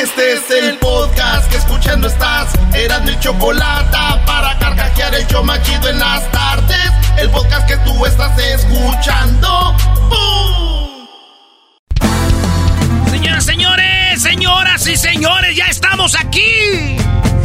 Este es el podcast que escuchando estás. Eran mi chocolate para carcajear el yo machido en las tardes. El podcast que tú estás escuchando. ¡Bum! Señoras, señores, señoras y señores, ya estamos aquí.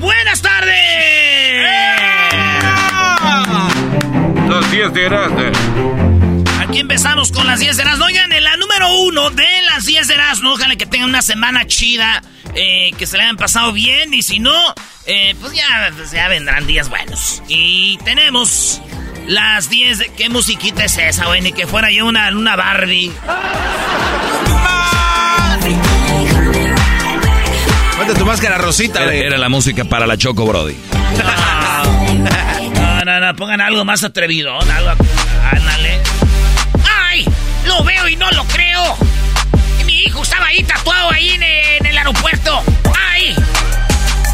Buenas tardes. Las 10 de Erasmo. Aquí empezamos con las 10 de Erasmo. Oigan, en la número uno de las 10 de Erasmo, ojalá que tengan una semana chida, eh, que se le hayan pasado bien y si no, eh, pues ya, pues ya vendrán días buenos. Y tenemos las 10 de... ¿Qué musiquita es esa, güey? Ni que fuera yo una, una Barbie. Ponte tu máscara rosita, Era, güey. era la música para la Choco Brody. No, no, no, pongan algo más atrevido, algo... Ándale. ¡Ay! Lo veo y no lo creo. Y mi hijo estaba ahí tatuado ahí en, en el aeropuerto. ¡Ay!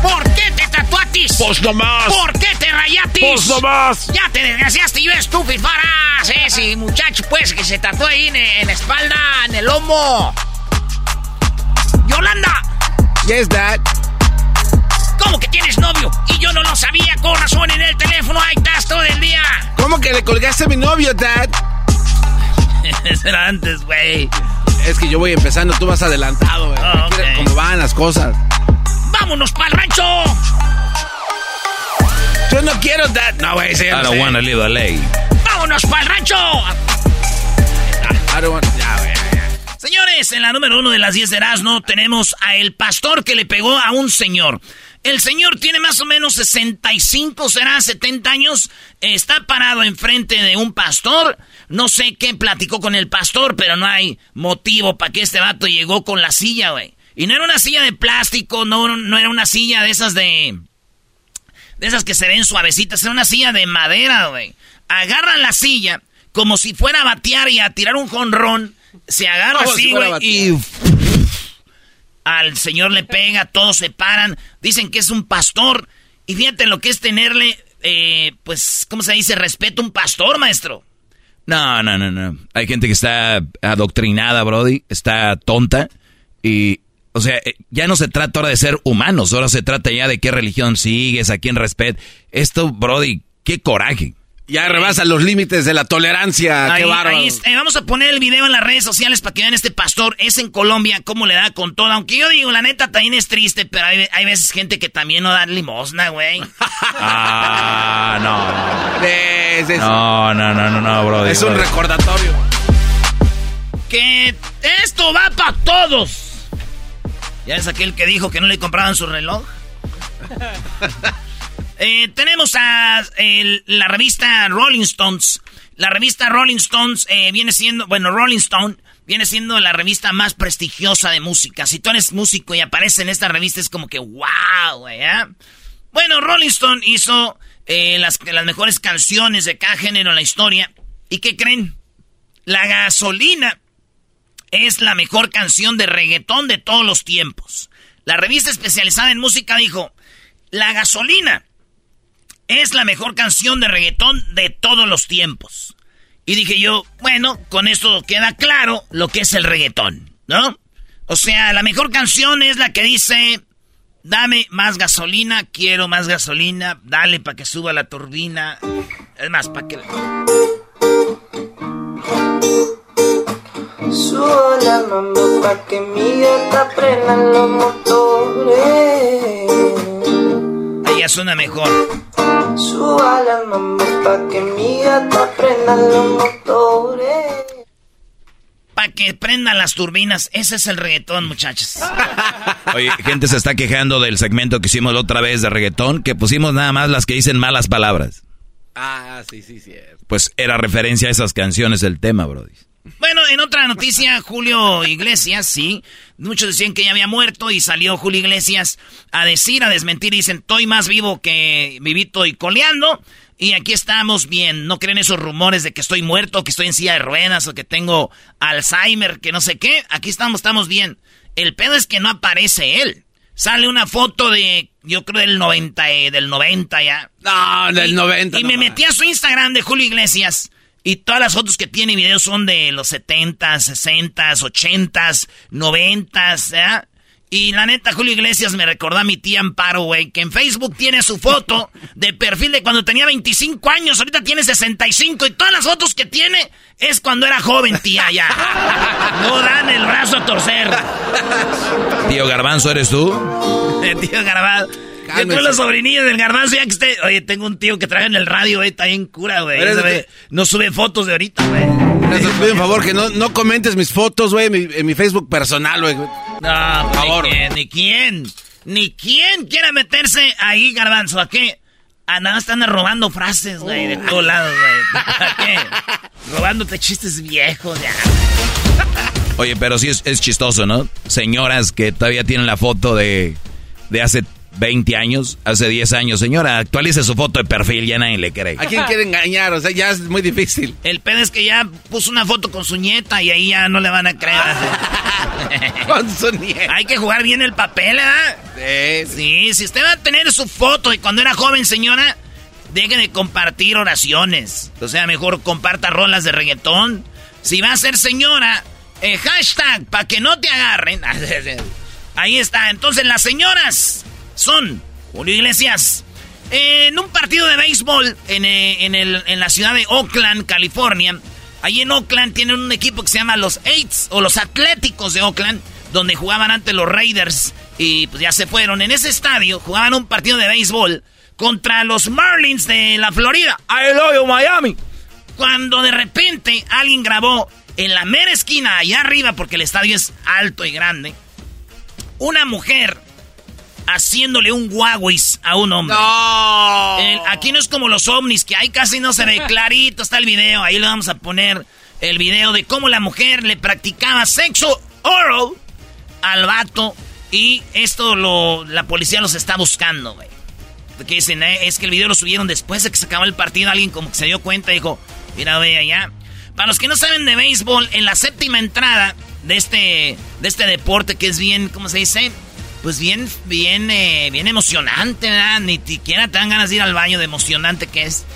¿Por qué te tatuatis? Pues nomás. ¿Por qué te rayatis? Pues nomás. Ya te desgraciaste, yo estúpido, farás. Ese muchacho, pues, que se tatuó ahí en, en la espalda, en el lomo. Yolanda, Yes, Dad. ¿cómo que tienes novio? Y yo no lo sabía, con razón en el teléfono, ahí estás todo el día. ¿Cómo que le colgaste a mi novio, Dad? Eso era antes, güey. Es que yo voy empezando, tú vas adelantado, güey. Ah, Mira ok. cómo van las cosas. ¡Vámonos pa'l rancho! Yo no quiero, Dad. No, güey, sí, I don't wanna live the ley. ¡Vámonos pa'l rancho! I don't want- Ya, güey. Señores, en la número uno de las 10 de Erasmo tenemos a el pastor que le pegó a un señor. El señor tiene más o menos 65, será 70 años. Está parado enfrente de un pastor. No sé qué platicó con el pastor, pero no hay motivo para que este vato llegó con la silla, güey. Y no era una silla de plástico, no, no era una silla de esas de... De esas que se ven suavecitas, era una silla de madera, güey. Agarra la silla como si fuera a batear y a tirar un jonrón. Se agarra así, güey, y al señor le pega, todos se paran, dicen que es un pastor. Y fíjate lo que es tenerle, eh, pues, ¿cómo se dice? Respeto a un pastor, maestro. No, no, no, no. Hay gente que está adoctrinada, Brody, está tonta y, o sea, eh, ya no se trata ahora de ser humanos, ahora se trata ya de qué religión sigues, a quién respeto. Esto, Brody, qué coraje. Ya rebasa los límites de la tolerancia. Ahí- Qué bárbaro. ahí está. Eh, vamos a poner el video en las redes sociales para que vean este pastor. Es en Colombia, cómo le da con todo. Aunque yo digo, la neta también es triste, pero hay, hay veces gente que también no da limosna, güey. Ah, no. Es, es- No, no, no, no, no, Brody. es un recordatorio. que esto va para todos. ¿Ya es aquel que dijo que no le compraban su reloj? Eh, tenemos a la revista Rolling Stones. La revista Rolling Stones eh, viene siendo, bueno, Rolling Stone viene siendo la revista más prestigiosa de música. Si tú eres músico y aparece en esta revista es como que wow, ¿eh? Bueno, Rolling Stone hizo eh, las, las mejores canciones de cada género en la historia. ¿Y qué creen? La gasolina es la mejor canción de reggaetón de todos los tiempos. La revista especializada en música dijo, La gasolina es la mejor canción de reggaetón de todos los tiempos. Y dije yo, bueno, con esto queda claro lo que es el reggaetón, ¿no? O sea, la mejor canción es la que dice, dame más gasolina, quiero más gasolina, dale para que suba la turbina. Es más, para que... Suba mambo pa' que mi gata prenda los motores. Ya suena mejor. Suba la mambo pa' que mi gata prenda los motores. Para que prendan las turbinas. Ese es el reggaetón, muchachos. Oye, gente se está quejando del segmento que hicimos la otra vez de reggaetón, que pusimos nada más las que dicen malas palabras. Ah, sí, sí, sí. Pues era referencia a esas canciones del tema, Brody. Bueno, en otra noticia, Julio Iglesias, sí. Muchos decían que ya había muerto y salió Julio Iglesias a decir, a desmentir. Dicen, estoy más vivo que vivito y coleando. Y aquí estamos bien. No creen esos rumores de que estoy muerto, que estoy en silla de ruedas o que tengo Alzheimer, que no sé qué. Aquí estamos, estamos bien. El pedo es que no aparece él. Sale una foto de, yo creo del 90, eh, del 90 ya. No, del Y- 90. Y no me metí a su Instagram de Julio Iglesias. Y todas las fotos que tiene videos son de los 70, 60, 80, 90, ¿eh? Y la neta, Julio Iglesias me recordó a mi tía Amparo, güey, que en Facebook tiene su foto de perfil de cuando tenía 25 años, ahorita tiene 65 y todas las fotos que tiene es cuando era joven, tía, ya. No dan el brazo a torcer. Tío Garbanzo, ¿eres tú? Tío Garbanzo. Yo con los sobrinillos del garbanzo, ya que esté. Oye, tengo un tío que trabaja en el radio, güey, está bien cura, güey. No sube fotos de ahorita, güey. Te pido un favor que no, no comentes mis fotos, güey, en mi, en mi Facebook personal, güey. No, Por favor. Ni quién, ni quién. Quiera meterse ahí, garbanzo. ¿A qué? A nada están robando frases, güey, de todos lados, güey. ¿A qué? Robándote chistes viejos, ya. Oye, pero sí es, es chistoso, ¿no? Señoras que todavía tienen la foto de, de hace 20 años, hace 10 años. Señora, actualice su foto de perfil, ya nadie le cree. ¿A quién quiere engañar? O sea, ya es muy difícil. El pedo es que ya puso una foto con su nieta y ahí ya no le van a creer. Con su nieta. Hay que jugar bien el papel, ¿eh? Sí, Sí, si usted va a tener su foto de cuando era joven, señora, deje de compartir oraciones. O sea, mejor comparta rolas de reggaetón. Si va a ser señora, eh, hashtag, para que no te agarren. Ahí está. Entonces, las señoras son Julio Iglesias. En un partido de béisbol en, eh, en el- en la ciudad de Oakland, California. Ahí en Oakland tienen un equipo que se llama los Eights o los Atléticos de Oakland, donde jugaban antes los Raiders y pues ya se fueron. En ese estadio jugaban un partido de béisbol contra los Marlins de la Florida. I love you, Miami. Cuando de repente alguien grabó en la mera esquina, allá arriba, porque el estadio es alto y grande, una mujer haciéndole un guaguis a un hombre. No. El- aquí no es como los ovnis, que ahí casi no se ve clarito, está el video. Ahí le vamos a poner el video de cómo la mujer le practicaba sexo oral al vato. Y esto lo, la policía los está buscando, güey. Que dicen, eh, es que el video lo subieron después de que se acabó el partido. Alguien como que se dio cuenta y dijo, mira, ve allá. Para los que no saben de béisbol, en la séptima entrada de este, de este deporte que es bien, ¿cómo se dice? Pues bien, bien, eh, bien emocionante, ¿verdad? Ni siquiera te dan ganas de ir al baño de emocionante que es.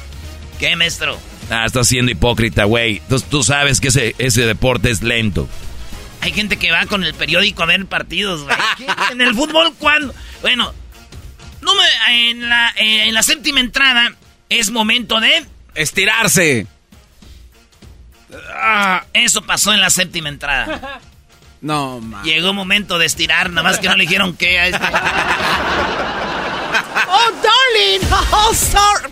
¿Qué, maestro? Ah, estás siendo hipócrita, güey. Tú, sabes que ese, ese deporte es lento. Hay gente que va con el periódico a ver partidos, güey. En el fútbol, ¿cuándo? Bueno, no me- en, la, eh, en la séptima entrada es momento de... Estirarse. Ah, eso pasó en la séptima entrada. No, ma. Llegó momento de estirar, nada más que no le dijeron qué a este. Oh, darling. Oh, sorry.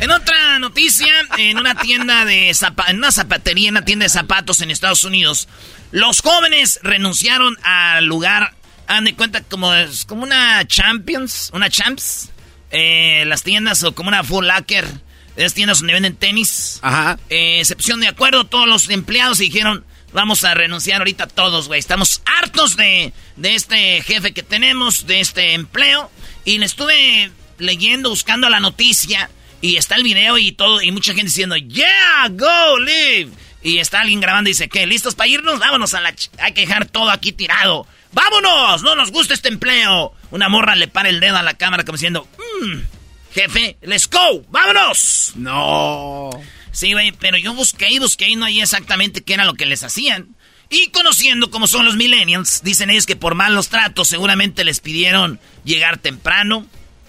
En otra noticia, en una tienda de zapa- en una zapatería, en una tienda de zapatos en Estados Unidos, los jóvenes renunciaron al lugar, han de cuenta como, es como una Champions, una Champs, eh, las tiendas o como una Full Locker, esas tiendas donde venden tenis. Ajá. Eh, excepción de acuerdo, todos los empleados dijeron, vamos a renunciar ahorita todos, güey. Estamos hartos de, de este jefe que tenemos, de este empleo. Y le estuve leyendo, buscando la noticia, y está el video y todo, y mucha gente diciendo, yeah, go, live. Y está alguien grabando y dice, ¿qué? ¿Listos para irnos? Vámonos a la... Hay que dejar todo aquí tirado. ¡Vámonos! ¡No nos gusta este empleo! Una morra le para el dedo a la cámara como diciendo, mmm, jefe, let's go, vámonos. No. Sí, güey, pero yo busqué y busqué y no hay exactamente qué era lo que les hacían. Y conociendo cómo son los millennials, dicen ellos que por malos tratos seguramente les pidieron llegar temprano,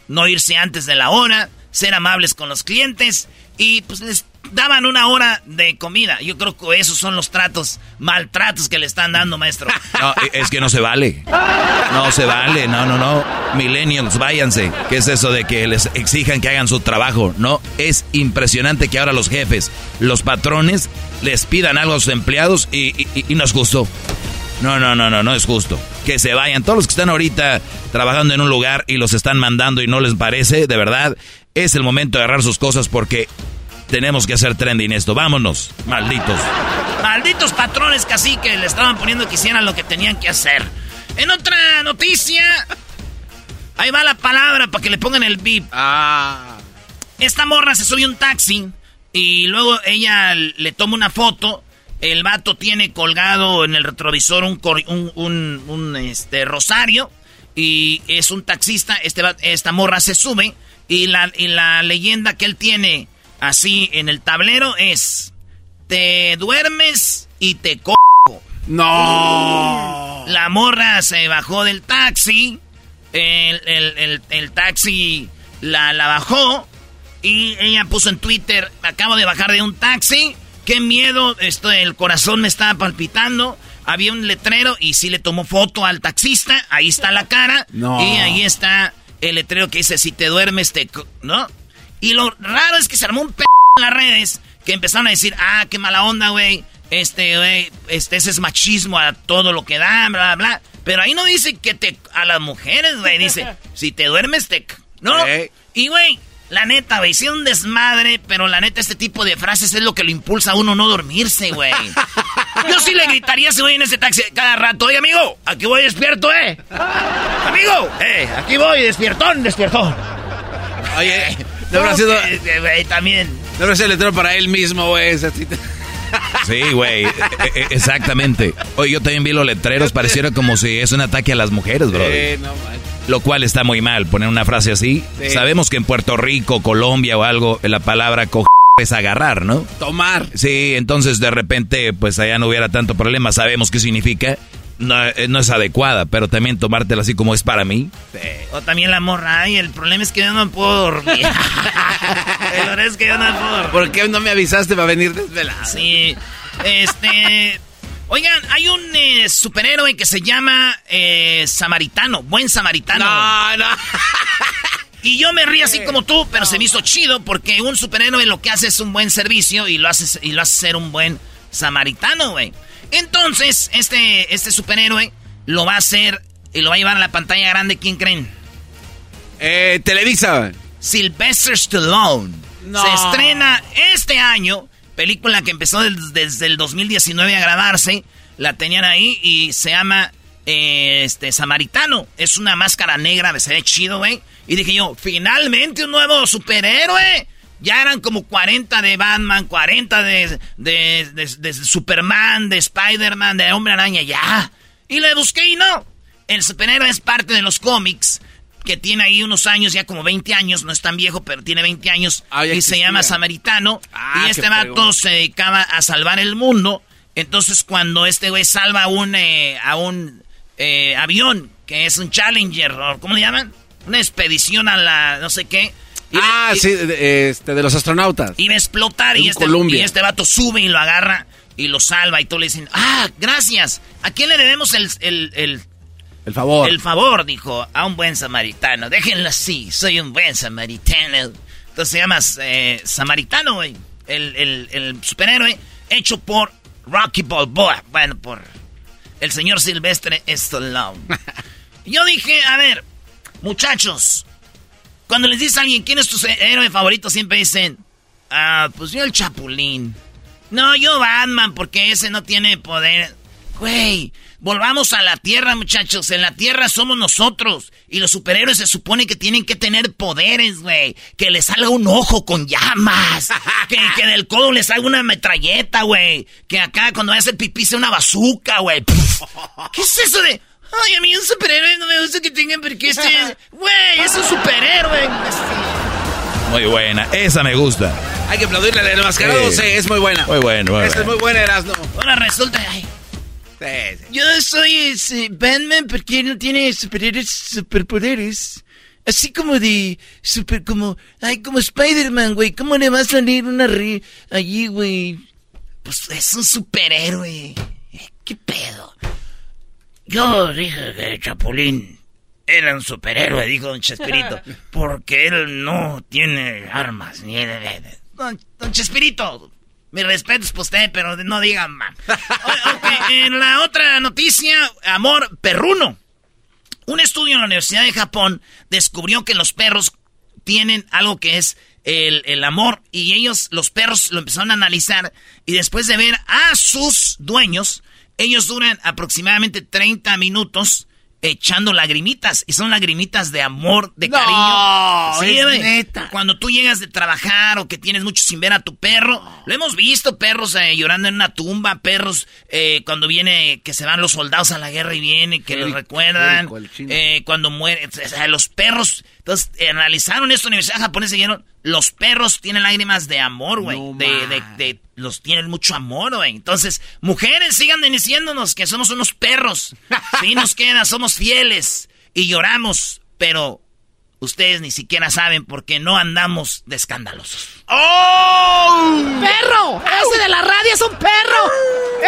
no irse antes de la hora, ser amables con los clientes y pues les daban una hora de comida. Yo creo que esos son los tratos, maltratos que le están dando, maestro. No, es que no se vale. No se vale, no, no, no. Millennials, váyanse. ¿Qué es eso de que les exijan que hagan su trabajo? No, es impresionante que ahora los jefes, los patrones, les pidan algo a sus empleados y, y no es justo. No, no, no, no, no es justo. Que se vayan. Todos los que están ahorita trabajando en un lugar y los están mandando y no les parece, de verdad, es el momento de agarrar sus cosas porque tenemos que hacer trending esto. Vámonos, malditos. Malditos patrones casi que le estaban poniendo que hicieran lo que tenían que hacer. En otra noticia, ahí va la palabra para que le pongan el beep. Ah. Esta morra se sube un taxi y luego ella le toma una foto. El vato tiene colgado en el retrovisor un, un, un, este, rosario y es un taxista. Este, esta morra se sube y la, y la leyenda que él tiene así en el tablero es, te duermes y te co... No. La morra se bajó del taxi, el, taxi la, la bajó y ella puso en Twitter, acabo de bajar de un taxi, qué miedo, esto, el corazón me estaba palpitando. Había un letrero y sí le tomó foto al taxista, ahí está la cara no. y ahí está el letrero que dice, si te duermes, te... ¿No? Y lo raro es que se armó un p en las redes que empezaron a decir, ah, qué mala onda, güey. Este, güey, este, ese es machismo a todo lo que da, bla, bla. Pero ahí no dice que te... A las mujeres, güey, dice, si te duermes, te... ¿No? Y, güey, la neta, güey, sí un desmadre, pero la neta, este tipo de frases es lo que lo impulsa a uno no dormirse, güey. Yo sí le gritaría a ese güey en ese taxi cada rato. Oye, amigo, aquí voy despierto, ¿eh? Amigo, eh, aquí voy, despiertón, despiertón. Oye, no habrá sido... Güey, también. No habrá sido letrero para él mismo, güey. Sí, güey, e, e, exactamente. Oye, yo también vi los letreros, pareciera como si es un ataque a las mujeres, bro. Sí, no, Lo cual está muy mal, poner una frase así. Sí. Sabemos que en Puerto Rico, Colombia o algo, la palabra co es agarrar, ¿no? Tomar. Sí, entonces de repente, pues allá no hubiera tanto problema, sabemos qué significa. No, eh, no es adecuada, pero también tomártela así como es para mí. Sí. O también la morra, ay, el problema es que yo no puedo dormir. el problema es que yo no puedo dormir. ¿Por qué no me avisaste para venir desvelado? Sí, este... Oigan, hay un eh, superhéroe que se llama eh, Samaritano, buen samaritano. No, no. Y yo me río así como tú, pero se me hizo chido porque un superhéroe lo que hace es un buen servicio y lo hace, y lo hace ser un buen samaritano, güey. Entonces, este, este superhéroe lo va a hacer y lo va a llevar a la pantalla grande. ¿Quién creen? Eh, Televisa. Sylvester Stallone. No. Se estrena este año. Película que empezó des- desde el 2019 a grabarse. La tenían ahí y se llama eh, este Samaritano. Es una máscara negra, me se ve chido, güey. Y dije yo, finalmente un nuevo superhéroe. Ya eran como 40 de Batman, 40 de, de, de- de Superman, de Spider-Man, de Hombre Araña, ya. Y le busqué y no. El superhéroe es parte de los cómics, que tiene ahí unos años, ya como 20 años, no es tan viejo, pero tiene 20 años, Ah, y se llama Samaritano. Ah, y este vato se dedicaba a salvar el mundo. Entonces cuando este güey salva a un, eh, a un eh, avión, que es un Challenger, o ¿cómo le llaman? Una expedición a la no sé qué. Ah, sí, de, este, de los astronautas. Iba a explotar y este, y este vato sube y lo agarra y lo salva y todos le dicen, ah, gracias. ¿A quién le debemos el, el, el, El favor. el favor? Dijo, a un buen samaritano. Déjenlo así, soy un buen samaritano. Entonces se llama eh, Samaritano, güey. El, el, el superhéroe hecho por Rocky Balboa. Bueno, por el señor Silvestre Stallone. Yo dije, a ver, muchachos, cuando les dices a alguien quién es tu héroe favorito, siempre dicen, ah, pues yo el Chapulín. No, yo Batman, porque ese no tiene poder. Güey, Volvamos a la Tierra, muchachos. En la Tierra somos nosotros. Y los superhéroes se supone que tienen que tener poderes, güey. Que les salga un ojo con llamas. que, que del codo les salga una metralleta, güey. Que acá cuando vayas el pipí sea una bazuca, güey. ¿Qué es eso de...? Ay, a mí un superhéroe no me gusta que tengan porque este... Güey, es un superhéroe. Muy buena, esa me gusta. Hay que aplaudirle al enmascarado, Sí. sí, es muy buena. Muy bueno, muy Esta es muy buena, Erasno. Ahora resulta... ay, Sí, sí. Yo soy ese Batman porque no tiene superhéroes, superpoderes. Así como de super como ay como Spider-Man, güey, ¿cómo le va a salir una ri allí, güey? Pues es un superhéroe. ¿Qué pedo? Yo dije que Chapulín era un superhéroe, dijo Don Chespirito, porque él no tiene armas ni Don, don Chespirito, mis respetos por usted, pero no digan más. Ok, en la otra noticia, amor perruno. Un estudio en la Universidad de Japón descubrió que los perros tienen algo que es el, el amor y ellos, los perros, lo empezaron a analizar y después de ver a sus dueños, ellos duran aproximadamente 30 minutos echando lagrimitas y son lagrimitas de amor, de No, cariño. Sí, es neta. Cuando tú llegas de trabajar o que tienes mucho sin ver a tu perro, lo hemos visto, perros eh, llorando en una tumba, perros eh, cuando viene, que se van los soldados a la guerra y vienen, que los recuerdan, eh, cuando mueren, o sea, los perros, entonces eh, analizaron esto en la Universidad Japonesa y dijeron, los perros tienen lágrimas de amor, güey, No de, de, de- los tienen mucho amor, güey. Entonces, mujeres, sigan diciéndonos que somos unos perros. Sí nos queda, somos fieles y lloramos, pero ustedes ni siquiera saben porque no andamos de escandalosos. ¡Oh! ¡Perro! ¡Ese de la radio es un perro!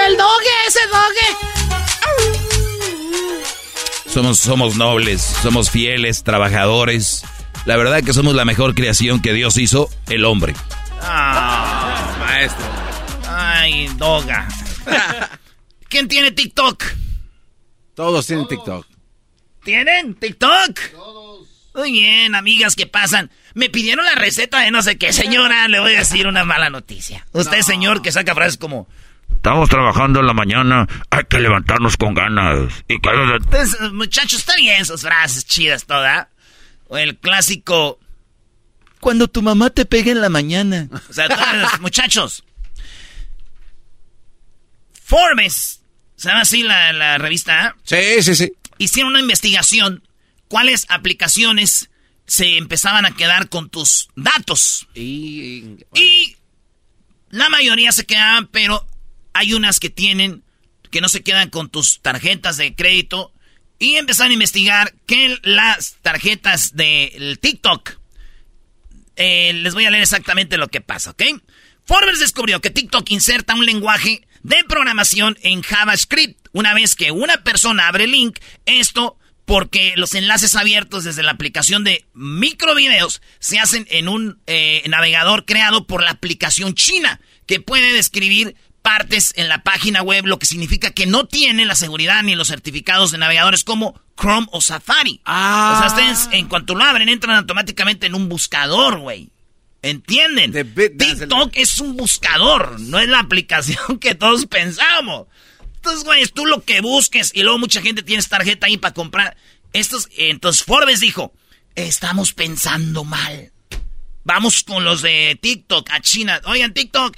¡El dogue, ese dogue! Somos, somos nobles, somos fieles, trabajadores. La verdad que somos la mejor creación que Dios hizo, el hombre. Ah, Maestro. ay, doga. ¿Quién tiene TikTok? Todos tienen TikTok. ¿Tienen TikTok? Muy bien, amigas que pasan. Me pidieron la receta de no sé qué, señora. Le voy a decir una mala noticia. Usted, señor, que saca frases como... Estamos trabajando en la mañana, hay que levantarnos con ganas. Y que... Entonces, muchachos, está bien sus frases chidas todas. O el clásico... Cuando tu mamá te pega en la mañana. O sea, todos, muchachos. Forbes, se llama así la, la revista. Sí, sí, sí. hicieron una investigación cuáles aplicaciones se empezaban a quedar con tus datos. Y, Y la mayoría se quedaban, pero hay unas que tienen que no se quedan con tus tarjetas de crédito. Y empezaron a investigar que las tarjetas del TikTok. eh, les voy a leer exactamente lo que pasa, ¿ok? Forbes descubrió que TikTok inserta un lenguaje de programación en JavaScript. Una vez que una persona abre el link, esto porque los enlaces abiertos desde la aplicación de microvideos se hacen en un eh, navegador creado por la aplicación china, que puede describir partes en la página web, lo que significa que no tiene la seguridad ni los certificados de navegadores como Chrome o Safari. Ah. O sea, ustedes en cuanto lo abren entran automáticamente en un buscador, güey. ¿Entienden? TikTok es un buscador, no es la aplicación que todos pensamos. Entonces, güey, tú lo que busques y luego mucha gente tiene tarjeta ahí para comprar. Estos, entonces Forbes dijo, estamos pensando mal. Vamos con los de TikTok a China. Oigan, TikTok,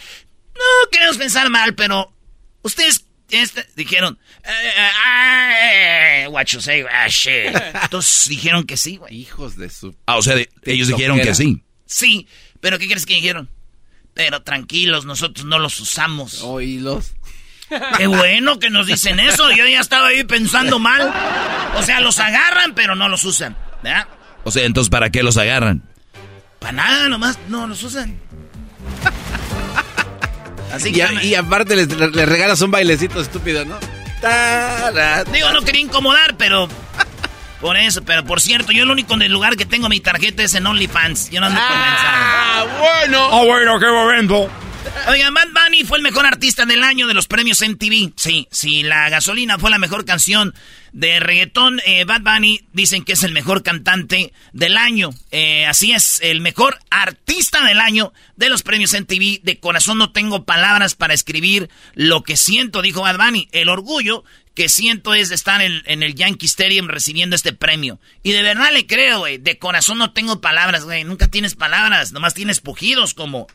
no queremos pensar mal, pero ustedes este, dijeron, eh, eh, eh, what you say, ah, shit. Entonces dijeron que sí, güey. Hijos de su... Ah, o sea, de- ellos dijeron que sí. Sí, pero ¿qué crees que dijeron? Pero tranquilos, nosotros no los usamos. Oílos. Qué bueno que nos dicen eso. Yo ya estaba ahí pensando mal. O sea, los agarran, pero no los usan. ¿Verdad? O sea, entonces, ¿para qué los agarran? Para nada, nomás no los usan. Así Y, que. a- y aparte les, les regalas un bailecito estúpido, ¿no? Tara. Digo, no quería incomodar, pero. Por eso, pero por cierto, yo el único en el lugar que tengo mi tarjeta es en OnlyFans. Yo no ando con mensajes. Ah, bueno. Ah, bueno, qué momento. Oiga, Bad Bunny fue el mejor artista del año de los premios MTV. Sí, sí, la gasolina fue la mejor canción de reggaetón. Eh, Bad Bunny dicen que es el mejor cantante del año. Eh, así es, el mejor artista del año de los premios MTV. De corazón no tengo palabras para escribir lo que siento, dijo Bad Bunny. El orgullo que siento es de estar en, en el Yankee Stadium recibiendo este premio. Y de verdad le creo, güey. De corazón no tengo palabras, güey. Nunca tienes palabras, nomás tienes pujidos como...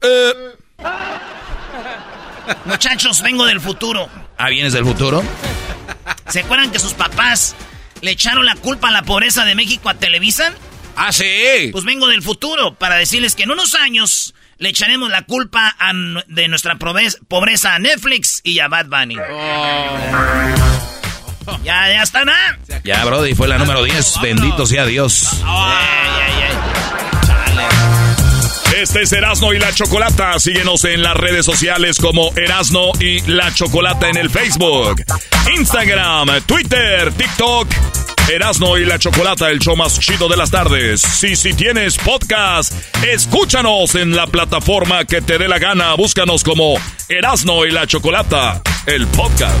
Eh. Muchachos, vengo del futuro. ¿Ah, vienes del futuro? ¿Se acuerdan que sus papás le echaron la culpa a la pobreza de México a Televisa? Ah, sí. Pues vengo del futuro para decirles que en unos años le echaremos la culpa de nuestra pobreza a Netflix y a Bad Bunny. Oh. Ya, ya está, ¿no? Ya, Brody, fue la número 10. Bendito sea Dios. Este es Erasno y la Chocolata. Síguenos en las redes sociales como Erasno y la Chocolata en el Facebook, Instagram, Twitter, TikTok. Erasno y la Chocolata, el show más chido de las tardes. Si si tienes podcast, escúchanos en la plataforma que te dé la gana. Búscanos como Erasno y la Chocolata, el podcast.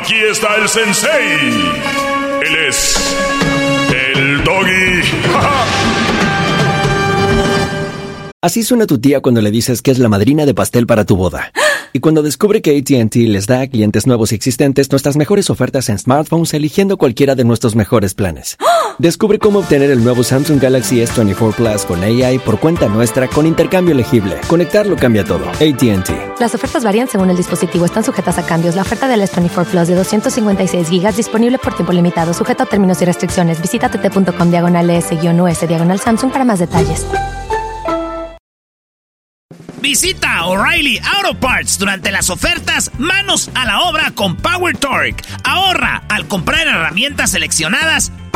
Aquí está el sensei. Él es el doggy. Así suena tu tía cuando le dices que es la madrina de pastel para tu boda. Y cuando descubre que ATT les da a clientes nuevos y existentes nuestras mejores ofertas en smartphones eligiendo cualquiera de nuestros mejores planes. Descubre cómo obtener el nuevo Samsung Galaxy S24 Plus con AI por cuenta nuestra con intercambio elegible. Conectarlo cambia todo. ATT. Las ofertas varían según el dispositivo, están sujetas a cambios. La oferta del S24 Plus de 256 GB disponible por tiempo limitado, sujeto a términos y restricciones. Visita tt.com diagonal S-US diagonal Samsung para más detalles. Visita O'Reilly Auto Parts durante las ofertas Manos a la obra con Power Torque. Ahorra al comprar herramientas seleccionadas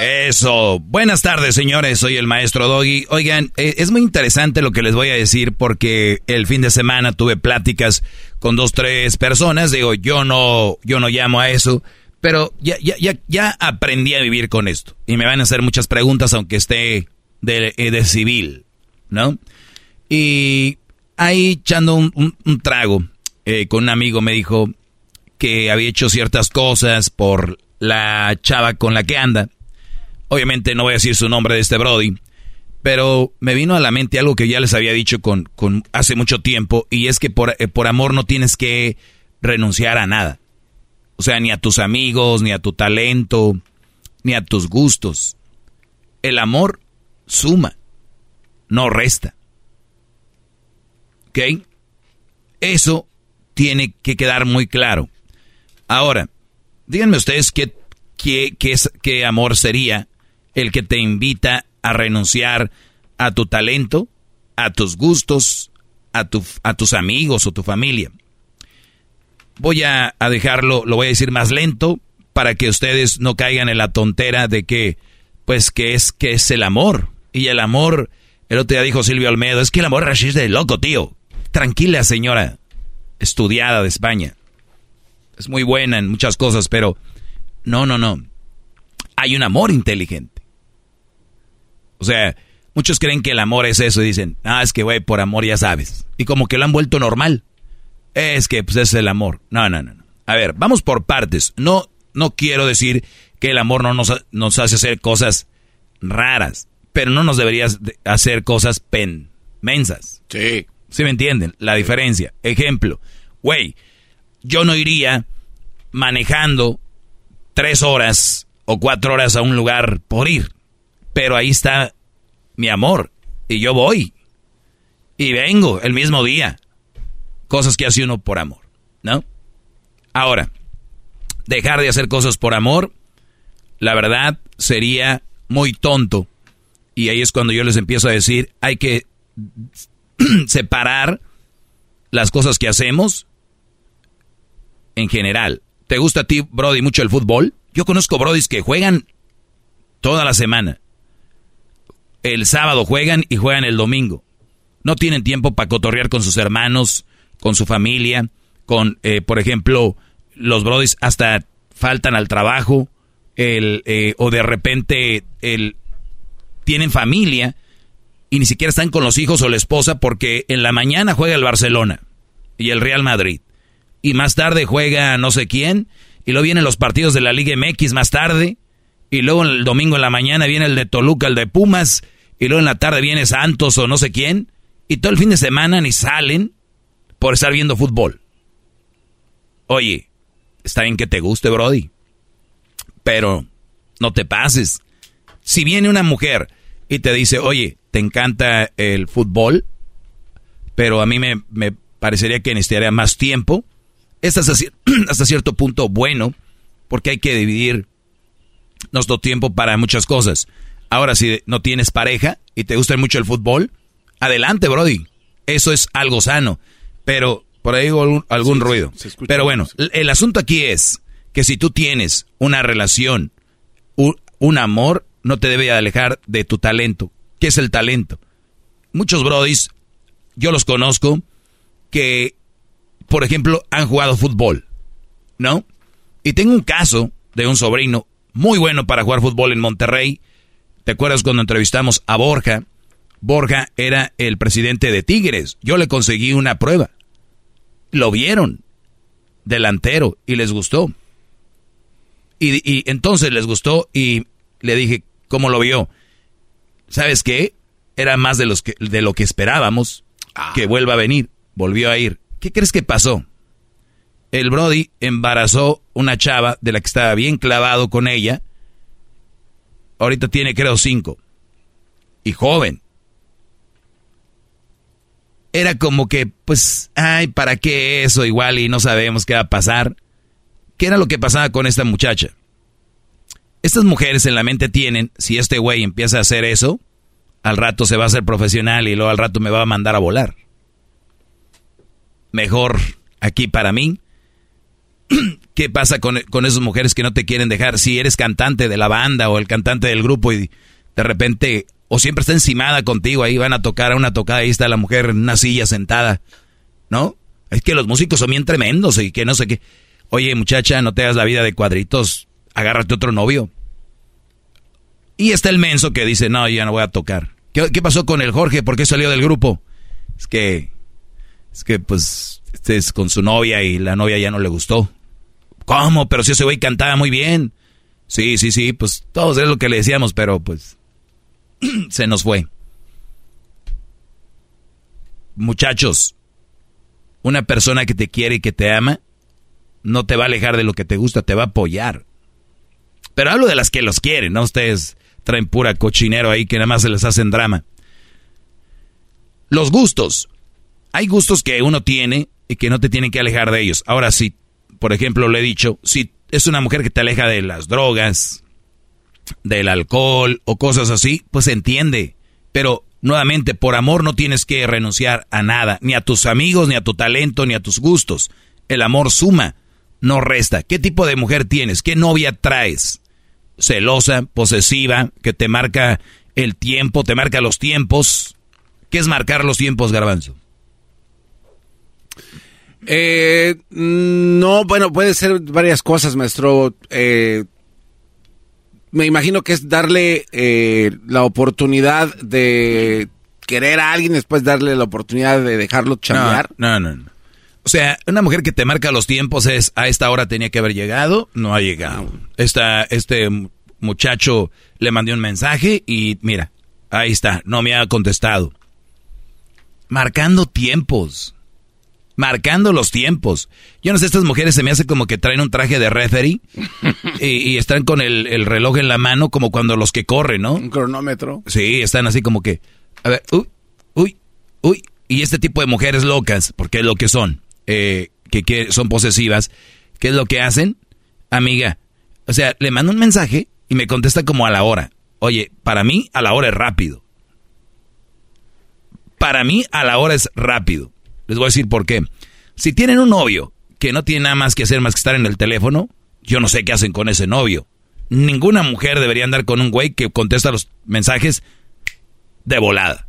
Eso. Buenas tardes, señores. Soy el maestro Doggy. Oigan, eh, es muy interesante lo que les voy a decir porque el fin de semana tuve pláticas con dos, tres personas. Digo, yo no, yo no llamo a eso, pero ya, ya, ya, ya aprendí a vivir con esto. Y me van a hacer muchas preguntas, aunque esté de, eh, de civil, ¿no? Y ahí echando un, trago eh, con un amigo me dijo que había hecho ciertas cosas por la chava con la que anda. Obviamente no voy a decir su nombre de este Brody, pero me vino a la mente algo que ya les había dicho con, con hace mucho tiempo, y es que por, eh, por amor no tienes que renunciar a nada. O sea, ni a tus amigos, ni a tu talento, ni a tus gustos. El amor suma, no resta. ¿Ok? Eso tiene que quedar muy claro. Ahora, Díganme ustedes qué, qué, qué, amor sería el que te invita a renunciar a tu talento, a tus gustos, a, tu, a tus amigos o tu familia. Voy a, a, dejarlo, lo voy a decir más lento para que ustedes no caigan en la tontera de que, pues, que es, que es el amor. Y el amor, el otro día dijo Silvio Almedo, es que el amor es de loco, tío. Tranquila, señora. estudiada de España. Es muy buena en muchas cosas, pero no, no, no. Hay un amor inteligente. O sea, muchos creen que el amor es eso y dicen, ah, es que, güey, por amor ya sabes. Y como que lo han vuelto normal. Es que, pues, es el amor. No, no, no. A ver, vamos por partes. No, no quiero decir que el amor no nos, nos hace hacer cosas raras, pero no nos deberías hacer cosas penmensas. Sí. ¿Sí me entienden? La diferencia. Ejemplo, güey, yo no iría manejando tres horas o cuatro horas a un lugar por ir, pero ahí está mi amor y yo voy y vengo el mismo día. Cosas que hace uno por amor, ¿no? Ahora, dejar de hacer cosas por amor, la verdad sería muy tonto. Y ahí es cuando yo les empiezo a decir, hay que separar las cosas que hacemos en general. ¿Te gusta a ti, Brody, mucho el fútbol? Yo conozco Brodis que juegan toda la semana. El sábado juegan y juegan el domingo. No tienen tiempo para cotorrear con sus hermanos, con su familia, con, eh, por ejemplo, los Brodis hasta faltan al trabajo, el, eh, o de repente el, tienen familia y ni siquiera están con los hijos o la esposa porque en la mañana juega el Barcelona y el Real Madrid. Y más tarde juega no sé quién. Y luego vienen los partidos de la Liga MX más tarde. Y luego el domingo en la mañana viene el de Toluca, el de Pumas. Y luego en la tarde viene Santos o no sé quién. Y todo el fin de semana ni salen por estar viendo fútbol. Oye, está bien que te guste, Brody. Pero no te pases. Si viene una mujer y te dice, oye, te encanta el fútbol, pero a mí me, parecería que necesitaría más tiempo. Es hasta cierto punto bueno, porque hay que dividir nuestro tiempo para muchas cosas. Ahora, si no tienes pareja y te gusta mucho el fútbol, adelante, Brody. Eso es algo sano. Pero por ahí algún, algún ruido. Pero bueno, el asunto aquí es que si tú tienes una relación, un amor, no te debe alejar de tu talento. ¿Qué es el talento? Muchos brodis, yo los conozco, que, por ejemplo, han jugado fútbol, ¿no? Y tengo un caso de un sobrino muy bueno para jugar fútbol en Monterrey. ¿Te acuerdas cuando entrevistamos a Borja? Borja era el presidente de Tigres. Yo le conseguí una prueba. Lo vieron. Delantero. Y les gustó. Y, y entonces les gustó y le dije, ¿cómo lo vio? ¿sabes qué? Era más de, los que, de lo que esperábamos ah. que vuelva a venir. Volvió a ir. ¿Qué crees que pasó? El Brody embarazó una chava de la que estaba bien clavado con ella. Ahorita tiene, creo, cinco. Y joven. Era como que, pues, ay, ¿para qué eso? Igual y no sabemos qué va a pasar. ¿Qué era lo que pasaba con esta muchacha? Estas mujeres en la mente tienen, si este güey empieza a hacer eso, al rato se va a hacer profesional y luego al rato me va a mandar a volar. Mejor aquí para mí. ¿Qué pasa con, con esas mujeres que no te quieren dejar? Si eres cantante de la banda o el cantante del grupo y de repente, o siempre está encimada contigo, ahí van a tocar a una tocada, ahí está la mujer en una silla sentada, ¿no? Es que los músicos son bien tremendos y que no sé qué. Oye, muchacha, no te hagas la vida de cuadritos agárrate otro novio. Y está el menso que dice, no, ya no voy a tocar. ¿Qué, pasó con el Jorge? ¿Por qué salió del grupo? Es que, es que pues, este es con su novia y la novia ya no le gustó. ¿Cómo? Pero si ese güey cantaba muy bien. Sí, sí, sí, pues todos es lo que le decíamos, pero pues se nos fue. Muchachos, una persona que te quiere y que te ama no te va a alejar de lo que te gusta, te va a apoyar. Pero hablo de las que los quieren, ¿no? Ustedes traen pura cochinero ahí que nada más se les hacen drama. Los gustos. Hay gustos que uno tiene y que no te tienen que alejar de ellos. Ahora, si, por ejemplo, le he dicho, si es una mujer que te aleja de las drogas, del alcohol o cosas así, pues entiende. Pero nuevamente, por amor no tienes que renunciar a nada, ni a tus amigos, ni a tu talento, ni a tus gustos. El amor suma no resta. ¿Qué tipo de mujer tienes? ¿Qué novia traes? Celosa, posesiva, que te marca el tiempo, te marca los tiempos. ¿Qué es marcar los tiempos, garbanzo? Eh, no, bueno, puede ser varias cosas, maestro. Eh, me imagino que es darle eh, la oportunidad de querer a alguien, después darle la oportunidad de dejarlo chambear. No, no, no. O sea, una mujer que te marca los tiempos es a esta hora tenía que haber llegado, no ha llegado. Esta, este muchacho le mandé un mensaje y mira, ahí está, no me ha contestado. Marcando tiempos. Marcando los tiempos. Yo no sé, estas mujeres se me hace como que traen un traje de referee y, están con el, el, reloj en la mano como cuando los que corren, ¿no? Un cronómetro. Sí, están así como que, a ver, uy, uy, uy. Y este tipo de mujeres locas, porque es lo que son, eh, que, que son posesivas, ¿qué es lo que hacen? Amiga, o sea, le mando un mensaje y me contesta como a la hora. Oye, para mí a la hora es rápido. Para mí a la hora es rápido. Les voy a decir por qué. Si tienen un novio que no tiene nada más que hacer más que estar en el teléfono, yo no sé qué hacen con ese novio. Ninguna mujer debería andar con un güey que contesta los mensajes de volada.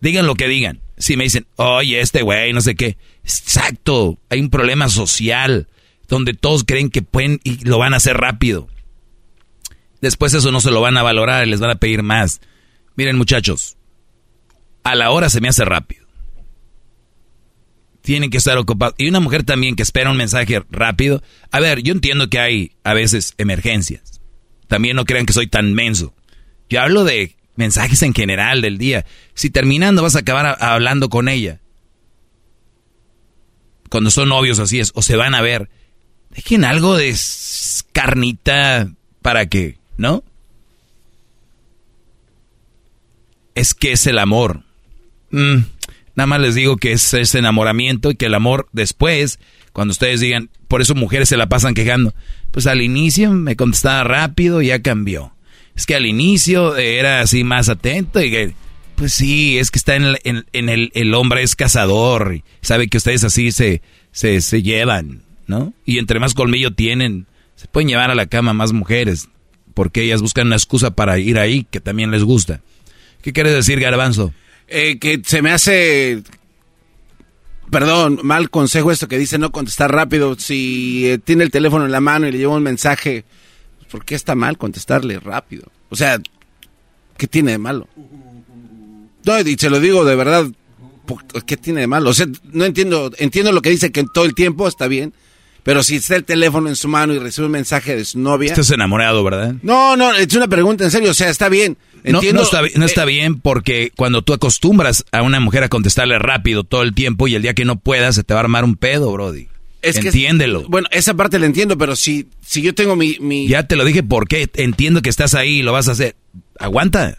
Digan lo que digan. Si me dicen, oye, este güey, no sé qué. Exacto, hay un problema social donde todos creen que pueden y lo van a hacer rápido. Después eso no se lo van a valorar les van a pedir más. Miren muchachos, a la hora se me hace rápido. Tienen que estar ocupados. Y una mujer también que espera un mensaje rápido. A ver, yo entiendo que hay a veces emergencias. También no crean que soy tan menso. Yo hablo de mensajes en general del día. Si terminando vas a acabar hablando con ella. Cuando son novios así es, o se van a ver. Dejen algo de carnita para que ¿no? Es que es el amor. Mm, nada más les digo que es ese enamoramiento y que el amor después, cuando ustedes digan, por eso mujeres se la pasan quejando, pues al inicio me contestaba rápido y ya cambió. Es que al inicio era así más atento y que, pues sí, es que está en, el hombre es cazador y sabe que ustedes así se, se, se llevan, ¿no? Y entre más colmillo tienen, se pueden llevar a la cama más mujeres porque ellas buscan una excusa para ir ahí que también les gusta. ¿Qué quieres decir, Garbanzo? Eh, que se me hace, perdón, mal consejo esto que dice no contestar rápido. Si eh, tiene el teléfono en la mano y le lleva un mensaje, ¿por qué está mal contestarle rápido? O sea, ¿qué tiene de malo? No, y se lo digo de verdad, ¿qué tiene de malo? O sea, no entiendo, entiendo lo que dice que todo el tiempo está bien, pero si está el teléfono en su mano y recibe un mensaje de su novia. Estás enamorado, ¿verdad? No, no, es una pregunta en serio. O sea, está bien. Entiendo, no, está, bien porque cuando tú acostumbras a una mujer a contestarle rápido todo el tiempo y el día que no puedas se te va a armar un pedo, Brody. Es Entiéndelo. bueno, esa parte la entiendo, pero si, si yo tengo mi, mi... Ya te lo dije porque entiendo que estás ahí y lo vas a hacer. Aguanta.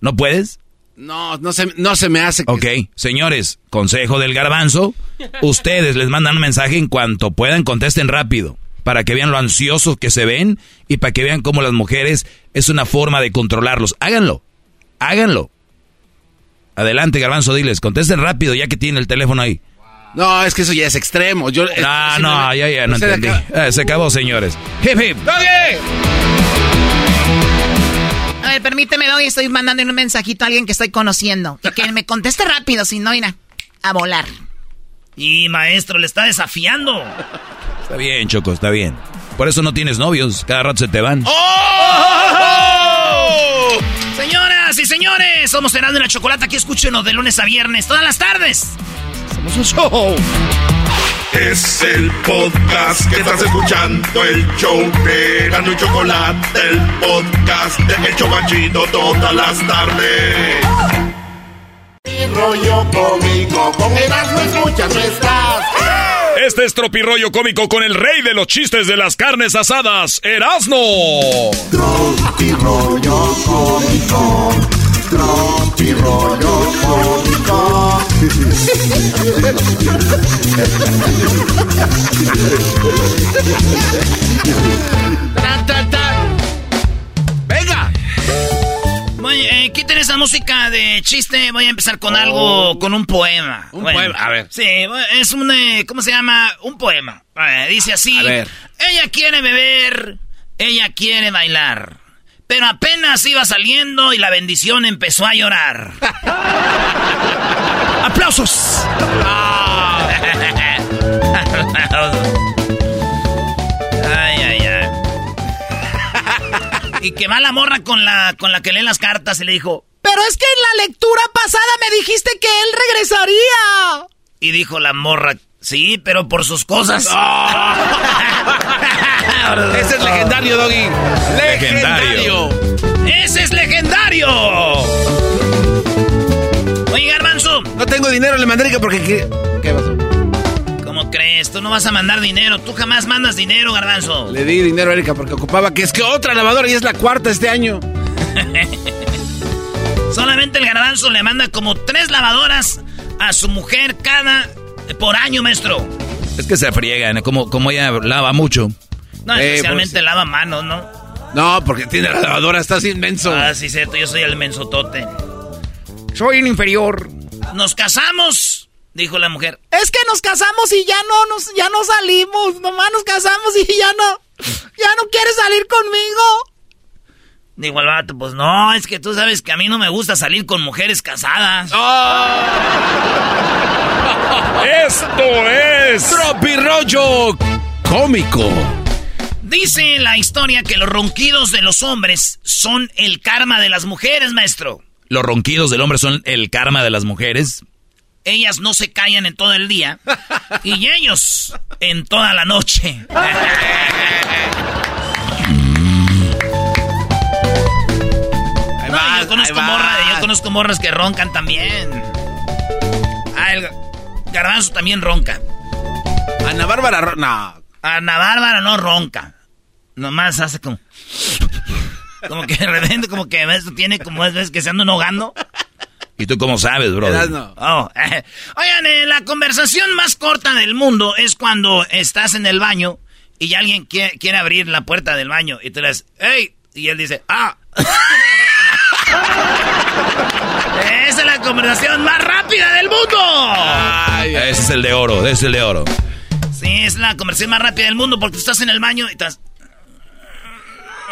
¿No puedes? No, no se, no se me hace. Ok, señores, consejo del garbanzo. Ustedes les mandan un mensaje en cuanto puedan, contesten rápido. Para que vean lo ansiosos que se ven y para que vean cómo las mujeres es una forma de controlarlos. Háganlo, háganlo. Adelante, garbanzo, diles, contesten rápido ya que tienen el teléfono ahí. No, es que eso ya es extremo. Yo, no, no, ya, ya, no entendí. Eh, se acabó, señores. Hip, hip. A ver, permíteme, doy, estoy mandando un mensajito a alguien que estoy conociendo. Y que me conteste rápido, si no, irá a volar. Y maestro, le está desafiando. Está bien, Choco, está bien. Por eso no tienes novios, cada rato se te van. ¡Oh! Señoras y señores, somos Cenando de la Chocolata. Aquí escúchenos de lunes a viernes, todas las tardes. Somos un show. Es el podcast que estás escuchando, el show de Gano y Chocolate, el podcast de Hecho Machito todas las tardes. Rollo cómico, con Erasmo escuchas no estás. Este es Tropirollo Cómico con el rey de los chistes de las carnes asadas, Erasmo. Tropirollo Cómico, Tropirollo Cómico. ¡Venga! Voy, eh, quiten esa música de chiste. Voy a empezar con algo, con un poema. Un poema, a ver. Sí, es un, eh, ¿cómo se llama? Un poema. dice así. A ver. Ella quiere beber, ella quiere bailar, Pero apenas iba saliendo y la bendición empezó a llorar. ¡Aplausos! ay, ay, ay. y que va la morra con la, con la que lee las cartas y le dijo... Pero es que en la lectura pasada me dijiste que él regresaría. Y dijo la morra, sí, pero por sus cosas. Ese es legendario, Doggy. Legendario. Ese es legendario. Oye, Garbanzo. No tengo dinero, le mandé porque... ¿Qué, ¿Qué pasó? ¿Cómo crees? Tú no vas a mandar dinero. Tú jamás mandas dinero, Garbanzo. Le di dinero a Erika porque ocupaba que es que otra lavadora y es la cuarta este año. Solamente el Garbanzo le manda como tres lavadoras a su mujer cada por año, maestro. Es que se friegan, como, como ella lava mucho. No, Eh, especialmente pues- lava manos, ¿no? No, porque tiene la lavadora, estás inmenso. Ah, sí, cierto, yo soy el mensotote. Soy el inferior. Nos casamos, dijo la mujer. Es que nos casamos y ya no nos, ya no salimos. Nomás nos casamos y ya no, ya no quieres salir conmigo. Dijo el vato, pues no, es que tú sabes que a mí no me gusta salir con mujeres casadas. Esto es Tropirollo cómico. Dice la historia que los ronquidos de los hombres son el karma de las mujeres, maestro. Los ronquidos del hombre son el karma de las mujeres. Ellas no se callan en todo el día y ellos en toda la noche. Ahí No, yo conozco morras, yo conozco morras que roncan también. Ah, el garbanzo también ronca. Ana Bárbara... Ro- No. Ana Bárbara no ronca. Nomás hace como. Como que de repente, como que ves, tiene como es ves que se andan ahogando. ¿Y tú cómo sabes, bro? Erasno. Oh, eh. Oigan, eh, la conversación más corta del mundo es cuando estás en el baño y alguien quiere, quiere abrir la puerta del baño y tú le dices, ¡Ey! Y él dice, ¡Ah! Conversación más rápida del mundo. Ese es el de oro, ese es el de oro. Sí, es la conversación más rápida del mundo porque tú estás en el baño y estás.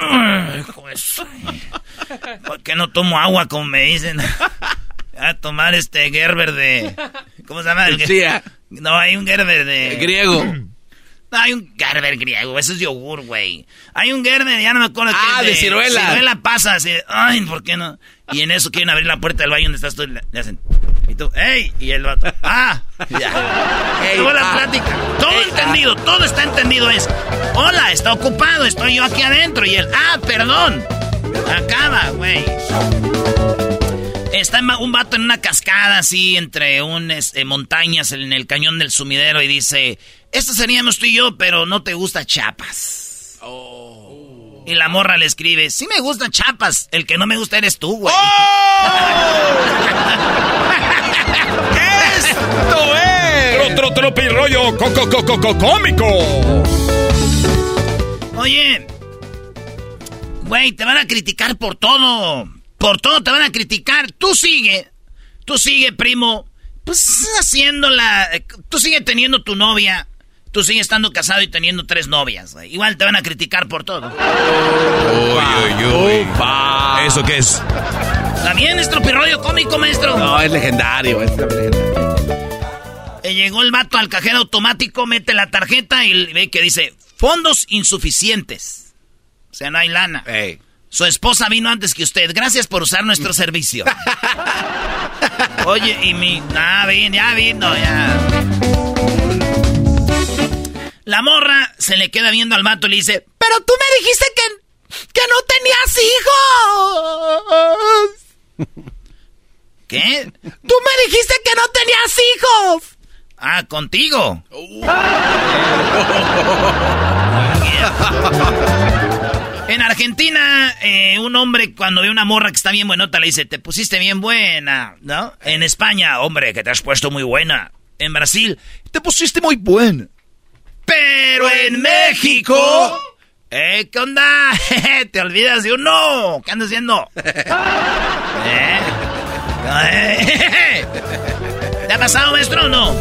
Ay, de ¿Por qué no tomo agua como me dicen? A tomar este Gerber de. ¿Cómo se llama? El- Chía. No, hay un Gerber de. Griego. No, hay un Gerber griego, eso es yogur, güey. Hay un Gerber, ya no me acuerdo Ah, qué es de ciruela. Ciruela pasa así, ay, ¿por qué no? Y en eso quieren abrir la puerta del baño donde estás tú y le hacen. Y tú, ¡ey! Y el vato, ¡ah! Ya. Ey, Acabó la ah. plática. Todo Ey, entendido, todo está entendido. Es, hola, está ocupado, estoy yo aquí adentro. Y él, ¡ah, perdón! Acaba, güey. Está un vato en una cascada así entre un, este, montañas en el cañón del sumidero y dice, esto seríamos tú y yo, pero no te gusta Chapas. Y la morra le escribe, sí me gusta Chapas, el que no me gusta eres tú, güey. ¡Esto es! Tro, tro, tropirollo co, co, co, co, co- cómico. Oye, güey, te van a criticar por todo. Por todo te van a criticar. Tú sigue, tú sigue, primo, pues haciéndola. Tú sigue teniendo tu novia. Tú sigues estando casado y teniendo tres novias. güey. Igual te van a criticar por todo. Uy, uy, uy. ¿Eso qué es? También es tropirroyo cómico, maestro. No, es legendario. Es legendario. Eh, Llegó el vato al cajero automático, mete la tarjeta y ve que dice fondos insuficientes. O sea, no hay lana. Ey. Su esposa vino antes que usted. Gracias por usar nuestro servicio. Oye, y mi... Ah, vino, ya vino, ya. La morra se le queda viendo al vato y le dice... Pero tú me dijiste que, que no tenías hijos. ¿Qué? Tú me dijiste que no tenías hijos. Ah, contigo. En Argentina, eh, un hombre cuando ve una morra que está bien buenota le dice, te pusiste bien buena, ¿no? En España, hombre, que te has puesto muy buena. En Brasil, te pusiste muy buena. Pero en México... ¿Eh? ¿Qué onda? ¿Te olvidas de uno? ¿Qué andas haciendo? ¿Eh? ¿Eh? ¿Te ha pasado, maestro, o no?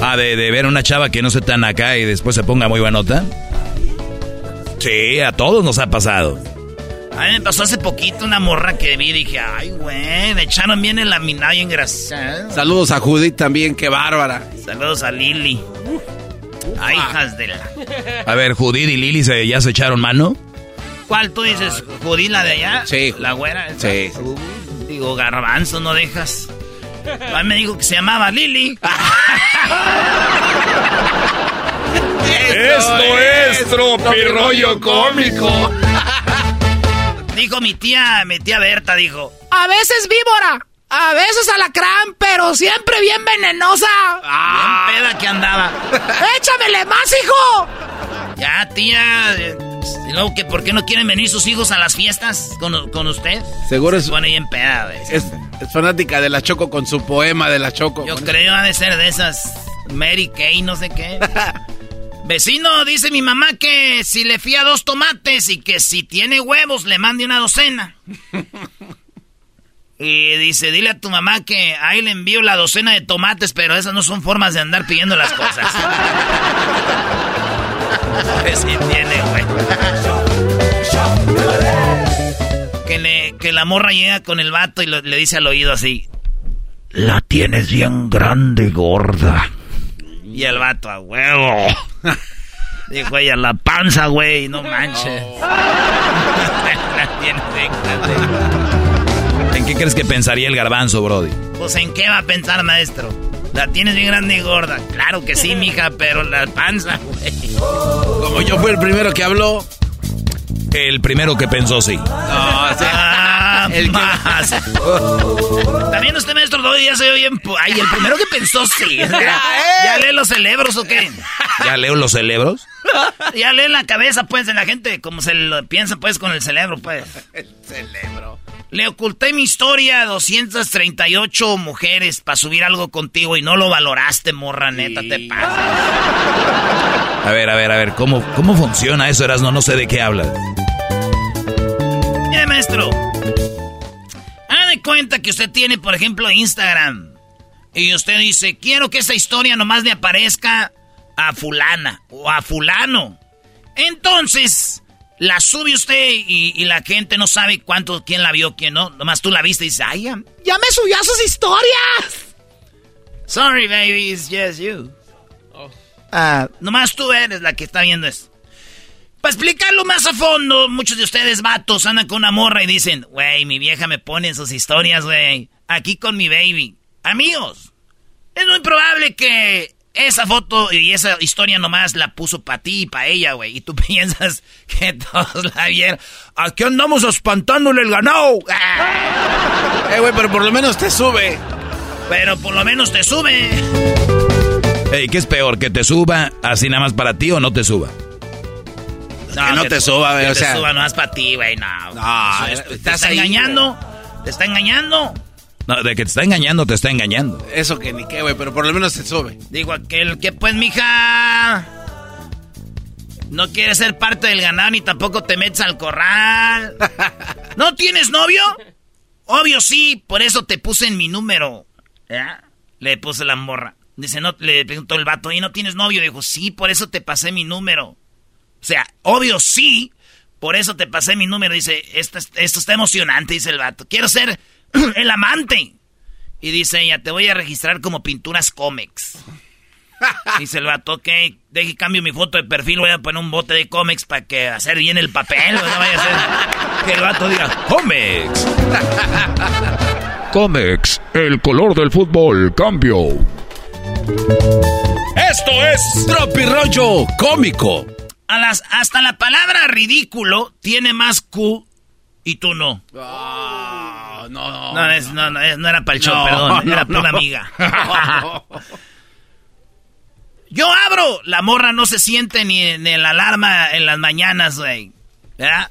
Ah, de, de ver una chava que no se tan acá y después se ponga muy buenota. Sí, a todos nos ha pasado. A mí me pasó hace poquito una morra que vi y dije, ay, güey, me echaron bien el laminado y engrasado. Saludos a Judith también, qué bárbara. Saludos a Lili. Hijas de la... A ver, Judith y Lili se, ya se echaron mano. ¿Cuál tú dices? ¿Judith la de allá? Sí. ¿La güera? esa? Sí. Uh, digo, garbanzo, no dejas. A mí me dijo que se llamaba Lili. Esto es Tropirollo Cómico. Dijo mi tía, mi tía Berta, dijo. A veces víbora, a veces alacrán, pero siempre bien venenosa. Bien peda que andaba. ¡Échamele más, hijo! Ya, tía. Y luego, que ¿por qué no quieren venir sus hijos a las fiestas con, con usted? Seguro es, Se pone bien peda, es, es fanática de la Choco con su poema de la Choco. Yo creo ha de ser de esas Mary Kay, no sé qué. Vecino, dice mi mamá que si le fía dos tomates y que si tiene huevos le mande una docena. Y dice, dile a tu mamá que ahí le envío la docena de tomates, pero esas no son formas de andar pidiendo las cosas. que si tiene huevos. Que, le, que la morra llega con el vato y lo- le dice al oído así. La tienes bien grande, gorda. Y el vato, a huevo. Dijo ella, la panza, güey, no manches. La tienes bien grande. ¿En qué crees que pensaría el garbanzo, Brody? Pues, ¿en qué va a pensar, maestro? La tienes bien grande y gorda. Claro que sí, mija, pero la panza, güey. Como yo fui el primero que habló. El primero que pensó sí. No, o sea, Ah, El que- más. También usted, maestro, Doggy, ya se ve bien... Ay, el primero que pensó sí. ¿Ya lee los cerebros o qué? ¿Ya leo los cerebros? Ya lee la cabeza, pues, de la gente, como se lo piensa, pues, con el cerebro, pues. el cerebro. Le oculté mi historia a 238 mujeres para subir algo contigo y no lo valoraste, morra, neta, te pasa. A ver, a ver, a ver, ¿cómo, cómo funciona eso, Erasno? No sé de qué hablas. Mire, maestro. Haga de cuenta que usted tiene, por ejemplo, Instagram. Y usted dice, quiero que esa historia nomás le aparezca a fulana o a fulano. Entonces, la sube usted y, y la gente no sabe cuánto, quién la vio, quién no. Nomás tú la viste y dices, ay, ya- ¡Ya me subió a sus historias! sorry, baby, it's just you. Ah, nomás tú eres la que está viendo esto. Para explicarlo más a fondo, muchos de ustedes, vatos, andan con una morra y dicen, güey, mi vieja me pone en sus historias, güey. Aquí con mi baby. Amigos, es muy probable que esa foto y esa historia nomás la puso para ti y para ella, güey. Y tú piensas que todos la vieron. Aquí andamos espantándole el ganado. Ah, Eh, güey, pero por lo menos te sube. pero por lo menos te sube. Ey, ¿qué es peor? ¿Que te suba así nada más para ti o no te suba? Que no te suba, güey, que o te sea. suba nomás para ti, güey, no. No, es- te estás está ahí, engañando. Te está engañando. No, de que te está engañando, te está engañando. Eso que ni qué, güey, pero por lo menos te sube. Digo aquel que pues, mija. No quieres ser parte del ganado ni tampoco te metes al corral. ¿No tienes novio? Obvio sí, por eso te puse en mi número. ¿Ya? Le puse la morra. Dice, no, le preguntó el vato, ¿y no tienes novio? Dijo, sí, por eso te pasé mi número. O sea, obvio sí, por eso te pasé mi número. Dice, esto, es- esto está emocionante, dice el vato. Quiero ser el amante. Y dice ella, te voy a registrar como Pinturas Comics. Dice el vato, ok, deje cambio mi foto de perfil, voy a poner un bote de cómics para que hacer bien el papel, no vaya a ser que el vato diga, ¡Comics! Comex, el color del fútbol, cambio. Esto es Tropirollo cómico. a las, hasta la palabra ridículo tiene más Q y tú no. Ah, no, No, es- no, no, era para el show, No, perdón, era no, pura no. amiga. Yo abro, la morra no se siente ni en la alarma en las mañanas, güey. ¿Verdad?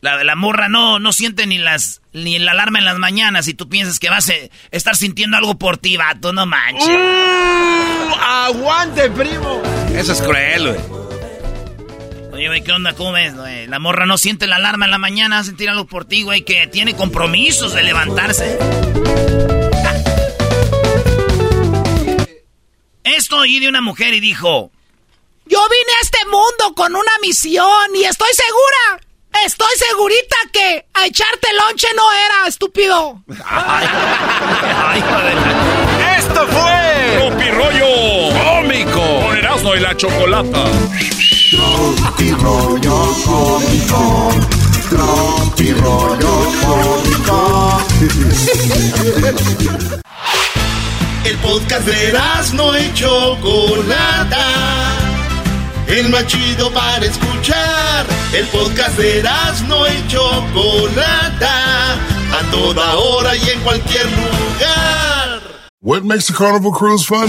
La, la morra no, no siente ni las ni la alarma en las mañanas y tú piensas que vas a estar sintiendo algo por ti, vato, no manches. Uh, ¡Aguante, primo! Eso es cruel, güey. Oye, güey, ¿qué onda? ¿Cómo ves, güey? La morra no siente la alarma en la mañana, va a sentir algo por ti, güey, que tiene compromisos de levantarse. Esto oí de una mujer y dijo, Yo vine a este mundo con una misión y estoy segura, estoy segurita que para echarte lonche no era, estúpido. Esto fue Tropi Rollo Cómico con Erasmo y la Chocolata. El podcast de Erasmo y Chocolata el más chido para escuchar. El podcast de no y Chocolata, a toda hora y en cualquier lugar. What makes a carnival cruise fun?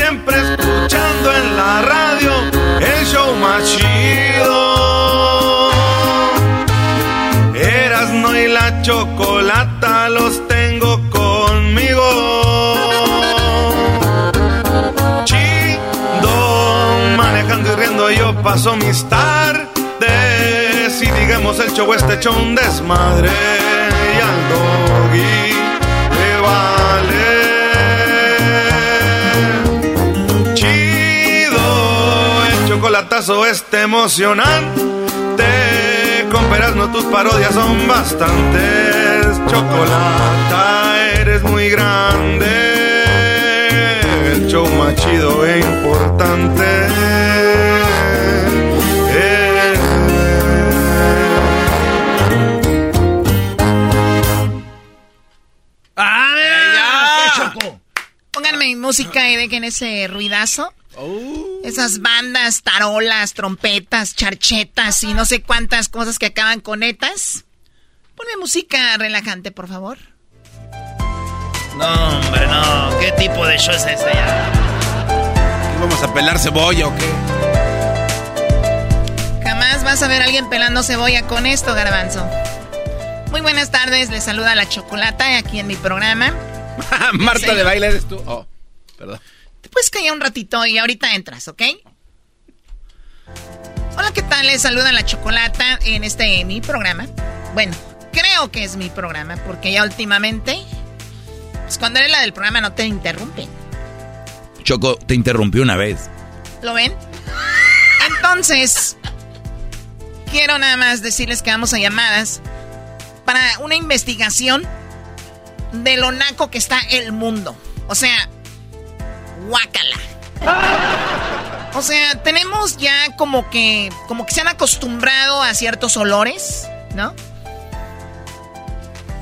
Siempre escuchando en la radio el show más chido. Erasno y la chocolata los tengo conmigo. Chido, manejando y riendo yo paso mis tardes. Y digamos el show este hecho un desmadre. Y al doggy chocolatazo este emocionante. Con no tus parodias son bastantes. Chocolata, eres muy grande. El show más chido e importante. ¡Ah, ¡Qué choco! Pónganme música y dejen ese ruidazo. Oh. Esas bandas, tarolas, trompetas, charchetas y no sé cuántas cosas que acaban con etas. Ponme música relajante, por favor. No, hombre, no. ¿Qué tipo de show es ese ya? ¿Vamos a pelar cebolla o qué? Jamás vas a ver a alguien pelando cebolla con esto, garbanzo. Muy buenas tardes, les saluda la Chocolata aquí en mi programa. Marta de baile eres tú. Oh, perdón. Te puedes callar un ratito y ahorita entras, ¿ok? Hola, ¿qué tal? Les saluda la Chocolata en este mi programa. Bueno, creo que es mi programa porque ya últimamente, pues cuando eres la del programa no te interrumpen. Choco, te interrumpió una vez. ¿Lo ven? Entonces, quiero nada más decirles que vamos a llamadas para una investigación de lo naco que está el mundo. O sea, O sea, tenemos ya como que como que se han acostumbrado a ciertos olores, ¿no?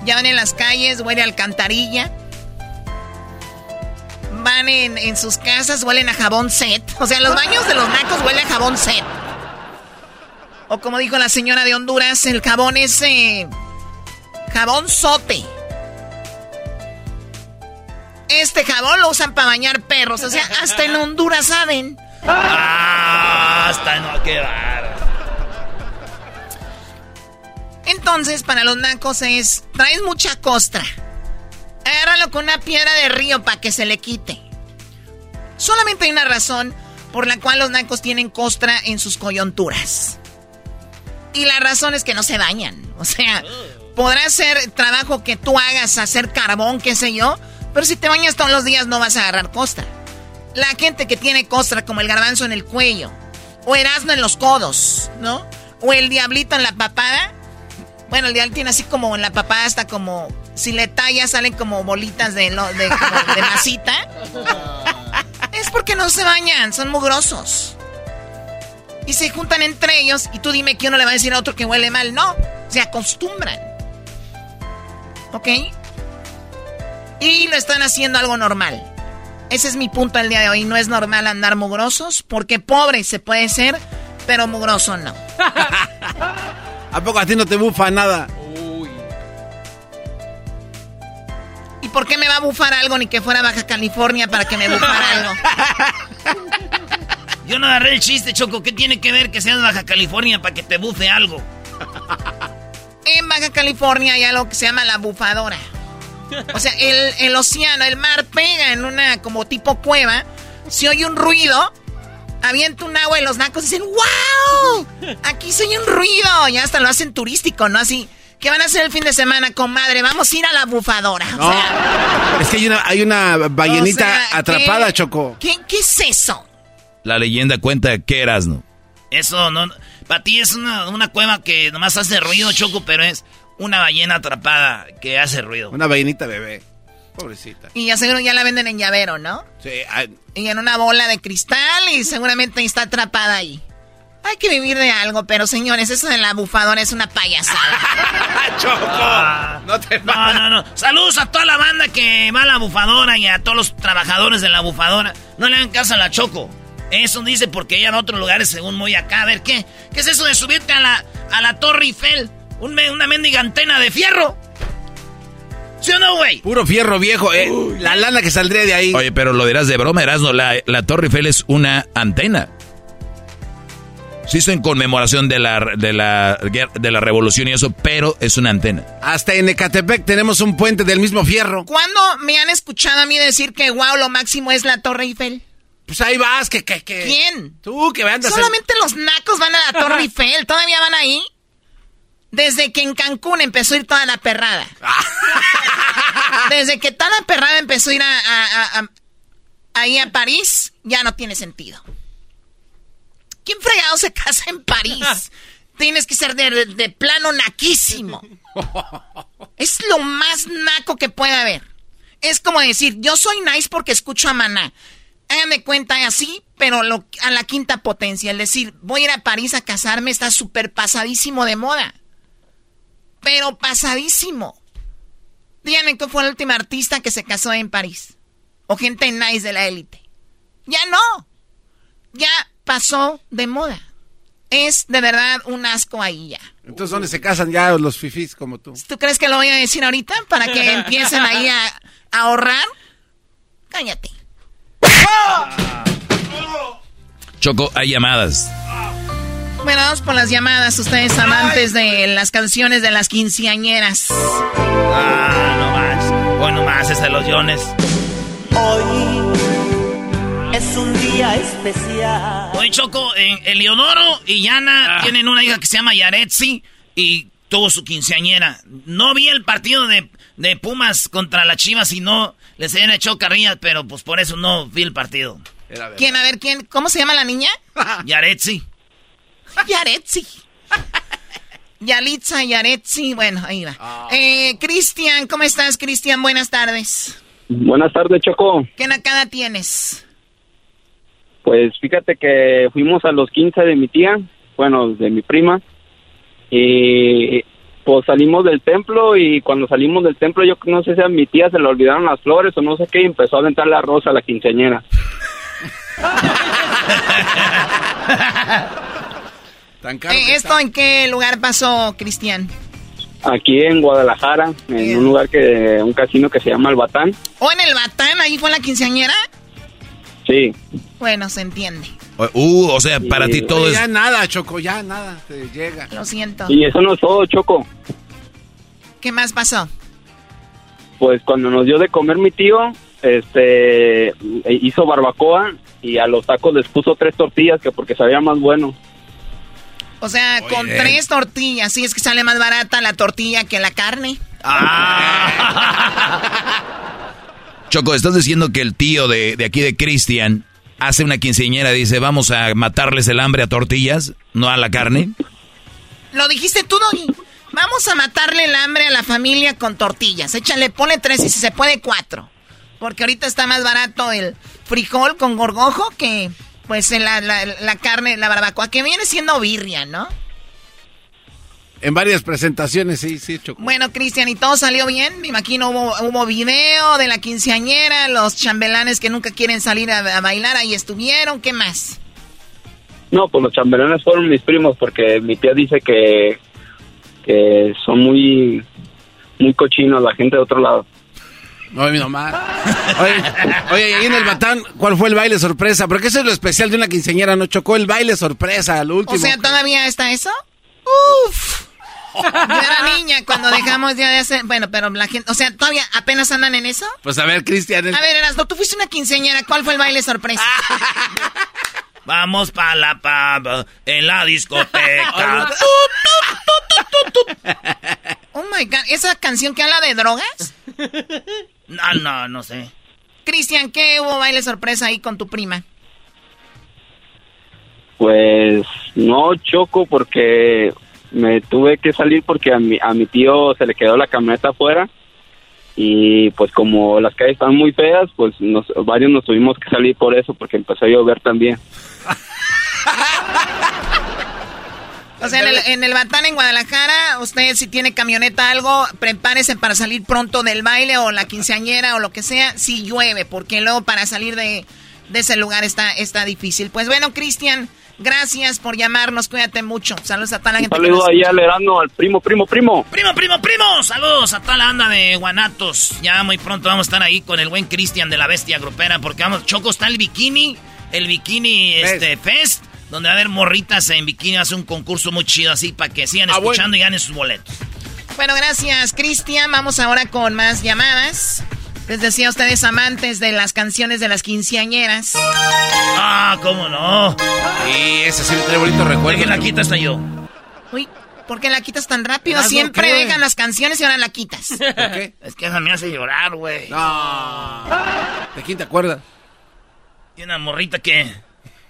Ya van en las calles, huele a alcantarilla. Van en, en sus casas, huelen a jabón set. O sea, los baños de los nacos huelen a jabón set. O como dijo la señora de Honduras, el jabón es eh, jabón sote. Este jabón lo usan para bañar perros. O sea, hasta en Honduras saben. Ah, hasta no quedar. Entonces, para los nacos es. Traes mucha costra. Agárralo con una piedra de río para que se le quite. Solamente hay una razón por la cual los nacos tienen costra en sus coyunturas. Y la razón es que no se bañan. O sea, podrá ser trabajo que tú hagas, hacer carbón, qué sé yo pero si te bañas todos los días no vas a agarrar costra. La gente que tiene costra como el garbanzo en el cuello, o Erasmo en los codos, ¿no? O el diablito en la papada. Bueno, el diablo tiene así como en la papada hasta como... Si le tallas salen como bolitas de, de, de masita. es porque no se bañan, son mugrosos. Y se juntan entre ellos y tú dime que uno le va a decir a otro que huele mal. No, se acostumbran. ¿Ok? Y lo están haciendo algo normal. Ese es mi punto el día de hoy. No es normal andar mugrosos, porque pobre se puede ser, pero mugroso no. ¿A poco a ti no te bufa nada? ¿Y por qué me va a bufar algo ni que fuera Baja California para que me bufara algo? Yo no agarré el chiste, Choco. ¿Qué tiene que ver que seas Baja California para que te bufe algo? En Baja California hay algo que se llama la bufadora. O sea, el, el océano, el mar pega en una como tipo cueva. Si oye un ruido, avienta un agua y los nacos dicen, ¡Wow! Aquí se oye un ruido. Y hasta lo hacen turístico, ¿no? Así, ¿qué van a hacer el fin de semana, comadre? Vamos a ir a la bufadora. No, es que hay una, hay una ballenita atrapada, Choco. ¿qué, ¿Qué es eso? La leyenda cuenta que eras, ¿no? Eso no. Para ti es una, una cueva que nomás hace ruido, Choco, pero es una ballena atrapada que hace ruido. Una ballenita bebé. Pobrecita. Y ya seguro ya la venden en llavero, ¿no? Sí. Y en una bola de cristal y seguramente está atrapada ahí. Hay que vivir de algo, pero señores, eso de la bufadora es una payasada. Ah. no te No, no, no. Saludos a toda la banda que va a la bufadora y a todos los trabajadores de la bufadora. No le hagan caso a la Choco. Eso dice porque ella en otros lugares, según muy acá. A ver, ¿qué? ¿Qué es eso de subirte a la, a la Torre Eiffel? Un me- una mendiga antena de fierro. ¿Sí o no, güey? Puro fierro viejo, eh. La lana que saldría de ahí. Oye, pero lo dirás de broma, Erasmo. La, la Torre Eiffel es una antena. Se hizo en conmemoración de la, de, la, de la revolución y eso, pero es una antena. Hasta en Ecatepec tenemos un puente del mismo fierro. ¿Cuándo me han escuchado a mí decir que wow, lo máximo es la Torre Eiffel? Pues ahí vas, que, que, que. ¿Quién? Tú, que andas en- Solamente los nacos van a la Torre Eiffel. ¿Todavía van ahí? Desde que en Cancún empezó a ir toda la perrada. Desde que toda la perrada empezó a ir a, a- a- a- ahí a París, ya no tiene sentido. ¿Quién fregado se casa en París? Tienes que ser de, de- de plano naquísimo. Es lo más naco que puede haber. Es como decir, yo soy nice porque escucho a Maná. Hagan de cuenta así, pero lo- a la quinta potencia. Es decir, voy a ir a París a casarme, está súper pasadísimo de moda. Pero pasadísimo. Díganme qué fue el último artista que se casó en París. O gente nice de la élite. Ya no. Ya pasó de moda. Es de verdad un asco ahí ya. Entonces, ¿dónde se casan ya los fifís como tú? ¿Tú crees que lo voy a decir ahorita para que empiecen ahí a, a ahorrar? Cállate. Choco, hay llamadas. Bueno, vamos por las llamadas, ustedes amantes de las canciones de las quinceañeras. Ah, no más. Hoy no más es de los Jones. Hoy es un día especial. Hoy Choco, en Eleodoro y Yana tienen una hija que se llama Yaretsi y tuvo su quinceañera. No vi el partido de, de Pumas contra las Chivas y no les habían hecho carrillas, pero pues por eso no vi el partido. ¿Quién? A ver, ¿quién? ¿Cómo se llama la niña? Yaretsi. Yaretsi. Yalitza, Yaretsi. Bueno, ahí va. Eh, Cristian, ¿cómo estás, Cristian? Buenas tardes. Buenas tardes, Choco. ¿Qué nacada tienes? Pues fíjate que fuimos a los 15 de mi tía, bueno, de mi prima, y pues salimos del templo y cuando salimos del templo yo no sé si a mi tía se le olvidaron las flores o no sé qué y empezó a aventar la rosa a la quinceañera. Tan Eh, ¿Esto en qué lugar pasó, Cristian? Aquí en Guadalajara, en un lugar que, un casino que se llama El Batán. ¿O en el Batán? ¿Ahí fue la quinceañera? Sí. Bueno, se entiende. Uh, o sea, para ti todo es... Ya nada, Choco, ya nada. Te llega. Lo siento. Y eso no es todo, Choco. ¿Qué más pasó? Pues cuando nos dio de comer mi tío, este, hizo barbacoa y a los tacos les puso tres tortillas que porque sabía más bueno. O sea, con tres tortillas. Sí, es que sale más barata la tortilla que la carne. Choco, estás diciendo que el tío de, de aquí de Cristian hace una quinceañera, dice, vamos a matarles el hambre a tortillas, no a la carne. Lo dijiste tú, Doggy. Vamos a matarle el hambre a la familia con tortillas. Échale, ponle tres y si se puede cuatro. Porque ahorita está más barato el frijol con gorgojo que pues la, la, la carne, la barbacoa, que viene siendo birria, ¿no? En varias presentaciones, sí, sí, Choco. Bueno, Cristian, ¿y todo salió bien? Me imagino hubo, hubo video de la quinceañera, los chambelanes que nunca quieren salir a, bailar, ahí estuvieron, ¿qué más? No, pues los chambelanes fueron mis primos porque mi tía dice que, que son muy, muy cochinos la gente de otro lado. No, mi mamá. Oye, oye, ahí en el Batán, ¿cuál fue el baile sorpresa? Porque eso es lo especial de una quinceañera, ¿no? Chocó el baile sorpresa al último. O sea, ¿todavía está eso? Uf. Yo era niña cuando dejamos ya de hacer. Bueno, pero la gente. O sea, ¿todavía apenas andan en eso? Pues a ver, Cristian. A ver, Erasno, tú fuiste una quinceañera. ¿Cuál fue el baile sorpresa? Vamos pa' la pub en la discoteca. oh my god, ¿esa canción que habla de drogas? No, no, no sé. Cristian, ¿qué hubo baile sorpresa ahí con tu prima? Pues no choco porque me tuve que salir porque a mi, a mi tío se le quedó la camioneta afuera y pues como las calles están muy feas, pues nos, varios nos tuvimos que salir por eso porque empezó a llover también. O sea, en el, en el Batán en Guadalajara, usted si tiene camioneta algo, prepárese para salir pronto del baile o la quinceañera o lo que sea, si llueve, porque luego para salir de, de ese lugar está, está difícil. Pues bueno, Cristian, Gracias por llamarnos, cuídate mucho. Saludos a toda la gente. Saludos ahí al Erano, al primo, primo, primo. Primo, primo, primo. Saludos a toda la banda de Guanatos. Ya muy pronto vamos a estar ahí con el buen Cristian de la Bestia Grupera, porque vamos, Choco está el bikini, el bikini este, fest, donde va a haber morritas en bikini, hace un concurso muy chido así para que sigan ah, escuchando y ganen sus boletos. Bueno, gracias, Cristian. Vamos ahora con más llamadas. Les decía a ustedes amantes de las canciones de las quinceañeras. Ah, ¿cómo no? Sí, ese sí me trae bonito recuerdo. ¿Quién la quita hasta yo? Uy, ¿por qué la quitas tan rápido? Siempre dejan las canciones y ahora la quitas. ¿Por qué? Es que esa me hace llorar, güey. No. ¿De quién te acuerdas? Y una morrita que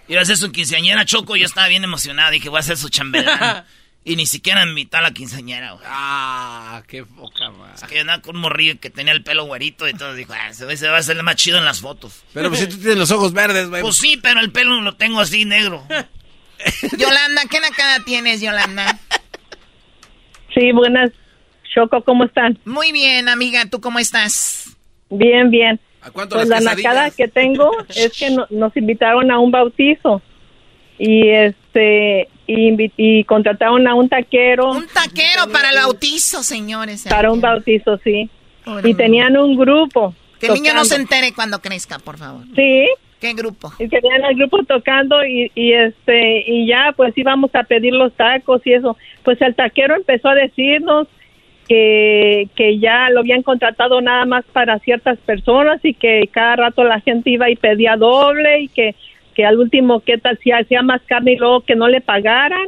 iba a ser su quinceañera choco y yo estaba bien emocionado. Dije, voy a ser su chambelán. Y ni siquiera invitó a la quinceañera, güey. Ah, qué poca madre. Es que yo andaba con un morrillo que tenía el pelo güerito y todo. Dijo, ah, ese va a ser el más chido en las fotos. Pero pues si tú tienes los ojos verdes, güey. Pues sí, pero el pelo lo tengo así negro. Yolanda, ¿qué nakada tienes, Yolanda? Sí, buenas. Choco, ¿cómo están? Muy bien, amiga. ¿Tú cómo estás? Bien, bien. ¿A cuánto pues las la nakada que tengo es que nos invitaron a un bautizo. Y este y, contrataron a un taquero. Un taquero para el bautizo, señores. Para un bautizo, sí. y tenían un grupo. Que el niño no se entere cuando crezca, por favor. Sí. ¿Qué grupo? Y tenían el grupo tocando y, y este y ya pues íbamos a pedir los tacos y eso. Pues el taquero empezó a decirnos que, que ya lo habían contratado nada más para ciertas personas y que cada rato la gente iba y pedía doble y que que al último, ¿qué tal si hacía más carne y luego que no le pagaran?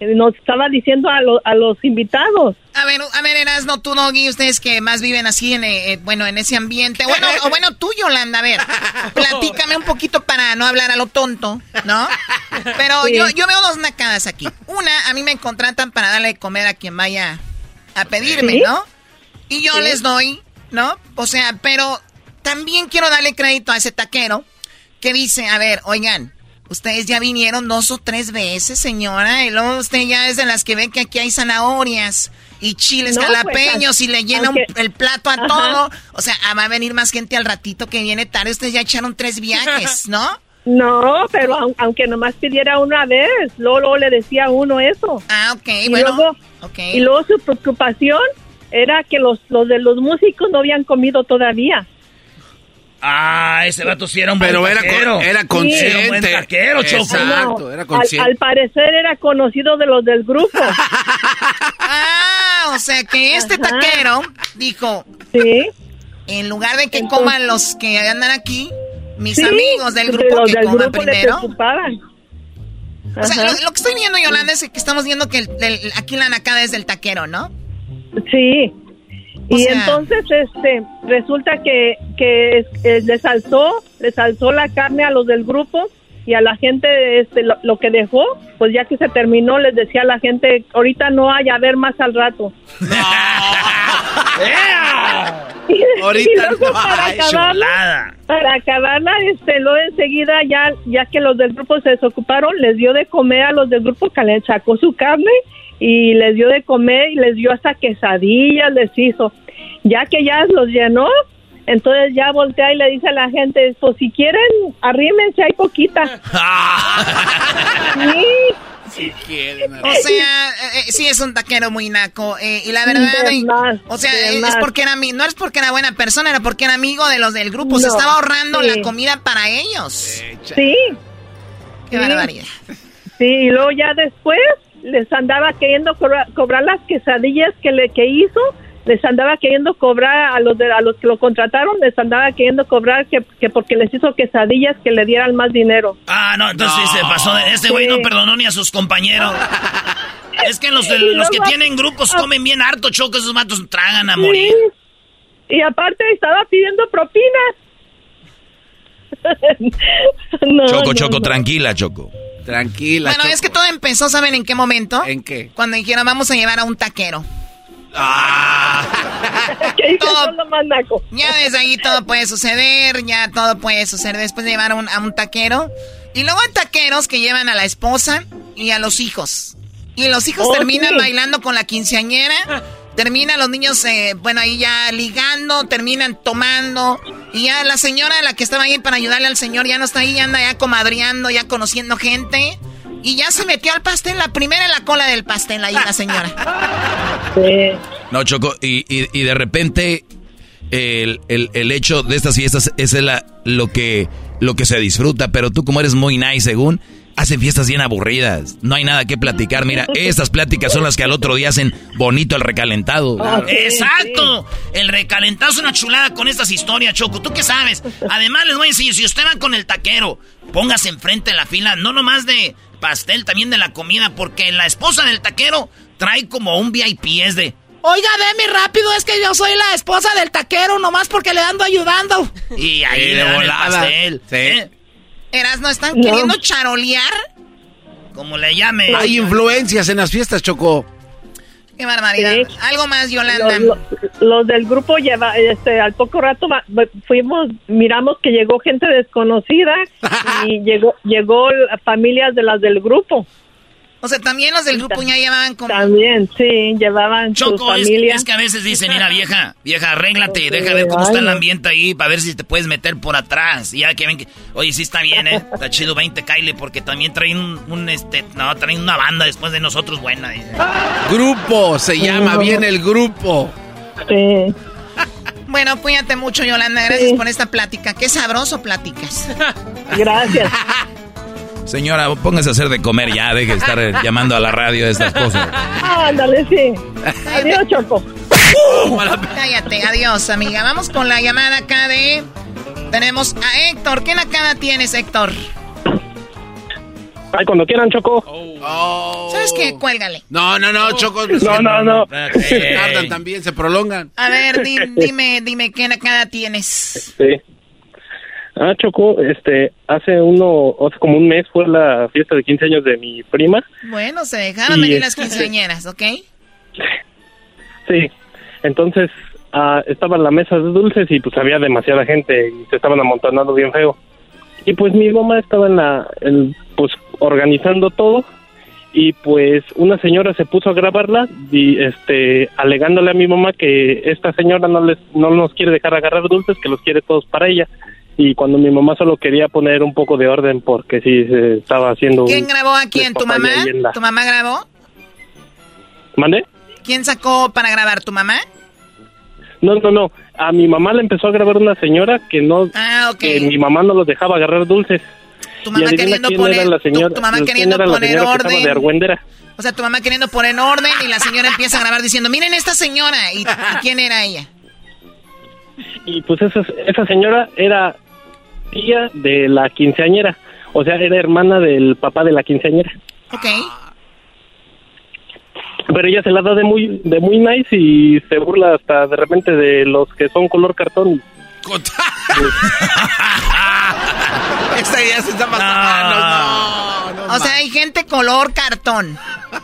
Eh, nos estaba diciendo a, a los invitados. A ver, a ver, Erasno, tú, Nogui, ustedes que más viven así, en, eh, eh, bueno, en ese ambiente. Bueno, o bueno, tú, Yolanda, a ver, platícame un poquito para no hablar a lo tonto, ¿no? Pero yo, yo veo dos nacadas aquí. Una, a mí me contratan para darle de comer a quien vaya a pedirme, ¿no? Y yo les doy, ¿no? O sea, pero también quiero darle crédito a ese taquero ¿Qué dice, a ver, oigan, ustedes ya vinieron dos o tres veces, señora, y luego usted ya es de las que ve que aquí hay zanahorias y chiles pues, jalapeños y le llena el plato a todo. O sea, ah, va a venir más gente al ratito que viene tarde. Ustedes ya echaron tres viajes, ¿no? No, pero aunque nomás pidiera una vez, luego, le decía a uno eso. Ah, ok, bueno. Y luego su preocupación era que los, los de los músicos no habían comido todavía. Ah, ese vato sí era un Pero buen era, taquero. era consciente. Era un buen taquero, Exacto, era consciente. Al, parecer era conocido de los del grupo. ah, o sea que este taquero dijo... Sí. En lugar de que coman los que andan aquí, mis amigos del grupo que coman primero... O sea, lo, que estoy viendo, Yolanda, es que estamos viendo que aquí la nacada es del taquero, ¿no? Sí. Y entonces este resulta que, que eh, les alzó, les alzó la carne a los del grupo y a la gente este lo, que dejó, pues ya que se terminó les decía a la gente, ahorita no hay a ver más al rato. ahorita no para hay acabarla, para acabarla, este luego enseguida ya ya que los del grupo se desocuparon, les dio de comer a los del grupo que les sacó su carne y les dio de comer y les dio hasta quesadillas, les hizo. Ya que ya los llenó, entonces ya voltea y le dice a la gente, pues si quieren, arrímense, hay poquita. sí. Si quieren, o sea, eh, eh, sí es un taquero muy naco. Eh, y la verdad, o sea, es porque era no es porque era buena persona, era porque era amigo de los del grupo. Se estaba ahorrando la comida para ellos. Sí. Qué barbaridad. Sí, y luego ya después les andaba queriendo cobrar, las quesadillas que le que hizo les andaba queriendo cobrar a los de, a los que lo contrataron, les andaba queriendo cobrar que, que porque les hizo quesadillas que le dieran más dinero. Ah, no, entonces se pasó. Este güey no perdonó ni a sus compañeros. es que los, los que tienen grupos ah. comen bien harto, choco, esos matos tragan a morir. Y aparte estaba pidiendo propinas. choco, Choco, tranquila, Choco. Tranquila. Bueno, es que todo empezó, ¿saben en qué momento? ¿En qué? Cuando dijeron, vamos a llevar a un taquero. Ah. todo, ya desde ahí todo puede suceder, ya todo puede suceder después de llevar a un, a un taquero. Y luego hay taqueros que llevan a la esposa y a los hijos. Y los hijos oh, terminan bailando con la quinceañera. Terminan los niños, eh, bueno, ahí ya ligando, terminan tomando. Y ya la señora, la que estaba ahí para ayudarle al señor, ya no está ahí, ya anda ya comadreando, ya conociendo gente. Y ya se metió al pastel, la primera en la cola del pastel ahí la señora. No, Choco, y, y, de repente el, el, hecho de estas fiestas es la, lo, que, lo que se disfruta, pero tú como eres muy nice según, hacen fiestas bien aburridas. No hay nada que platicar. Mira, estas pláticas son las que al otro día hacen bonito el recalentado. Ah, ¡Exacto! El recalentado es una chulada con estas historias, Choco. ¿Tú qué sabes? Además, les voy a decir, si usted va con el taquero, póngase enfrente de la fila, no nomás de pastel, también de la comida, porque la esposa del taquero trae como un VIP, es de... Oiga, deme rápido, es que yo soy la esposa del taquero, nomás porque le ando ayudando. Y ahí le dan el pastel. Sí. ¿eh? Eras, ¿no están queriendo charolear? Como le llame. Hay influencias en las fiestas, Choco. Qué barbaridad. Algo más, Yolanda. Los, del grupo lleva, este, al poco rato fuimos, miramos que llegó gente desconocida y llegó, llegó familias de las del grupo. O sea, también los del grupo ya llevaban como... También, sí, llevaban Choco, sus familias. Es, es, que a veces dicen, mira, vieja, vieja, arréglate, deja ver cómo está el ambiente ahí para ver si te puedes meter por atrás. Y ya que ven que, oye, sí está bien, ¿eh? Está chido 20, Kyle, porque también traen un, este, no, traen una banda después de nosotros buena. Grupo, se llama bien el grupo. Sí. Bueno, cuídate mucho, Yolanda. Gracias por esta plática. Qué sabroso pláticas. Gracias. Señora, póngase a hacer de comer ya, deje de estar llamando a la radio de estas cosas. Ándale, sí. Adiós, Choco. Cállate, adiós, amiga. Vamos con la llamada acá de... Tenemos a Héctor. ¿Qué cara tienes, Héctor? Ay, cuando quieran, Choco. Oh. ¿Sabes qué? Cuélgale. No, no, no, Choco. No, no, no. Tardan también, se prolongan. A ver, dime, dime, ¿qué cara tienes? Sí. Ah, Choco, este, hace uno, hace como un mes fue la fiesta de 15 años de mi prima. Bueno, se dejaron venir las quinceañeras, ¿ok? Sí, entonces ah, estaba en la mesa de dulces y pues había demasiada gente y se estaban amontonando bien feo. Y pues mi mamá estaba en la, pues organizando todo y pues una señora se puso a grabarla y este alegándole a mi mamá que esta señora no les no nos quiere dejar agarrar dulces que los quiere todos para ella y cuando mi mamá solo quería poner un poco de orden porque sí se estaba haciendo ¿Quién grabó a quién? ¿Tu mamá? ¿Tu mamá grabó? ¿Mande? ¿Quién sacó para grabar? ¿Tu mamá? No, no, no. A mi mamá le empezó a grabar una señora que no ah, que mi mamá no los dejaba agarrar dulces. Tu mamá queriendo poner la señora, tu, mamá queriendo poner orden. De o sea, tu mamá queriendo poner orden y la señora empieza a grabar diciendo, "Miren esta señora." ¿Y, quién era ella? Y pues esa esa señora era tía de la quinceañera. O sea, era hermana del papá de la quinceañera. Ok. Pero ella se la da de muy, de muy nice y se burla hasta de repente de los que son color cartón. Esta idea se está pasando. No, o sea, hay gente color cartón.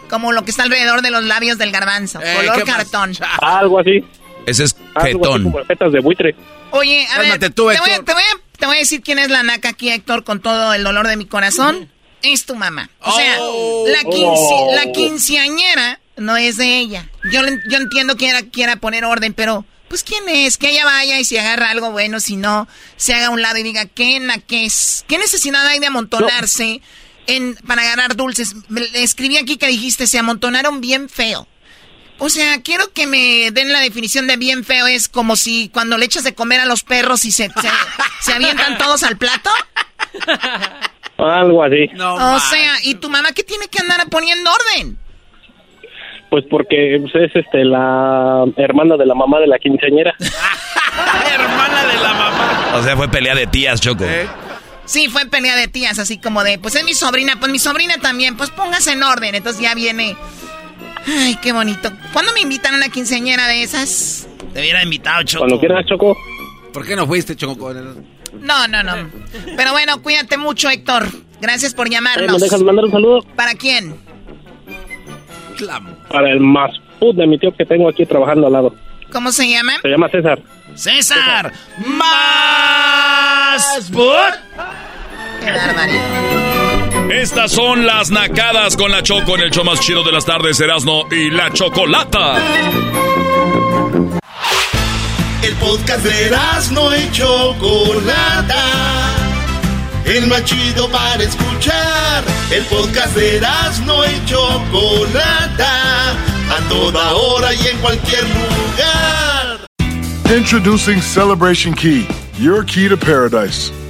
Como lo que está alrededor de los labios del garbanzo. Eh, color cartón. Algo así. Ese es jetón. de buitre. Oye, a ver, te, voy a, te voy a decir quién es la naca aquí, Héctor, con todo el dolor de mi corazón. Es tu mamá. O sea, oh. la, quince, la quinceañera No es de ella. Yo, yo entiendo que quiera, quiera poner orden, pero pues quién es, que ella vaya y si agarra algo bueno, si no, se haga a un lado y diga, ¿qué, qué es? ¿Qué necesidad hay de amontonarse en, para ganar dulces? escribí aquí que dijiste, se amontonaron bien feo. O sea, quiero que me den la definición de bien feo. Es como si cuando le echas de comer a los perros y se, se, avientan todos al plato. Algo así. o sea, ¿y tu mamá qué tiene que andar poniendo orden? Pues porque es este la hermana de la mamá de la quinceañera. hermana de la mamá. O sea, fue pelea de tías, Choco. ¿Eh? Sí, fue pelea de tías, así como de, pues es mi sobrina, pues mi sobrina también, pues póngase en orden. Entonces ya viene. Ay, qué bonito. ¿Cuándo me invitan a una quinceañera de esas? Te hubiera invitado, Choco. Cuando quieras, Choco. ¿Por qué no fuiste, Choco? No, no, no. Pero bueno, cuídate mucho, Héctor. Gracias por llamarnos. ¿Me dejas mandar un saludo? ¿Para quién? Para el más put de mi tío que tengo aquí trabajando al lado. ¿Cómo se llama? Se llama César. César. Más put. Qué barbaridad. Estas son las nacadas con la Choco en el show más chido de las tardes, Erasno y la Chocolata. El podcast de Erasno y Chocolata el más chido para escuchar. El podcast de no y Chocolata, a toda hora y en cualquier lugar. Introducing Celebration Key, your key to paradise.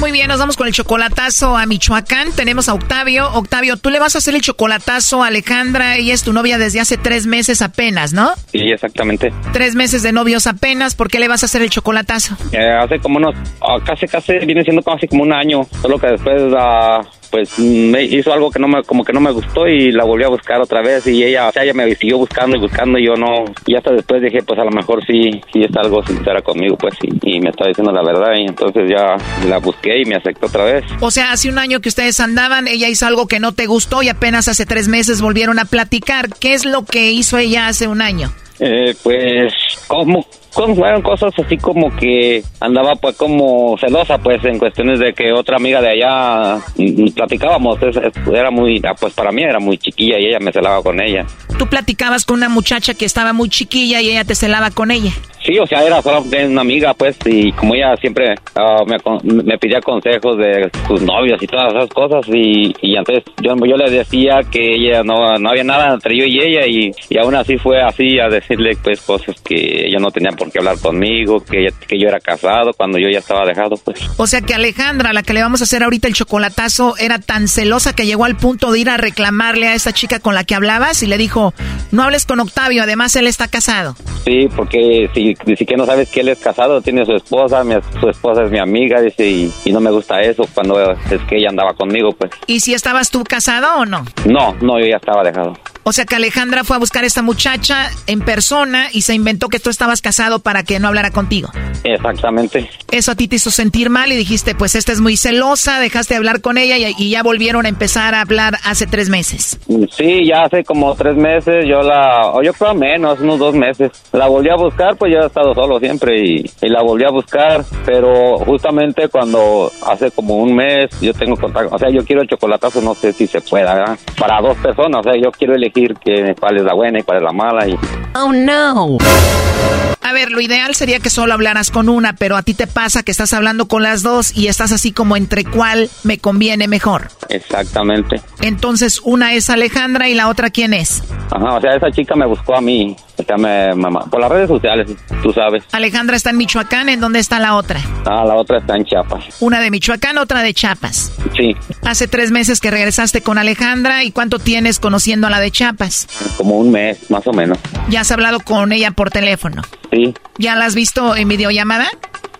Muy bien, nos vamos con el chocolatazo a Michoacán. Tenemos a Octavio. Octavio, tú le vas a hacer el chocolatazo a Alejandra. Ella es tu novia desde hace tres meses apenas, ¿no? Sí, exactamente. Tres meses de novios apenas. ¿Por qué le vas a hacer el chocolatazo? Eh, hace como unos, ah, casi, casi, viene siendo casi como un año. Solo que después uh, pues me hizo algo que no me, como que no me gustó y la volví a buscar otra vez y ella, o sea, ella me siguió buscando y buscando y yo no, y hasta después dije, pues a lo mejor sí, sí es algo sincera conmigo, pues y, y me está diciendo la verdad y entonces ya la busqué y me aceptó otra vez. O sea, hace un año que ustedes andaban, ella hizo algo que no te gustó y apenas hace tres meses volvieron a platicar. ¿Qué es lo que hizo ella hace un año? Eh, pues, ¿cómo? Fueron cosas así como que andaba pues como celosa pues en cuestiones de que otra amiga de allá mm, platicábamos, era muy, ah, pues para mí era muy chiquilla y ella me celaba con ella. Tú platicabas con una muchacha que estaba muy chiquilla y ella te celaba con ella. Sí, o sea, era solo una amiga, pues, y como ella siempre uh, me, me, pedía consejos de sus novios y todas esas cosas, y, y entonces yo, yo le decía que ella no, no había nada entre yo y ella, y, y aún así fue así a decirle, pues, cosas que ella no tenía por qué hablar conmigo, que, que yo era casado cuando yo ya estaba dejado, pues. O sea que Alejandra, la que le vamos a hacer ahorita el chocolatazo, era tan celosa que llegó al punto de ir a reclamarle a esta chica con la que hablabas y le dijo, no hables con Octavio, además él está casado. Sí, porque si dice que no sabes que él es casado, tiene su esposa, su esposa es mi amiga, dice, y, no me gusta eso cuando es que ella andaba conmigo, pues. ¿Y si estabas tú casado o no? No, no, yo ya estaba dejado. O sea que Alejandra fue a buscar a esta muchacha en persona y se inventó que tú estabas casado para que no hablara contigo. Exactamente. Eso a ti te hizo sentir mal y dijiste, pues esta es muy celosa, dejaste de hablar con ella y, ya volvieron a empezar a hablar hace tres meses. Sí, ya hace como tres meses, yo la, o yo creo menos, unos dos meses. La volví a buscar, pues yo he estado solo siempre y, la volví a buscar, pero justamente cuando hace como un mes yo tengo contacto, o sea, yo quiero el chocolatazo, no sé si se pueda, ¿verdad? Para dos personas, o sea, yo quiero elegir que cuál es la buena y cuál es la mala. Y... Oh, no. A ver, lo ideal sería que solo hablaras con una, pero a ti te pasa que estás hablando con las dos y estás así como entre cuál me conviene mejor. Exactamente. Entonces, una es Alejandra y la otra quién es. Ajá, o sea, esa chica me buscó a mí. Me, mamá, por las redes sociales, tú sabes. Alejandra está en Michoacán, ¿en dónde está la otra? Ah, la otra está en Chiapas. Una de Michoacán, otra de Chiapas. Sí, Hace tres meses que regresaste con Alejandra, ¿y cuánto tienes conociendo a la de Chiapas? como un mes, más o menos. ¿Ya has hablado con ella por teléfono? Sí. ¿Ya la has visto en videollamada?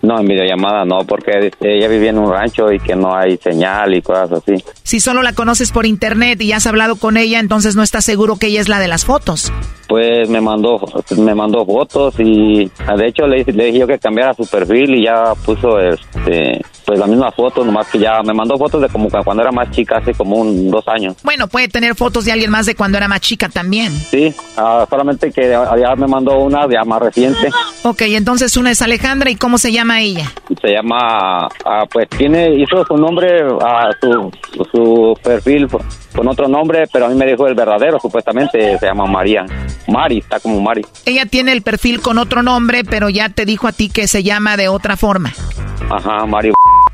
No, en videollamada no, porque ella vivía en un rancho y que no hay señal y cosas así. Si solo la conoces por internet y has hablado con ella, entonces no estás seguro que ella es la de las fotos. Pues me mandó, me mandó fotos y de hecho le, le dije yo que cambiara su perfil y ya puso este, pues la misma foto, nomás que ya me mandó fotos de como cuando era más chica, hace como un dos años. Bueno, puede tener fotos de alguien más de cuando era más chica también. Sí, ah, solamente que ya me mandó una ya más reciente. Ok, entonces una es Alejandra y ¿cómo se llama ella? Se llama, ah, pues tiene, hizo su nombre, a su, su perfil con otro nombre, pero a mí me dijo el verdadero, supuestamente se llama María. Mari, está como Mari. Ella tiene el perfil con otro nombre, pero ya te dijo a ti que se llama de otra forma. Ajá, Mari.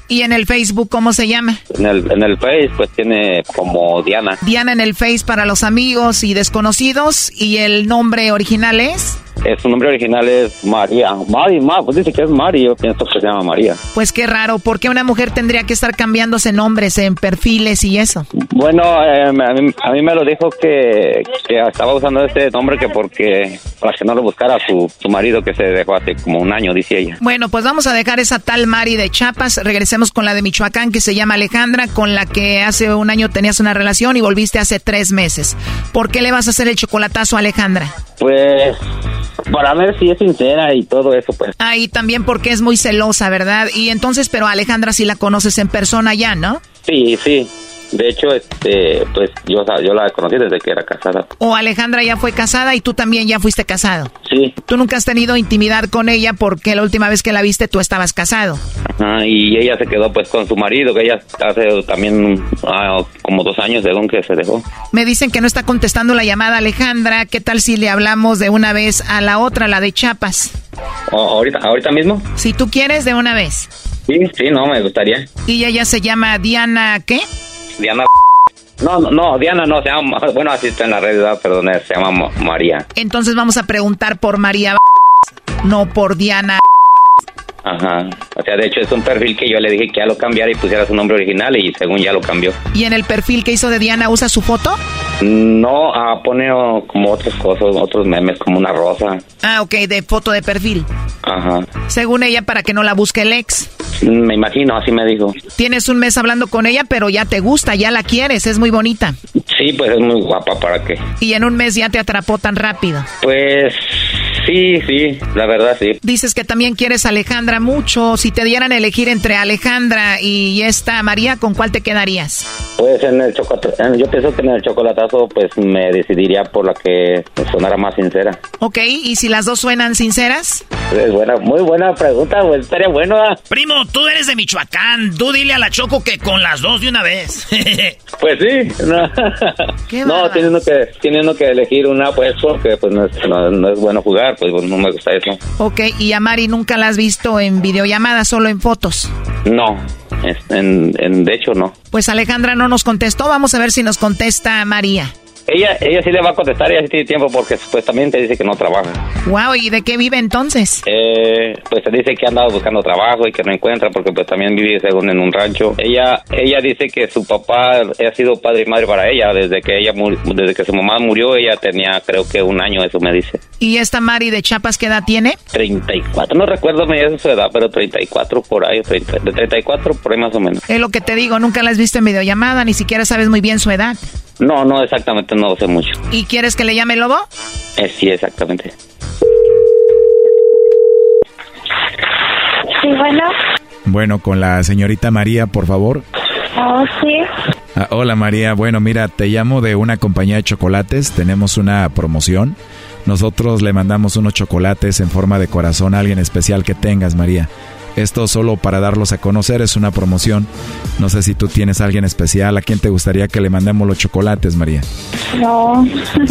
¿Y en el Facebook cómo se llama? En el, en el Face, pues tiene como Diana. Diana en el Face para los amigos y desconocidos. ¿Y el nombre original es? Eh, su nombre original es María. Mari, ma, pues dice que es Mari, yo pienso que se llama María. Pues qué raro, ¿por qué una mujer tendría que estar cambiándose nombres en perfiles y eso? Bueno, eh, a, mí, a mí me lo dijo que, que estaba usando este nombre que porque para que no lo buscara su, su marido que se dejó hace como un año, dice ella. Bueno, pues vamos a dejar esa tal Mari de Chiapas. Regresemos con la de Michoacán que se llama Alejandra, con la que hace un año tenías una relación y volviste hace tres meses. ¿Por qué le vas a hacer el chocolatazo a Alejandra? Pues para ver si es sincera y todo eso, pues. Ah, y también porque es muy celosa, ¿verdad? Y entonces, pero Alejandra sí la conoces en persona ya, ¿no? Sí, sí. De hecho, este, pues yo, yo la conocí desde que era casada. O Alejandra ya fue casada y tú también ya fuiste casado. Sí. Tú nunca has tenido intimidad con ella porque la última vez que la viste tú estabas casado. Ajá, y ella se quedó pues con su marido, que ella hace también ah, como dos años según que se dejó. Me dicen que no está contestando la llamada Alejandra. ¿Qué tal si le hablamos de una vez a la otra, la de Chapas? ¿O- ahorita, ahorita mismo? Si tú quieres, de una vez. Sí, sí, no, me gustaría. Y ella ya se llama Diana, ¿qué? Diana. No, no, Diana no, se llama, bueno, así está en la red, perdón, se llama Ma- María. Entonces vamos a preguntar por María, no por Diana. Ajá. O sea, de hecho es un perfil que yo le dije que ya lo cambiara y pusiera su nombre original y según ya lo cambió. ¿Y en el perfil que hizo de Diana usa su foto? No, ah, pone oh, como otras cosas, otros memes, como una rosa. Ah, ok, de foto de perfil. Ajá. Según ella, para que no la busque el ex. Me imagino, así me dijo. Tienes un mes hablando con ella, pero ya te gusta, ya la quieres, es muy bonita. Sí, pues es muy guapa para qué. Y en un mes ya te atrapó tan rápido. Pues sí, sí, la verdad sí. Dices que también quieres a Alejandra mucho. Si te dieran a elegir entre Alejandra y esta María, ¿con cuál te quedarías? Pues en el chocolate, yo pienso que en el chocolatazo pues me decidiría por la que sonara más sincera. Ok, ¿y si las dos suenan sinceras? Es buena, muy buena pregunta, pues estaría bueno. Primo, tú eres de Michoacán. Tú dile a la Choco que con las dos de una vez. Pues sí, no, no teniendo que teniendo que elegir una pues porque pues no es, no, no es bueno jugar, pues no me gusta eso. ok, y a Mari nunca la has visto en videollamada, solo en fotos. No, en, en- de hecho no. Pues Alejandra no nos contestó, vamos a ver si nos contesta María. Ella ella sí le va a contestar, ella sí tiene tiempo porque supuestamente dice que no trabaja. Wow, ¿y de qué vive entonces? Eh, pues se dice que ha andado buscando trabajo y que no encuentra porque pues también vive según en un rancho. Ella ella dice que su papá ha sido padre y madre para ella desde que ella desde que su mamá murió ella tenía creo que un año eso me dice. ¿Y esta Mari de Chiapas qué edad tiene? 34, no recuerdo bien su edad, pero 34 por ahí, 30 de 34 por ahí más o menos. Es lo que te digo, nunca la has visto en videollamada, ni siquiera sabes muy bien su edad. No, no exactamente, no lo sé mucho. ¿Y quieres que le llame Lobo? Eh, sí, exactamente. Sí, bueno. Bueno, con la señorita María, por favor. Oh, sí. Ah, hola María, bueno, mira, te llamo de una compañía de chocolates, tenemos una promoción. Nosotros le mandamos unos chocolates en forma de corazón a alguien especial que tengas, María. Esto solo para darlos a conocer es una promoción. No sé si tú tienes a alguien especial, ¿a quién te gustaría que le mandemos los chocolates, María? No.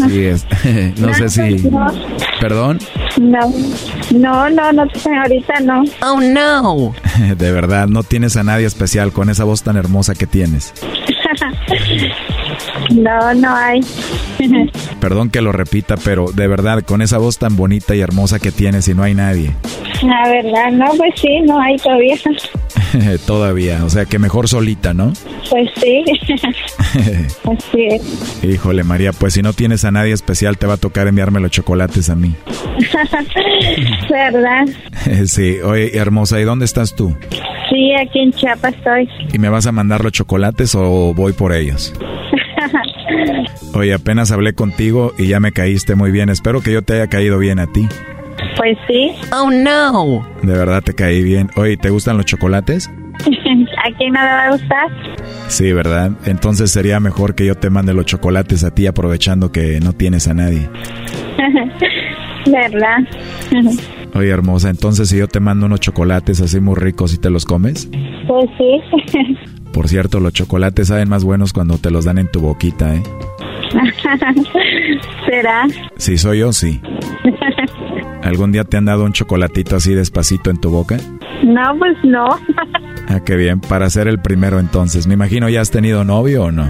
Sí, es, no sé si... No, ¿Perdón? no, no, no, no, ahorita no. Oh, no. De verdad, no tienes a nadie especial con esa voz tan hermosa que tienes. No, no hay. Perdón que lo repita, pero de verdad, con esa voz tan bonita y hermosa que tienes y no hay nadie. La verdad, no, pues sí, no hay todavía. Todavía, o sea que mejor solita, ¿no? Pues sí. Así es. Híjole, María, pues si no tienes a nadie especial, te va a tocar enviarme los chocolates a mí. ¿Verdad? sí, oye, hermosa, ¿y dónde estás tú? Sí, aquí en Chiapas estoy. ¿Y me vas a mandar los chocolates o voy por ellos? Oye, apenas hablé contigo y ya me caíste muy bien. Espero que yo te haya caído bien a ti. Pues sí. Oh, no. De verdad te caí bien. Oye, ¿te gustan los chocolates? ¿A quién no le va a gustar? Sí, ¿verdad? Entonces sería mejor que yo te mande los chocolates a ti aprovechando que no tienes a nadie. ¿Verdad? Oye, hermosa, entonces si yo te mando unos chocolates así muy ricos y te los comes? Pues sí. Por cierto, los chocolates saben más buenos cuando te los dan en tu boquita, ¿eh? ¿Será? Si soy yo, sí. ¿Algún día te han dado un chocolatito así despacito en tu boca? No, pues no. ah, qué bien. Para ser el primero entonces. Me imagino ya has tenido novio o no.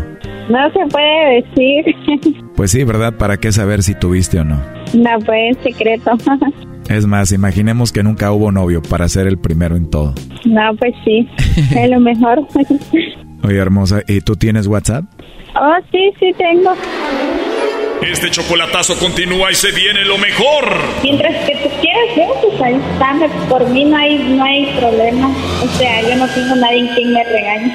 No se puede decir. pues sí, ¿verdad? ¿Para qué saber si tuviste o no? No, pues secreto. Es más, imaginemos que nunca hubo novio para ser el primero en todo. No, pues sí. es lo mejor. Oye, hermosa, ¿y tú tienes WhatsApp? Oh, sí, sí tengo. Este chocolatazo continúa y se viene lo mejor. Mientras que tú quieras, ¿eh? pues ahí está, por mí no hay, no hay problema. O sea, yo no tengo nadie en quien me regañe.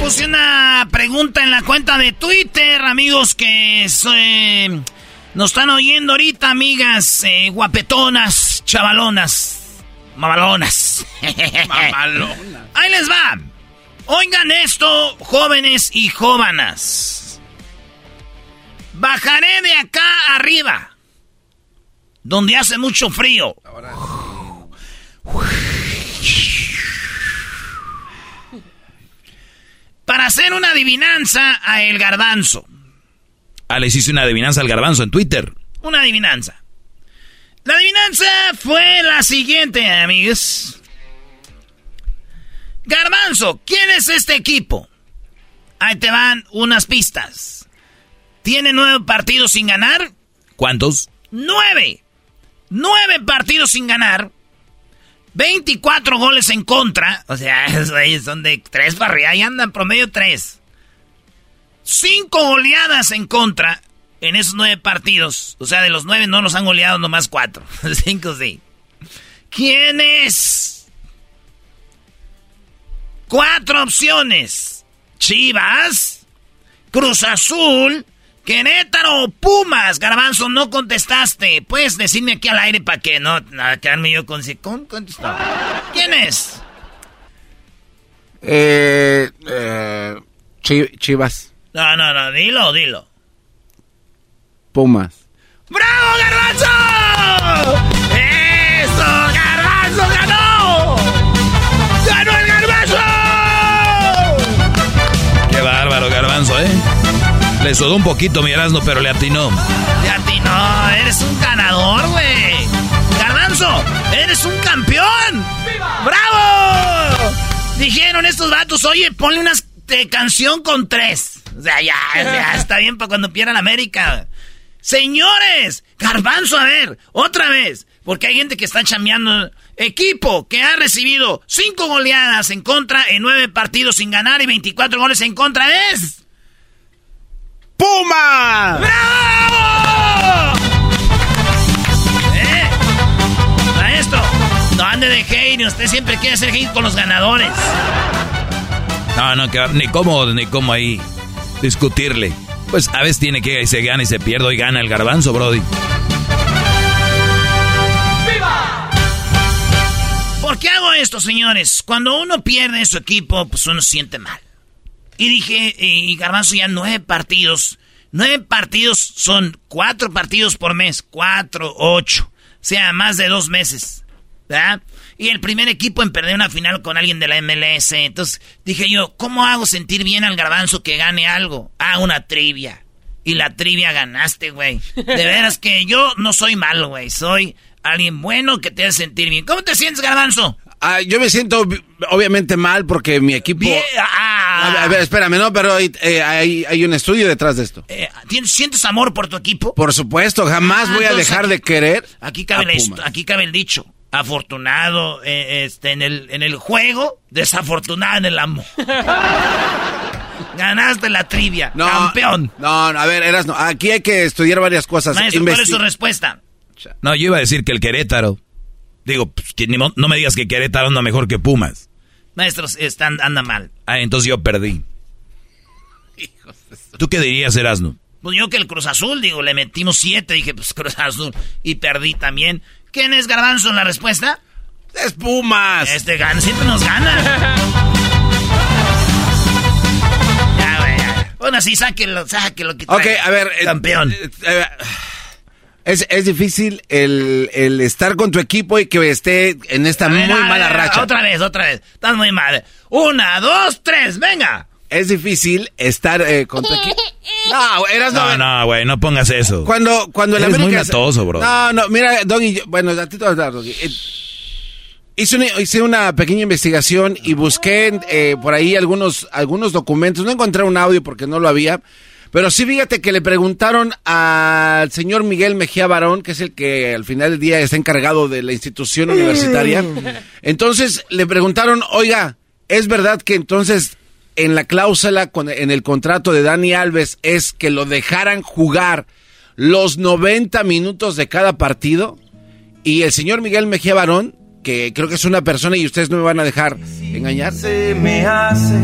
Puse una pregunta en la cuenta de Twitter, amigos que eh, nos están oyendo ahorita, amigas eh, guapetonas, chavalonas, mamalonas. Mamalonas. Ahí les va. Oigan esto, jóvenes y jóvenes. Bajaré de acá arriba, donde hace mucho frío. Para hacer una adivinanza a el garbanzo. Ah, le hiciste una adivinanza al garbanzo en Twitter. Una adivinanza. La adivinanza fue la siguiente, amigos. Garbanzo, ¿quién es este equipo? Ahí te van unas pistas. ¿Tiene nueve partidos sin ganar? ¿Cuántos? Nueve. Nueve partidos sin ganar. 24 goles en contra. O sea, son de tres para arriba. Ahí andan promedio tres. Cinco goleadas en contra en esos nueve partidos. O sea, de los nueve no nos han goleado nomás cuatro. Cinco sí. ¿Quién es? Cuatro opciones. Chivas, Cruz Azul, Querétaro, Pumas. Garbanzo, no contestaste. Puedes decirme aquí al aire para que no, quedarme yo con... ¿Cómo contestó? ¿Quién es? Eh, eh, Chivas. No, no, no, dilo, dilo. Pumas. ¡Bravo, Garbanzo! Le sudó un poquito mi Erasmo, pero le atinó. Le atinó, eres un ganador, güey. Garbanzo, eres un campeón. ¡Bravo! Dijeron estos vatos, oye, ponle una canción con tres. O sea, ya, ya está bien para cuando pierdan América. Señores, Garbanzo, a ver, otra vez. Porque hay gente que está chameando equipo que ha recibido cinco goleadas en contra en nueve partidos sin ganar y 24 goles en contra es... ¡Puma! ¡Bravo! ¿Eh? Maestro, no ande de hate, usted siempre quiere hacer hate con los ganadores. No, no, que, ni cómo, ni cómo ahí discutirle. Pues a veces tiene que se gana y se pierde y gana el garbanzo, Brody. ¿Por qué hago esto, señores? Cuando uno pierde en su equipo, pues uno se siente mal. Y dije, y Garbanzo ya nueve partidos. Nueve partidos son cuatro partidos por mes. Cuatro, ocho. O sea, más de dos meses. ¿Verdad? Y el primer equipo en perder una final con alguien de la MLS. Entonces dije yo, ¿cómo hago sentir bien al garbanzo que gane algo? Ah, una trivia. Y la trivia ganaste, güey. De veras que yo no soy malo, güey. Soy alguien bueno que te hace sentir bien. ¿Cómo te sientes, garbanzo? Ah, yo me siento obviamente mal porque mi equipo... ah. A ver, espérame, ¿no? Pero eh, hay, hay, un estudio detrás de esto. Eh, ¿Sientes amor por tu equipo? Por supuesto, jamás Ah, voy a dejar aquí- de querer Aquí cabe, a aquí cabe el dicho. Afortunado eh, este, en, el, en el juego, desafortunado en el amor. Ganaste la trivia, No, campeón. No, no, a ver, eras no. Aquí hay que estudiar varias cosas. Maestro, ¿cuál es su respuesta? No, yo iba a decir que el Querétaro. Digo, pues, que no me digas que Querétaro anda mejor que Pumas. Maestros, están, anda mal. Ah, entonces yo perdí. ¿Tú qué dirías, Erasno? Pues yo que el Cruz Azul, digo, le metimos siete, dije, pues Cruz Azul, y perdí también. ¿Quién es Garbanzo en la respuesta? Es Pumas. Este gana, siempre nos gana. ya. Bueno, así sáquelo, sáquelo. Que Ok, a ver. eh, Campeón. eh, eh, es, es difícil el, el estar con tu equipo y que esté en esta ver, muy ver, mala racha. Otra vez, otra vez. Estás muy mal. Una, dos, tres, venga. Es difícil estar eh, con tu equipo. No, eras No, no, güey, no pongas eso. Cuando, cuando el Eres muy América... latoso, bro. No, no, mira, Doggy, yo- bueno, a ti te vas a dar, Doggy. Eh, hice, una, hice una pequeña investigación y busqué eh, por ahí algunos, algunos documentos. No encontré un audio porque no lo había. Pero sí, fíjate que le preguntaron al señor Miguel Mejía Barón, que es el que al final del día está encargado de la institución universitaria. Entonces le preguntaron, oiga, ¿es verdad que entonces en la cláusula, con- en el contrato de Dani Alves, es que lo dejaran jugar los 90 minutos de cada partido? Y el señor Miguel Mejía Barón, que creo que es una persona y ustedes no me van a dejar engañar. Se me hace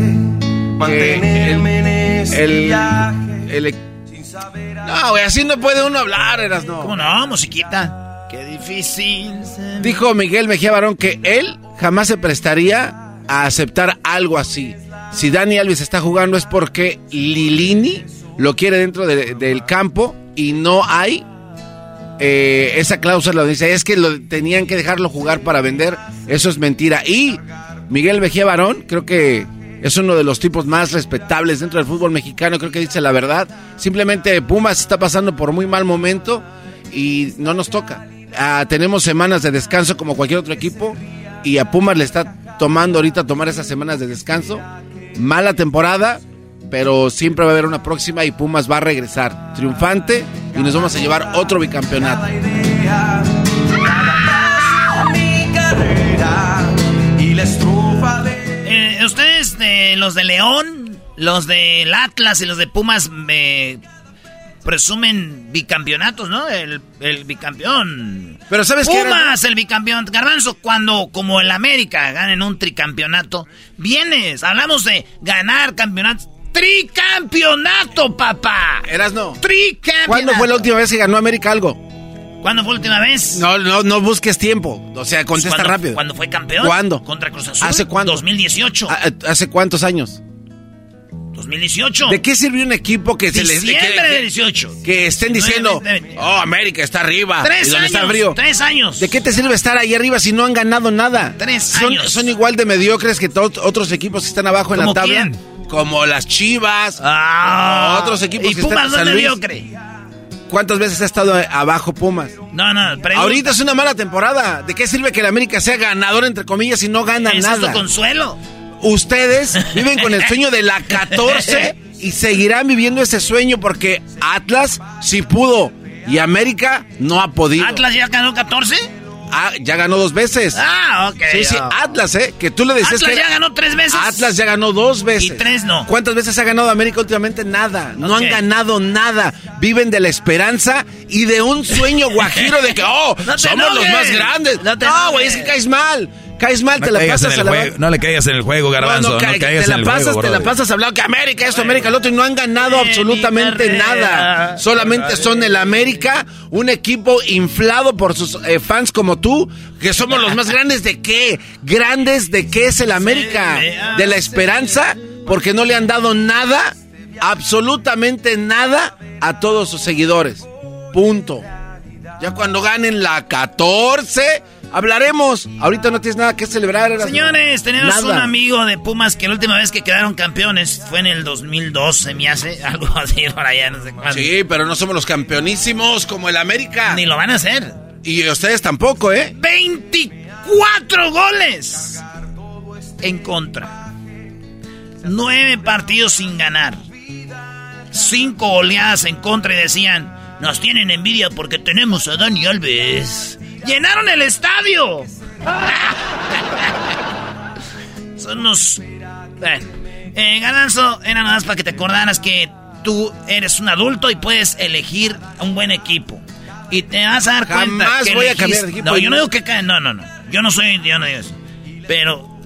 mantenerme en este el, viaje. el- no, güey, así no puede uno hablar, eras no. ¿Cómo no? Musiquita. Qué difícil. Dijo Miguel Mejía Barón que él jamás se prestaría a aceptar algo así. Si Dani Alves está jugando es porque Lilini lo quiere dentro de- del campo y no hay eh, esa cláusula donde dice es que lo tenían que dejarlo jugar para vender. Eso es mentira. Y Miguel Mejía Barón, creo que es uno de los tipos más respetables dentro del fútbol mexicano. Creo que dice la verdad. Simplemente Pumas está pasando por muy mal momento y no nos toca. Ah, tenemos semanas de descanso como cualquier otro equipo y a Pumas le está tomando ahorita tomar esas semanas de descanso. Mala temporada, pero siempre va a haber una próxima y Pumas va a regresar triunfante y nos vamos a llevar otro bicampeonato. Los de León, los del Atlas y los de Pumas, me presumen bicampeonatos, ¿no? El, el bicampeón. Pero ¿sabes qué era? Pumas, el bicampeón. Garbanzo, cuando, como el América, ganen un tricampeonato, vienes. Hablamos de ganar campeonatos. ¡Tricampeonato, papá! Eras no. ¡Tricampeonato! ¿Cuándo fue la última vez que ganó América algo? ¿Cuándo fue la última vez? No, no, no busques tiempo. O sea, contesta ¿Cuándo- rápido. ¿Cuándo fue campeón? ¿Cuándo? Contra Cruz Azul. ¿Hace cuándo? 2018. Ah, ¿Hace cuántos años? 2018. ¿De qué sirvió un equipo que se les Diciembre que- de 18. que estén diciendo, 19, oh, América está arriba. Tres ¿Y dónde está el años, frío? tres años. ¿De qué te sirve estar ahí arriba si no han ganado nada? Tres son, años. Son igual de mediocres que todos otros equipos que están abajo en la ¿Cómo tabla. quién? Como las Chivas. Ah. como otros equipos ¿Y que Pumas están no es mediocre? ¿Cuántas veces ha estado abajo Pumas? No, no, pregunta. Ahorita es una mala temporada. ¿De qué sirve que el América sea ganador entre comillas y no gana es nada? tu consuelo. Ustedes viven con el sueño de la 14 y seguirán viviendo ese sueño porque Atlas sí pudo y América no ha podido. ¿Atlas ya ganó 14? Ah, ya ganó dos veces. Ah, ok. Sí, sí, Atlas, ¿eh? Que tú le decías Atlas que... ya ganó tres veces. Atlas ya ganó dos veces. Y tres no. ¿Cuántas veces ha ganado América últimamente? Nada. No han ganado nada. Viven de la esperanza y de un sueño guajiro de que, oh, No somos los más grandes. No güey, es que caes mal. Caes mal, No, te la pasas a la... juego, no le caigas en el juego, garbanzo. No, ca- caigas te la en el pasas, juego, te la pasas hablando que América esto, América el otro y no han ganado absolutamente nada. Solamente son el América, un equipo inflado por sus eh, fans como tú, que somos los más grandes de qué? Grandes de qué es el América? De la esperanza, porque no le han dado nada, absolutamente nada a todos sus seguidores. Punto. Ya cuando ganen la 14, hablaremos. Ahorita no tienes nada que celebrar. Erasmo. Señores, tenemos Nada. un amigo de Pumas que la última vez que quedaron campeones fue en el 2012, me hace algo así por allá, no sé cuándo. Sí, pero no somos los campeonísimos como el América. Ni lo van a hacer. Y ustedes tampoco, ¿eh? 24 goles en contra. 9 partidos sin ganar. 5 oleadas en contra y decían, nos tienen envidia porque tenemos a Dani Alves. Llenaron el estadio. Son unos... Bueno, eh, Garbanzo, era nada más para que te acordaras que tú eres un adulto y puedes elegir un buen equipo. Y te vas a dar cuenta Jamás que voy a cambiar de equipo. No, yo no digo que no, no, no. Yo no soy, yo no digo eso. Pero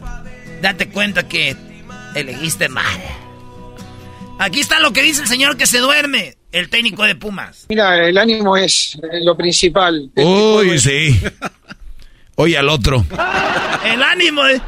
date cuenta que elegiste mal. Aquí está lo que dice el señor que se duerme, el técnico de Pumas. Mira, el ánimo es lo principal. Uy, sí. Oye al otro. El ánimo de...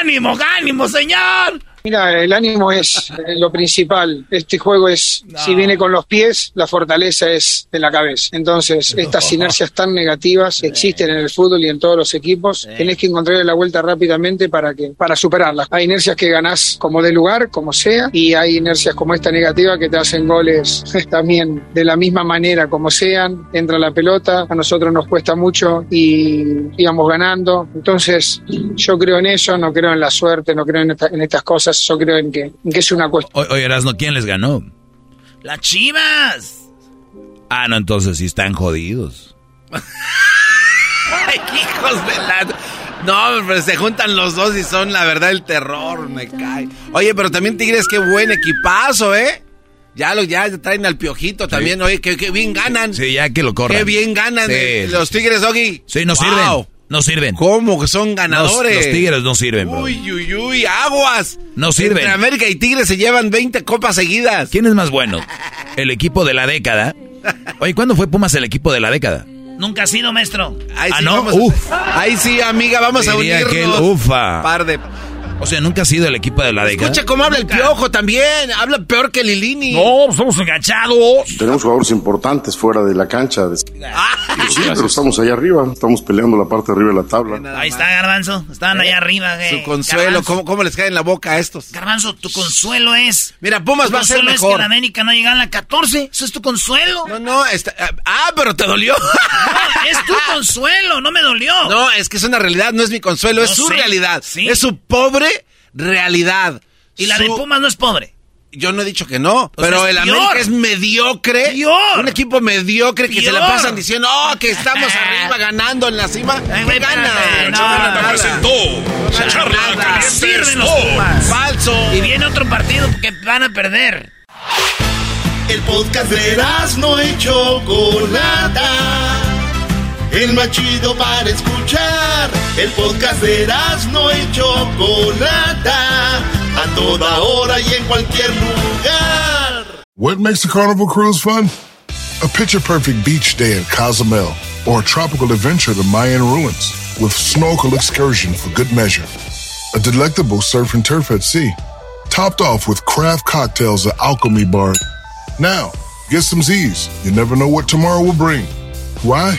¡Ánimo, ánimo, señor! Mira, el ánimo es eh, lo principal. Este juego es, si viene con los pies, la fortaleza es de la cabeza. Entonces, estas inercias tan negativas que existen en el fútbol y en todos los equipos, tenés que encontrarle la vuelta rápidamente para que para superarlas. Hay inercias que ganás como de lugar, como sea, y hay inercias como esta negativa que te hacen goles también de la misma manera como sean. Entra la pelota, a nosotros nos cuesta mucho y íbamos ganando. Entonces, yo creo en eso, no creo en la suerte, no creo en, esta- en estas cosas, yo creo en que, en que es una cuestión. Oye, Erasno, ¿quién les ganó? ¡Las chivas! Ah, no, entonces sí están jodidos. Ay, hijos de la... No, pero se juntan los dos y son la verdad el terror, me cae. Oye, pero también Tigres, qué buen equipazo, ¿eh? Ya lo ya traen al piojito también, oye, que, que bien ganan. Sí, ya que lo corran. Qué bien ganan Sí. eh, los Tigres, Doggy. Sí, no Wow. sirven. No sirven. ¿Cómo que son ganadores? Los, los tigres no sirven, bro. Uy, uy, uy, aguas. No sirven. Entre América y Tigres se llevan 20 copas seguidas. ¿Quién es más bueno? ¿El equipo de la década? Oye, ¿cuándo fue Pumas el equipo de la década? Nunca ha sido maestro. Ahí Ah, sí, ¿no? vamos a- Uf. Ahí sí, amiga, vamos a unirnos. aquel, ufa. Par de... O sea, nunca ha sido el equipo de la década. Escucha cómo habla el piojo también. Habla peor que Lilini. No, somos enganchados. Tenemos jugadores importantes fuera de la cancha. Ah, Sí, pero estamos allá arriba. Estamos peleando la parte de arriba de la tabla. Ahí está Garbanzo. Estaban allá arriba. eh, Su consuelo. ¿cómo, cómo les cae en la boca a estos? Garbanzo, tu consuelo es. Mira, Pumas va a ser consuelo es que mejor. la América no llega a la 14. Eso es tu consuelo. No, no, está- ah, pero te dolió. No, es tu consuelo, no me dolió. No, es que es una realidad, no es mi consuelo, es su sé, realidad. sí. Es su pobre realidad. Y la de Pumas no es pobre. Yo no he dicho que no, pero el peor. América es mediocre. Peor. Un equipo mediocre que se la pasan diciendo, oh, que estamos arriba ganando en la cima. Ay, espérate, no, presentó Charla Sirven los. Pumas. Falso. Y viene otro partido que van a perder. El podcast de no y Chocolata. El más chido para escuchar. El podcast de y Chocolata. A toda hora y en cualquier lugar. What makes a carnival cruise fun? A picture perfect beach day at Cozumel or a tropical adventure to Mayan ruins with snorkel excursion for good measure. A delectable surf and turf at sea, topped off with craft cocktails at Alchemy Bar. Now, get some Z's. You never know what tomorrow will bring. Why?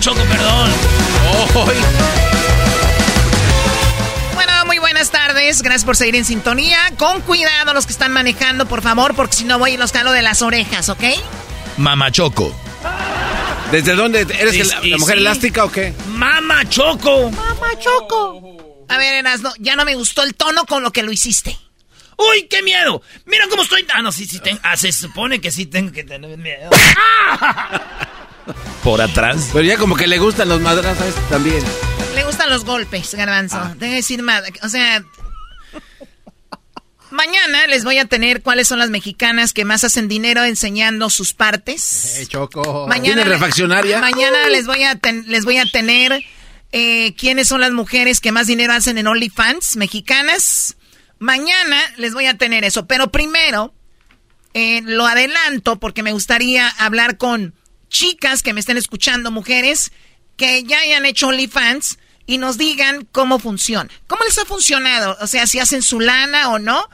Choco, perdón. Bueno, muy buenas tardes. Gracias por seguir en sintonía. Con cuidado los que están manejando, por favor, porque si no voy y los calo de las orejas, ¿ok? Mama Choco. ¿Desde dónde? ¿Eres el- la mujer sí. elástica o qué? Mama Choco. Mamá Choco. A ver, Erasno, ya no me gustó el tono con lo que lo hiciste. ¡Uy, qué miedo! Mira cómo estoy. Ah, no, sí, sí. ten- Ah, se supone que sí tengo que tener miedo. Por atrás. Pero ya como que le gustan los madrazos también. Le gustan los golpes, Garbanzo. Ah. Debe decir más. O sea. Mañana les voy a tener cuáles son las mexicanas que más hacen dinero enseñando sus partes. Eh, Choco. ¿Tiene refaccionaria? Mañana les voy a ten- les voy a tener eh, quiénes son las mujeres que más dinero hacen en OnlyFans mexicanas. Mañana les voy a tener eso, pero primero eh, lo adelanto porque me gustaría hablar con chicas que me estén escuchando, mujeres que ya hayan hecho OnlyFans y nos digan cómo funciona. ¿Cómo les ha funcionado? O sea, si hacen su lana o no.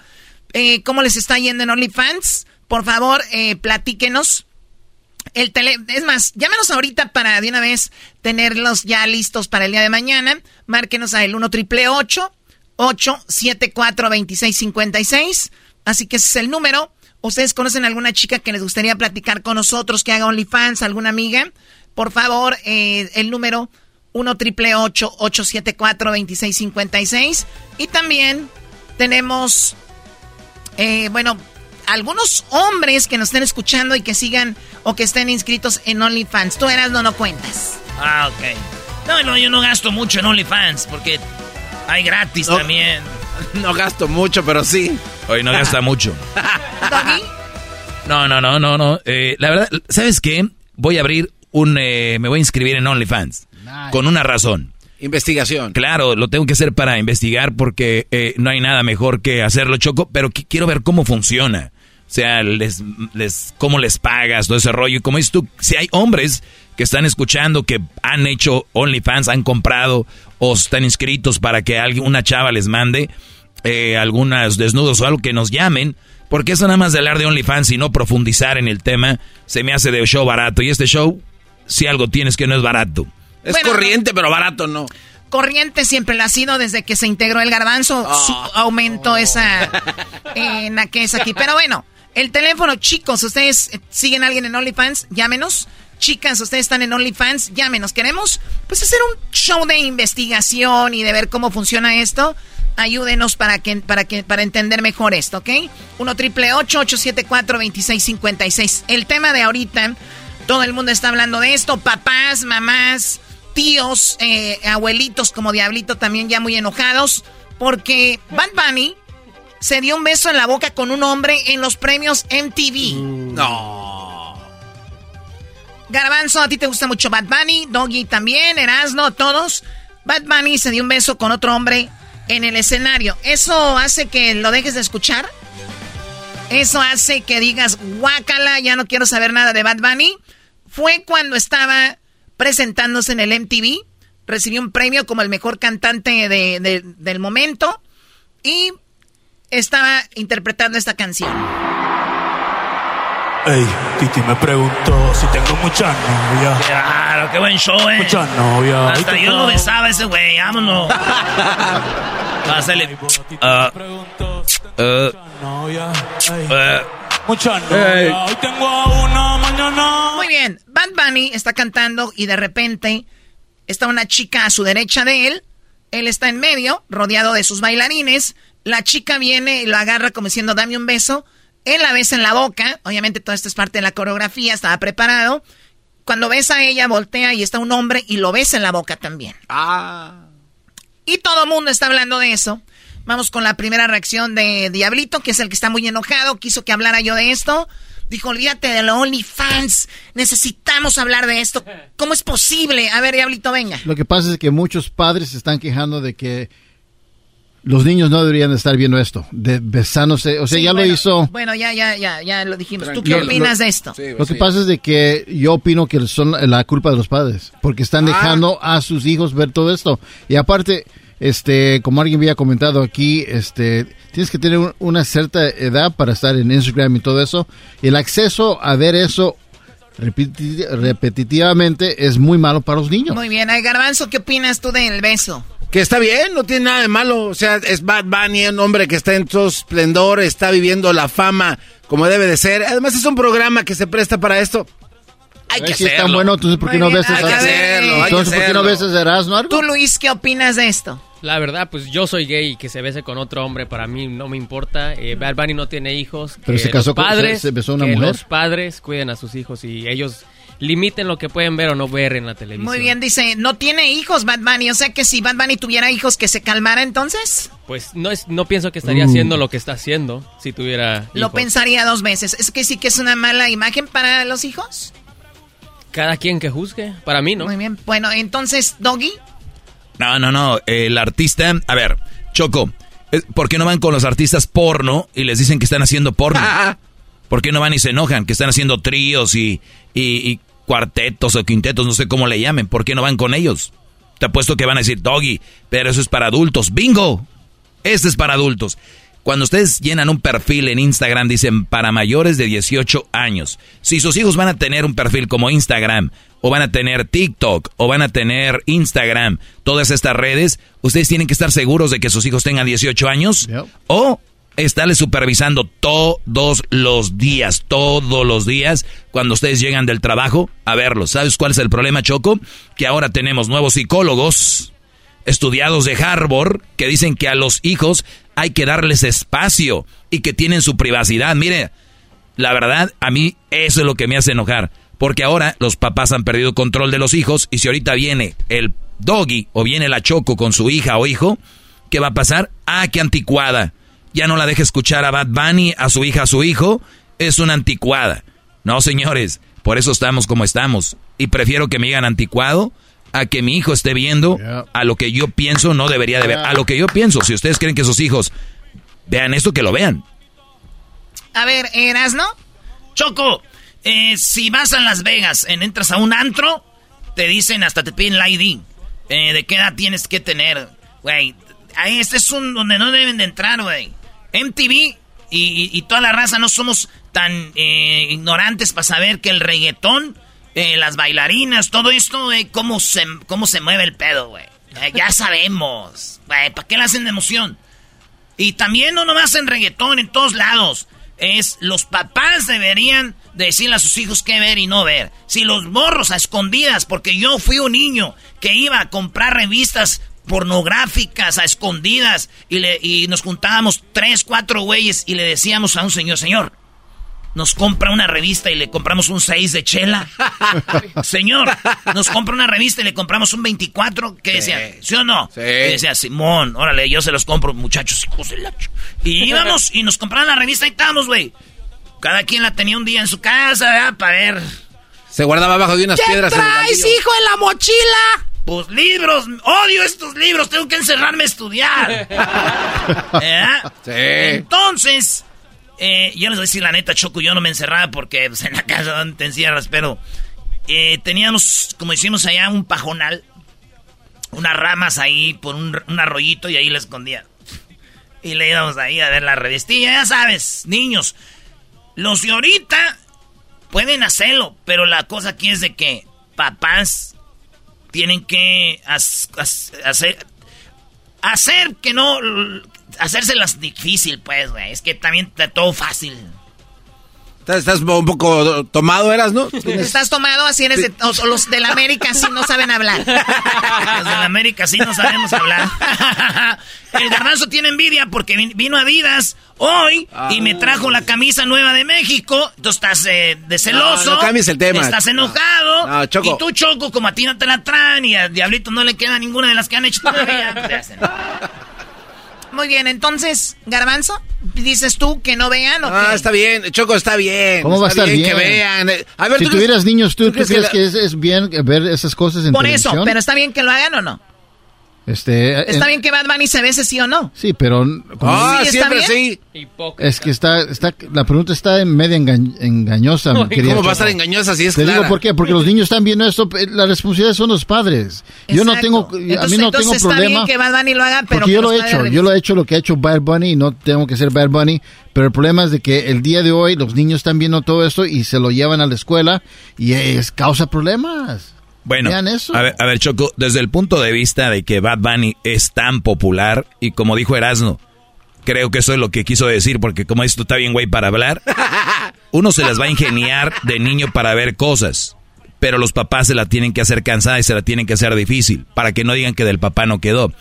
Eh, ¿Cómo les está yendo en OnlyFans? Por favor, eh, platíquenos. El tele, es más, llámenos ahorita para de una vez tenerlos ya listos para el día de mañana. Márquenos a el 1 triple 874 2656. Así que ese es el número. ¿Ustedes conocen alguna chica que les gustaría platicar con nosotros, que haga OnlyFans, alguna amiga? Por favor, eh, el número 1 triple 874 2656. Y también tenemos, eh, bueno, algunos hombres que nos estén escuchando y que sigan o que estén inscritos en OnlyFans. Tú eras no no cuentas. Ah, ok. No, no, yo no gasto mucho en OnlyFans porque hay gratis No. también. No gasto mucho, pero sí. Hoy no gasta mucho. No, no, no, no, no. Eh, la verdad, ¿sabes qué? Voy a abrir un... eh, me voy a inscribir en OnlyFans. Con una razón. Investigación. Claro, lo tengo que hacer para investigar porque eh, no hay nada mejor que hacerlo, Choco, pero qui- quiero ver cómo funciona. O sea, les, les, cómo les pagas, todo ese rollo. Y como dices tú, si hay hombres que están escuchando, que han hecho OnlyFans, han comprado o están inscritos para que alguien, una chava les mande eh, algunas desnudos o algo que nos llamen. Porque eso nada más de hablar de OnlyFans y no profundizar en el tema, se me hace de show barato. Y este show, si algo tienes que no es barato. Es Bueno, corriente, pero barato no. corriente siempre lo ha sido desde que se integró el garbanzo. su- aumentó esa eh, naqueza aquí. Pero bueno, el teléfono, chicos, ustedes eh, siguen a alguien en OnlyFans, llámenos. Chicas, ustedes están en OnlyFans, llámenos. Queremos pues hacer un show de investigación y de ver cómo funciona esto. Ayúdenos para que para que para entender mejor esto, ¿ok? 1 triple 874 2656. El tema de ahorita, todo el mundo está hablando de esto, papás, mamás, tíos, eh, abuelitos como Diablito también ya muy enojados porque Bad Bunny se dio un beso en la boca con un hombre en los premios MTV. No. Garbanzo, a ti te gusta mucho Bad Bunny, Doggy también, Erasno, todos. Bad Bunny se dio un beso con otro hombre en el escenario. ¿Eso hace que lo dejes de escuchar? ¿Eso hace que digas, guácala, ya no quiero saber nada de Bad Bunny? Fue cuando estaba presentándose en el MTV, recibió un premio como el mejor cantante de- de- del momento y estaba interpretando esta canción. Ey, Titi me preguntó si tengo muchas novias. Claro, qué buen show, eh. Muchas novias. Hasta yo lo besaba ese güey, vámonos. Pásale. Muchas Ey. novias. Hoy tengo a una, mañana. Muy bien, Bad Bunny está cantando y de repente está una chica a su derecha de él, él está en medio, rodeado de sus bailarines, la chica viene y lo agarra como diciendo dame un beso, él la besa en la boca, obviamente todo esto es parte de la coreografía, estaba preparado, cuando besa a ella voltea y está un hombre y lo besa en la boca también. Ah. Y todo el mundo está hablando de eso. Vamos con la primera reacción de Diablito, que es el que está muy enojado. Quiso que hablara yo de esto. Dijo, olvídate de los OnlyFans. Necesitamos hablar de esto. ¿Cómo es posible? A ver, Diablito, venga. Lo que pasa es que muchos padres se están quejando de que los niños no deberían de estar viendo esto, de besándose. O sea, Sí, ya bueno, lo hizo. Bueno, ya, ya, ya, ya lo dijimos. ¿Tú qué lo- opinas de esto? Lo que pasa es de que yo opino que son la culpa de los padres, porque están dejando a sus hijos ver todo esto. Y aparte, este, como alguien había comentado aquí, este, tienes que tener un- una cierta edad para estar en Instagram y todo eso. Y el acceso a ver eso repeti- repetitivamente es muy malo para los niños. Muy bien, Ay, Garbanzo, ¿qué opinas tú del beso? Que está bien, no tiene nada de malo. O sea, es Bad Bunny, un hombre que está en todo esplendor, está viviendo la fama como debe de ser. Además, es un programa que se presta para esto. Hay que si es tan hacerlo. bueno, entonces ¿por qué no ves hay que hacerlo, Entonces, ¿por qué no ves Erasmo? Tú, Luis, ¿qué opinas de esto? La verdad, pues yo soy gay y que se bese con otro hombre para mí no me importa. Eh, Bad Bunny no tiene hijos. Pero que se casó con- se- se besó a una que mujer. los padres cuiden a sus hijos y ellos limiten lo que pueden ver o no ver en la televisión. Muy bien, dice, no tiene hijos Bad Bunny. O sea que si Bad Bunny tuviera hijos, que se calmara entonces. Pues no es, no pienso que estaría Uh. haciendo lo que está haciendo si tuviera Lo hijos. pensaría dos veces. ¿Es que sí que es una mala imagen para los hijos? Cada quien que juzgue. Para mí, ¿no? Muy bien. Bueno, entonces, Doggy. No, no, no. El artista. A ver, Choco. eh, ¿Por qué no van con los artistas porno y les dicen que están haciendo porno? ¿Por qué no van y se enojan que están haciendo tríos y, y- y cuartetos o quintetos? No sé cómo le llamen. ¿Por qué no van con ellos? Te apuesto que van a decir, Doggy, pero eso es para adultos. ¡Bingo! Este es para adultos. Cuando ustedes llenan un perfil en Instagram, dicen para mayores de 18 años. Si sus hijos van a tener un perfil como Instagram, o van a tener TikTok, o van a tener Instagram, todas estas redes, ustedes tienen que estar seguros de que sus hijos tengan 18 años, o estarles supervisando todos los días, todos los días, cuando ustedes llegan del trabajo a verlos. ¿Sabes cuál es el problema, Choco? Que ahora tenemos nuevos psicólogos estudiados de Harvard que dicen que a los hijos hay que darles espacio y que tienen su privacidad. Mire, la verdad, a mí eso es lo que me hace enojar. Porque ahora los papás han perdido control de los hijos y si ahorita viene el doggy o viene la choco con su hija o hijo, ¿qué va a pasar? Ah, qué anticuada. Ya no la deje escuchar a Bad Bunny, a su hija, a su hijo. Es una anticuada. No, señores, por eso estamos como estamos. Y prefiero que me digan anticuado a que mi hijo esté viendo a lo que yo pienso no debería de ver. A lo que yo pienso. Si ustedes creen que sus hijos vean esto, que lo vean. A ver, ¿eras, no? Choco, eh, si vas a Las Vegas, en- entras a un antro, te dicen, hasta te piden la ID. Eh, ¿De qué edad tienes que tener? Güey, ahí este es un donde no deben de entrar, güey. MTV y, toda la raza no somos tan eh, ignorantes para saber que el reggaetón, eh, las bailarinas, todo esto, güey, cómo se, cómo se mueve el pedo, güey. Eh, ya sabemos. ¿para qué le hacen de emoción? Y también no nomás en reggaetón, en todos lados. Es los papás deberían decirle a sus hijos qué ver y no ver. Si los morros a escondidas, porque yo fui un niño que iba a comprar revistas pornográficas a escondidas y, le, y nos juntábamos tres, cuatro güeyes y le decíamos a un señor, señor, nos compra una revista y le compramos un 6 de chela. Señor, nos compra una revista y le compramos un 24. ¿Qué decía? ¿Sí o no? Sí. Y decía, Simón, órale, yo se los compro, muchachos, hijos de la... ch-". Y íbamos y nos compraban la revista y estábamos, güey. Cada quien la tenía un día en su casa, ¿verdad? Para ver. Se guardaba abajo de unas piedras en el baldío. hijo, en la mochila? Pues libros, odio estos libros, tengo que encerrarme a estudiar. ¿Verdad? Sí. Entonces, eh, yo les voy a decir la neta, Choco, yo no me encerraba porque pues, en la casa donde te encierras, pero eh, teníamos, como hicimos allá, un pajonal, unas ramas ahí por un, un arroyito y ahí la escondía. Y le íbamos ahí a ver la revistilla, ya sabes, niños. Los de ahorita pueden hacerlo, pero la cosa aquí es de que papás tienen que hacer hacer que no hacérselas difícil, pues, güey. Es que también está todo fácil. Estás, estás un poco tomado, eras, ¿no? ¿Estás tomado? Así eres de, o- los de la América sí no saben hablar. Los de la América sí no sabemos hablar. El garbanzo tiene envidia porque vin- vino Adidas hoy y me trajo la camisa nueva de México. Tú estás eh, de celoso. No, no cambies el tema. Estás enojado. No, Choco. Y tú, Choco, como a ti no te la traen y a Diablito no le queda ninguna de las que han hecho todavía. Muy bien, entonces, Garbanzo, dices tú que no vean o Ah, qué? está bien, Choco, está bien. ¿Cómo va a está estar bien? Que vean. A ver, si ¿tú crees- tuvieras niños, ¿tú, tú crees, la- que, es, es bien ver esas cosas en Por televisión? eso, pero ¿está bien que lo hagan o no? Este, Está bien que Bad Bunny se bese sí o no. Sí, pero... Ah, Sí, siempre sí. Es que está, está, la pregunta está en media enga- engañosa, mi querida ¿Cómo va a estar engañosa si es Te clara? digo por qué, porque los niños están viendo esto, eh, la responsabilidad son los padres. Yo no tengo, Exacto. a mí Entonces- no entonces tengo está problema. bien que Bad Bunny lo haga, pero porque que yo lo he hecho, yo lo he hecho lo que ha hecho Bad Bunny y no tengo que ser Bad Bunny, pero el problema es de que el día de hoy los niños están viendo todo esto y se lo llevan a la escuela y es causa problemas. Bueno, eso. A, ver, a ver, Choco, desde el punto de vista de que Bad Bunny es tan popular, y como dijo Erasno, creo que eso es lo que quiso decir, porque como esto está bien, güey, para hablar, uno se las va a ingeniar de niño para ver cosas, pero los papás se la tienen que hacer cansada y se la tienen que hacer difícil, para que no digan que del papá no quedó.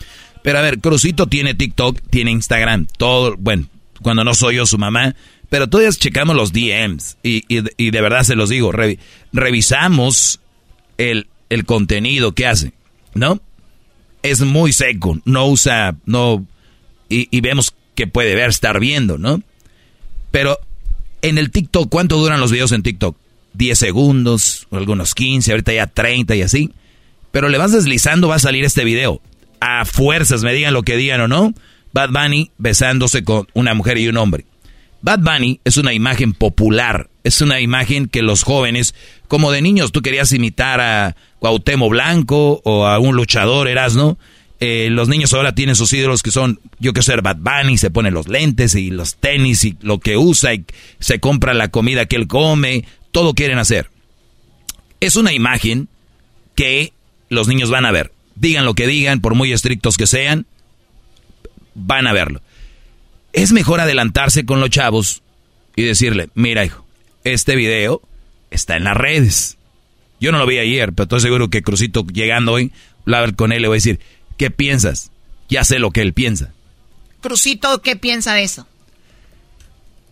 Pero a ver, Crucito tiene TikTok, tiene Instagram, todo, bueno, cuando no soy yo su mamá, pero todos checamos los DMs, y, y- y de verdad se los digo, revi- revisamos el, el contenido que hace, ¿no? Es muy seco, no usa, no, y, vemos que puede ver, estar viendo, ¿no? Pero en el TikTok, ¿cuánto duran los videos en TikTok? 10 segundos, algunos 15, ahorita ya 30 y así. Pero le vas deslizando, va a salir este video. A fuerzas, me digan lo que digan o no. Bad Bunny besándose con una mujer y un hombre. Bad Bunny es una imagen popular, es una imagen que los jóvenes, como de niños, tú querías imitar a Cuauhtémoc Blanco o a un luchador, Erasno. Eh, los niños ahora tienen sus ídolos que son, yo que sé, Bad Bunny, se pone los lentes y los tenis y lo que usa y se compra la comida que él come, todo quieren hacer. Es una imagen que los niños van a ver. Digan lo que digan, por muy estrictos que sean, van a verlo. Es mejor adelantarse con los chavos y decirle, mira hijo, este video está en las redes. Yo no lo vi ayer, pero estoy seguro que Crucito llegando hoy, va a hablar con él y le voy a decir, ¿qué piensas? Ya sé lo que él piensa. Crucito, ¿qué piensa de eso?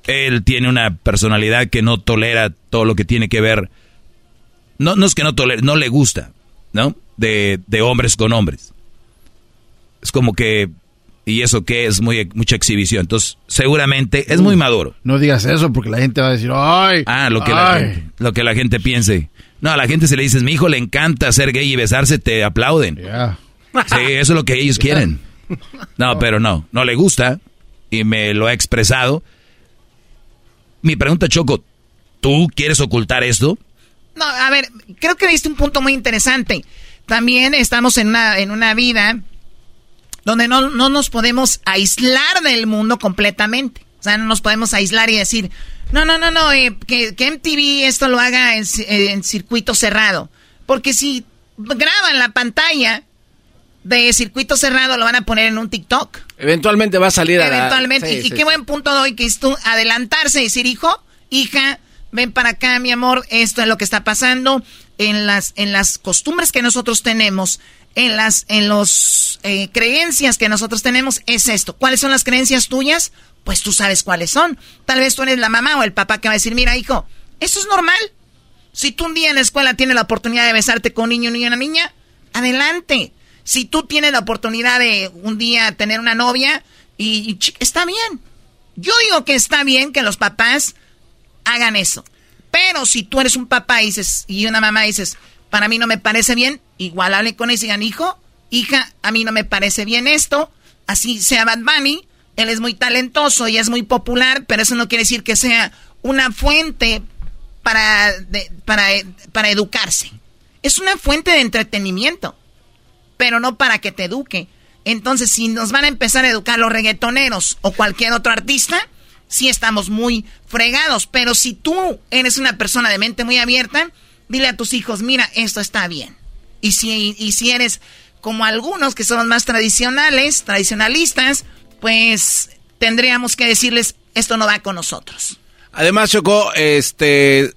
Él tiene una personalidad que no tolera todo lo que tiene que ver. No, no es que no tolere, no le gusta, ¿no? De, de hombres con hombres. Es como que, y eso que es muy, mucha exhibición. Entonces, seguramente es muy maduro. No digas eso porque la gente va a decir, ¡ay! Ah, lo que, la ay". gente, lo que la gente piense. No, a la gente se le dices, mi hijo le encanta ser gay y besarse, te aplauden. Sí, eso es lo que ellos quieren. No, pero no, no le gusta y me lo ha expresado. Mi pregunta, Choco, ¿tú quieres ocultar esto? No, a ver, creo que diste un punto muy interesante. También estamos en una, en una vida donde no, no nos podemos aislar del mundo completamente. O sea, no nos podemos aislar y decir, no, no, no, no, eh, que, que MTV esto lo haga en, eh, en circuito cerrado. Porque si graban la pantalla de circuito cerrado, lo van a poner en un TikTok. Eventualmente va a salir a la- Eventualmente. Sí, y sí, qué sí. buen punto doy que es tú adelantarse y decir, hijo, hija, ven para acá, mi amor, esto es lo que está pasando en las, en las costumbres que nosotros tenemos, en las, en los eh, creencias que nosotros tenemos, es esto. ¿Cuáles son las creencias tuyas? Pues tú sabes cuáles son. Tal vez tú eres la mamá o el papá que va a decir, mira, hijo, eso es normal. Si tú un día en la escuela tienes la oportunidad de besarte con un niño, un niño, una niña, adelante. Si tú tienes la oportunidad de un día tener una novia, y, y está bien. Yo digo que está bien que los papás hagan eso. Pero si tú eres un papá y, dices, y una mamá y dices, para mí no me parece bien, igual hable con ellos y digan, hijo, hija, a mí no me parece bien esto. Así sea Bad Bunny, él es muy talentoso y es muy popular, pero eso no quiere decir que sea una fuente para, para, para educarse. Es una fuente de entretenimiento, pero no para que te eduque. Entonces, si nos van a empezar a educar los reggaetoneros o cualquier otro artista, sí estamos muy fregados. Pero si tú eres una persona de mente muy abierta, dile a tus hijos, mira, esto está bien. Y si, y si eres como algunos que son más tradicionales, tradicionalistas, pues tendríamos que decirles, esto no va con nosotros. Además, Choco, este,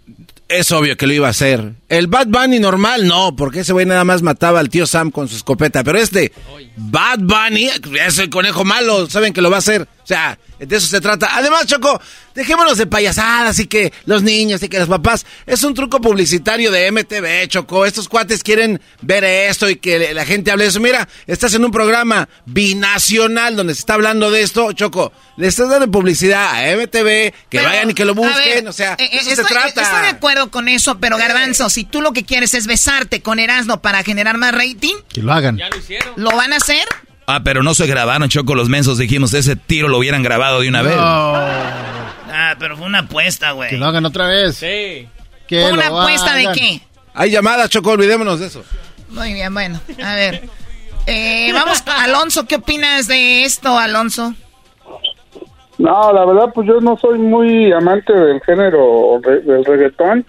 es obvio que lo iba a hacer. El Bad Bunny normal, no, porque ese güey nada más mataba al tío Sam con su escopeta. Pero este, Bad Bunny, es el conejo malo, saben que lo va a hacer. O sea, de eso se trata. Además, Choco, dejémonos de payasadas y que los niños y que los papás. Es un truco publicitario de MTV, Choco. Estos cuates quieren ver esto y que la gente hable de eso. Mira, estás en un programa binacional donde se está hablando de esto, Choco. Le estás dando publicidad a MTV, que Pero, vayan y que lo ver, busquen. o sea, eh, eh, eso estoy, se trata. estoy de acuerdo con eso, pero Garbanzo, si tú lo que quieres es besarte con Erasmo para generar más rating, que lo hagan. Ya lo hicieron. ¿lo van a hacer? Ah, pero no se grabaron, Choco, los mensos. Dijimos, ese tiro lo hubieran grabado de una vez. Ah, pero fue una apuesta, güey. Que lo hagan otra vez. Sí. Que ¿Una lo apuesta de qué? Hay llamadas, Choco, olvidémonos de eso. Muy bien, bueno, a ver. Eh, vamos, Alonso, ¿qué opinas de esto, Alonso? No, la verdad, pues yo no soy muy amante del género re- del reggaetón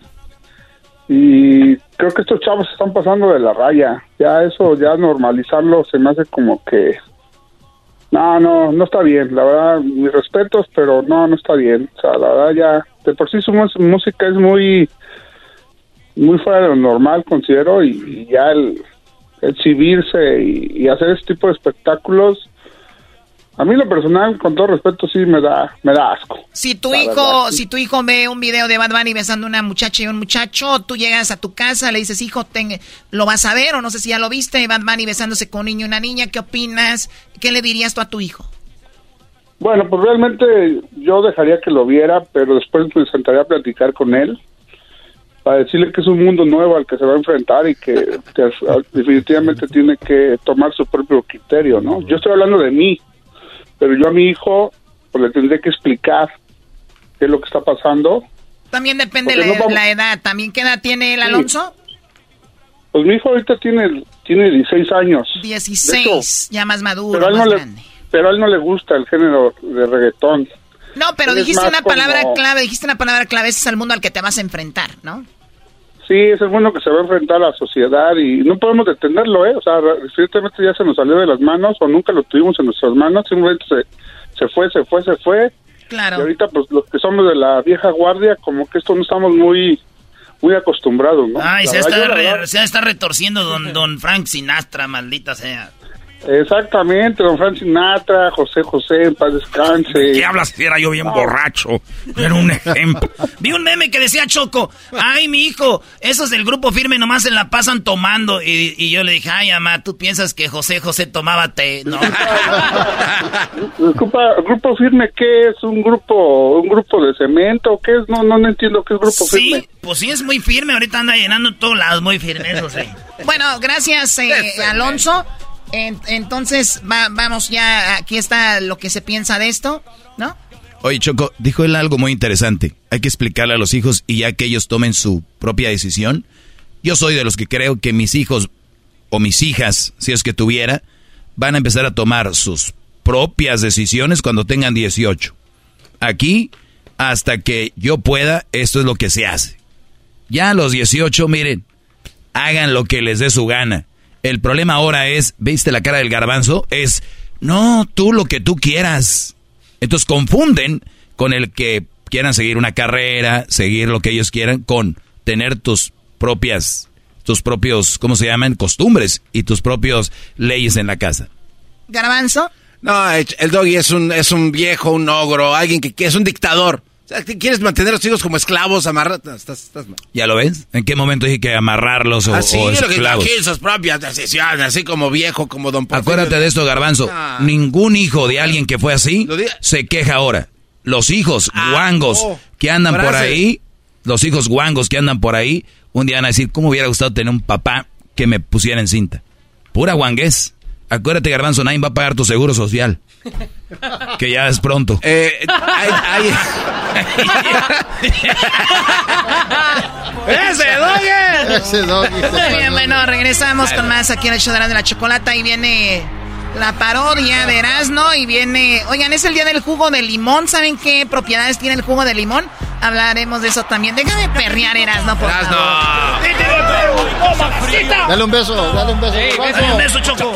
y creo que estos chavos están pasando de la raya. Ya eso, ya normalizarlo se me hace como que... No, no, no está bien. La verdad, mis respetos, pero no, no está bien. O sea, la verdad ya, de por sí su música es muy, muy fuera de lo normal, considero, y, y ya el exhibirse y, y hacer este tipo de espectáculos, a mí lo personal, con todo respeto, sí me da, me da asco. Si tu La hijo, verdad, sí. si tu hijo ve un video de Bad Bunny besando a una muchacha y un muchacho, tú llegas a tu casa, le dices, hijo, ten- ¿lo vas a ver? O no sé si ya lo viste, Bad Bunny besándose con un niño y una niña, ¿qué opinas? ¿Qué le dirías tú a tu hijo? Bueno, pues realmente yo dejaría que lo viera, pero después me sentaría a platicar con él para decirle que es un mundo nuevo al que se va a enfrentar y que, que definitivamente tiene que tomar su propio criterio, ¿no? Yo estoy hablando de mí, pero yo a mi hijo pues le tendré que explicar qué es lo que está pasando. También depende la, no vamos- la edad. ¿También qué edad tiene el Alonso? Pues mi hijo ahorita tiene tiene 16 años. De 16, hecho, ya más maduro, pero más no le pero a él no le gusta el género de reggaetón. No, pero Él dijiste una palabra como- clave, dijiste una palabra clave, ese es el mundo al que te vas a enfrentar, ¿no? Sí, es el mundo que se va a enfrentar a la sociedad y no podemos detenerlo, ¿eh? O sea, recientemente ya se nos salió de las manos o nunca lo tuvimos en nuestras manos, simplemente se, se fue, se fue, se fue. Claro. Y ahorita, pues, los que somos de la vieja guardia, como que esto no estamos muy muy acostumbrados, ¿no? Ay, está, re- se está retorciendo don, don Frank Sinastra, maldita sea. Exactamente, don Frank Sinatra, José José, en paz descanse. ¿Qué hablas? Si Era yo bien borracho. Era un ejemplo. Vi un meme que decía Choco, ay, mi hijo, esos del grupo firme nomás se la pasan tomando. Y, y yo le dije, ay, mamá, ¿tú piensas que José José tomaba té? No. Disculpa, ¿grupo firme qué es? ¿Un grupo un grupo de cemento? ¿Qué es? No, no, no entiendo qué es grupo firme. Sí, pues sí es muy firme. Ahorita anda llenando todos lados muy firme, eso sí. Bueno, gracias, eh, Alonso. En- entonces, va- vamos ya, aquí está lo que se piensa de esto, ¿no? Oye, Choco, dijo él algo muy interesante. Hay que explicarle a los hijos y ya que ellos tomen su propia decisión. Yo soy de los que creo que mis hijos o mis hijas, si es que tuviera, van a empezar a tomar sus propias decisiones cuando tengan 18. Aquí, hasta que yo pueda, esto es lo que se hace. Ya a los 18, miren, hagan lo que les dé su gana. El problema ahora es, ¿viste la cara del garbanzo? Es, no, tú lo que tú quieras. Entonces confunden con el que quieran seguir una carrera, seguir lo que ellos quieran, con tener tus propias, tus propios, ¿cómo se llaman? Costumbres y tus propios leyes en la casa. Garbanzo. No, el el doggy es un, es un viejo, un ogro, alguien que, que es un dictador. O sea, quieres mantener a los hijos como esclavos, amarrados. Estás, estás mal. ¿Ya lo ves? ¿En qué momento dije que amarrarlos o, Así, o lo que esclavos? aquí sus propias decisiones, así como viejo, como don Porfirio. Acuérdate de esto, Garbanzo. Ah. Ningún hijo de alguien que fue así se queja ahora. Los hijos guangos oh, que andan por ahí, los hijos guangos que andan por ahí, un día van a decir, ¿cómo hubiera gustado tener un papá que me pusiera en cinta? Pura guanguez. Acuérdate, Garbanzo, nadie va a pagar tu seguro social. Que ya es pronto. Eh, hay- hay- ¡Ese doggy! Ese doggy. Muy bien, bueno, regresamos con más aquí en el show de la, de la chocolata y viene la parodia de Erasmo y viene, oigan, es el día del jugo de limón, ¿saben qué propiedades tiene el jugo de limón? Hablaremos de eso también. Déjame perrear Erasmo, por favor. Dale un beso, dale un beso. Dale un beso, Choco.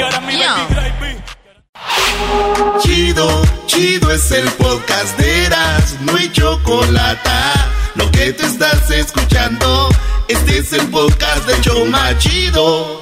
Chido, chido es el podcast de Eras, no hay chocolate. Lo que te estás escuchando, este es el podcast de Choma Chido.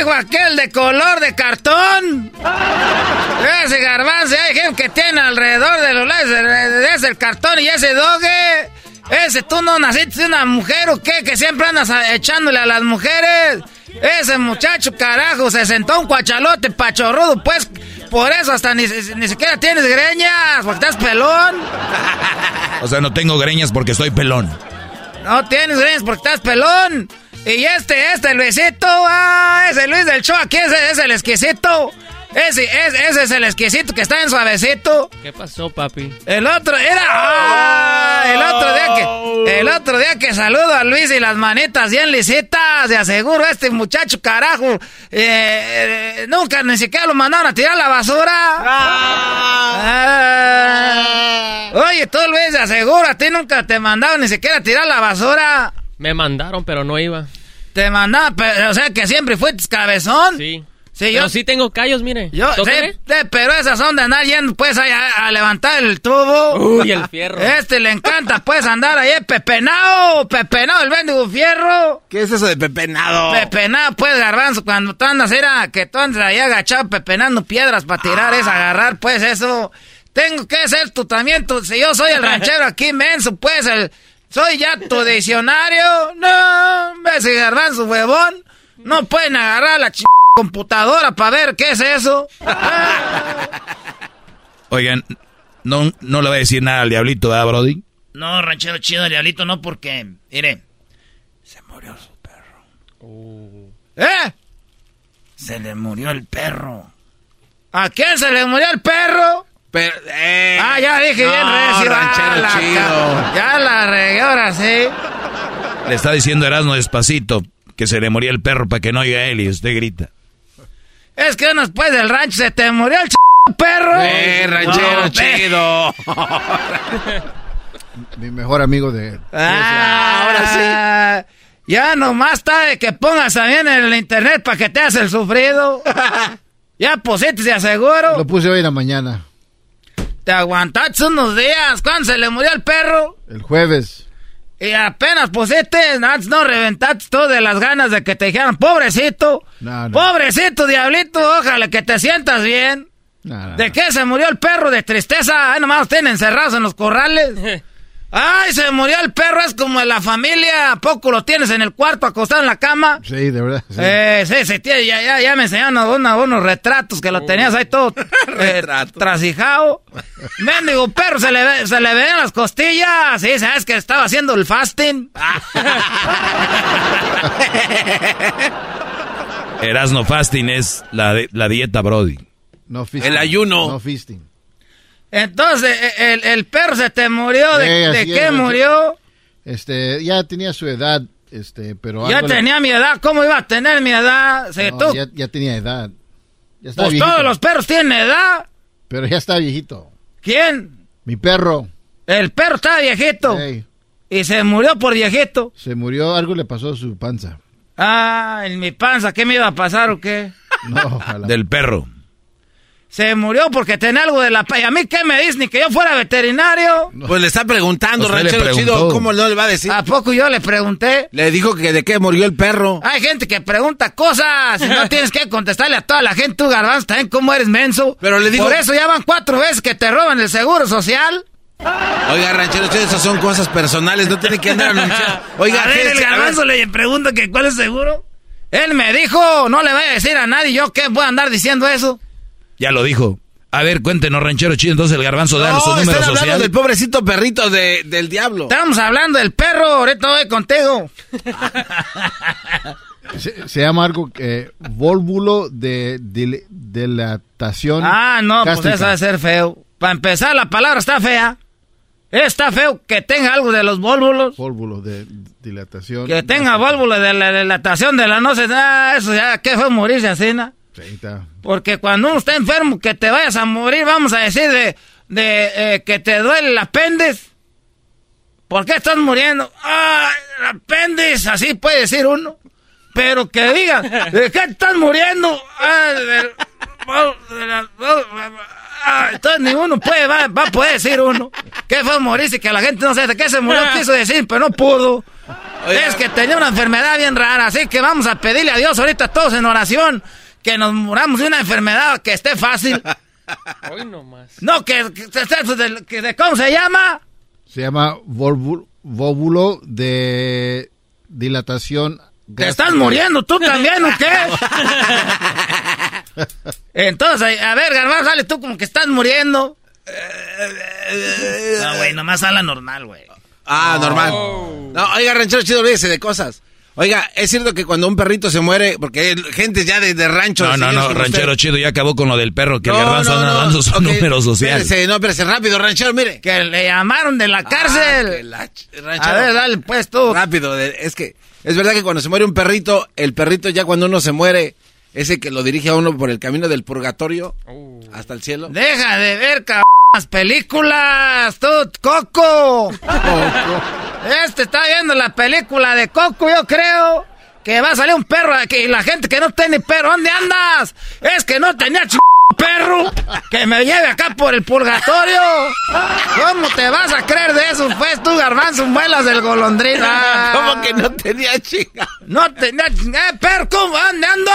Dijo aquel de color de cartón? Ese garbanzo, hay gente que tiene alrededor de los lados de ese el cartón y ese doge. Ese tú no naciste de una mujer o qué, que siempre andas echándole a las mujeres. Ese muchacho, carajo, se sentó un cuachalote pachorrudo, pues por eso hasta ni, ni siquiera tienes greñas, porque estás pelón. O sea, no tengo greñas porque estoy pelón. No tienes greñas porque estás pelón. Y este, este Luisito, ah, ese Luis del show, aquí ese es el exquisito. Ese, ese, es el exquisito que está en suavecito. ¿Qué pasó, papi? El otro era. Ah, el otro día que. El otro día que saludo a Luis y las manitas bien lisitas. De aseguro, este muchacho, carajo. Eh, eh, nunca ni siquiera lo mandaron a tirar la basura. Ah. oye, tú Luis, de aseguro, a ti nunca te mandaron ni siquiera a tirar la basura. Me mandaron, pero no iba. Te mandaban, o sea que siempre fuiste cabezón. Sí. Sí, yo sí tengo callos, mire. Yo sí, pero esas son de andar yendo pues ahí a, levantar el tubo. Uy, el fierro. Este le encanta pues andar ahí pepenado, pepenado el bendigo fierro. ¿Qué es eso de pepenado? Pepenado pues garbanzo, cuando tú andas era que tú andas ahí agachado pepenando piedras para tirar es agarrar pues eso. Tengo que ser tu también, tu, si yo soy el ranchero aquí inmenso pues el soy ya tu diccionario. No, ese garbanzo huevón. No pueden agarrar la ch computadora para ver qué es eso. Oigan, no, no le voy a decir nada al diablito, ¿verdad, Brody? No, ranchero chido, el diablito no, porque, mire, se murió su perro. Oh. ¿Eh? Se le murió el perro. ¿A quién se le murió el perro? Eh, ah, ya dije bien recio. Ranchero chido. Ya la regué ahora sí. Le está diciendo Erasmo despacito que se le murió el perro para que no oiga él y usted grita. Es que después del rancho se te murió el ch perro. ¡Eh, ranchero chido! Mi mejor amigo de... Ah, ahora sí. Ya nomás está de que pongas también en el internet para que te hagas el sufrido. ya pusiste, se aseguro. Lo puse hoy en la mañana. Te aguantaste unos días. ¿Cuándo se le murió el perro? El jueves. Y apenas pusiste, antes no reventaste todo de las ganas de que te dijeran, pobrecito, pobrecito diablito, ojalá que te sientas bien. ¿De qué se murió el perro? De tristeza, ahí nomás tienen encerrados en los corrales. Ay, se murió el perro, es como en la familia. ¿A poco lo tienes en el cuarto acostado en la cama? Sí, de verdad. Sí, eh, sí, sí ya, ya, ya, me enseñaron unos retratos que lo tenías ahí todo eh, trasijado. Mendigo perro, se le, se le ven las costillas. Sí, sabes que estaba haciendo el fasting. Erasno fasting es la, la dieta Brody. No El ayuno. No fasting. Entonces, e, el, el perro se te murió. ¿De, qué murió? Este, ya tenía su edad, este, pero... Ya tenía mi edad. ¿Cómo iba a tener mi edad? ya, tenía edad. pues todos los perros tienen edad. Pero ya está viejito. ¿Quién? Mi perro. El perro está viejito. Y se murió por viejito. Se murió, algo le pasó a su panza. Ah, en mi panza, ¿qué me iba a pasar o qué? No, Del perro. Se murió porque tenía algo de la... ¿Y a mí qué me dice? Ni que yo fuera veterinario. Pues le está preguntando, ranchero chido, ¿cómo no le va a decir? ¿A poco yo le pregunté? Le dijo que de qué murió el perro. Hay gente que pregunta cosas y no tienes que contestarle a toda la gente. Tú, garbanzo, también cómo eres menso. Pero le digo... Por eso ya van cuatro veces que te roban el seguro social. Oiga, ranchero, chido, esas son cosas personales, no tiene que andar anunciando. Oiga, a ver, el garbanzo le pregunta que cuál es seguro. Él me dijo, no le voy a decir a nadie, yo qué voy a andar diciendo eso. Ya lo dijo. A ver, cuéntenos, ranchero chido, entonces el garbanzo da su número social. hablando del pobrecito perrito de, del diablo. Estamos hablando del perro, ahorita voy contigo. se, llama algo que volvulo de, dilatación. Ah, no, pues eso debe ser feo. Para empezar, la palabra está fea. Está feo que tenga algo de los vólvulos. Vólvulo de dilatación. Que tenga vólvulo de la dilatación de la no sé, ah, eso ya, ¿qué fue morirse así, no? Porque cuando uno está enfermo, que te vayas a morir, vamos a decir, de, de eh, que te duele el apéndice. ¿Por qué estás muriendo? ¡Ah, el apéndice! Así puede decir uno. Pero que diga, ¿de qué estás muriendo? Ah, entonces ni uno puede, va, a poder decir uno. ¿Qué fue morirse? Que la gente no sabe de qué se murió, quiso decir, pero no pudo. Es que tenía una enfermedad bien rara, así que vamos a pedirle a Dios ahorita todos en oración que nos muramos de una enfermedad que esté fácil. Hoy nomás. No, que, que, que- que- de- ¿cómo se llama? Se llama vóvulo de dilatación. ¿Te estás muriendo tú también o qué? Entonces, a ver, Garbanzo, dale tú como que estás muriendo. No, güey, nomás habla normal, güey. Ah, normal. No, oiga, ranchero chido, olvídese de cosas. Oiga, es cierto que cuando un perrito se muere, porque hay gente ya de, de rancho... No, no, no, ranchero usted- chido ya acabó con lo del perro, que No, el garbanzo no, anda no. dando su Ok, número social. Espérese, no, espérese, rápido, ranchero, mire. Que le llamaron de la cárcel. la ch- ranchero. A ver, dale, pues tú. Rápido, es que es verdad que cuando se muere un perrito, el perrito ya cuando uno se muere, ese que lo dirige a uno por el camino del purgatorio hasta el cielo. Deja de ver, cabrón, las películas, tú, Coco. Este está viendo la película de Coco, yo creo. Que va a salir un perro aquí y la gente que no tiene perro, ¿dónde andas? Es que no tenía ch... perro que me lleve acá por el purgatorio. ¿Cómo te vas a creer de eso? Pues tú, garbanzo, muelas del golondrina. ¿Cómo que no tenía chica? No tenía ch... ¡Eh, perro, ¿cómo? ¿dónde ando?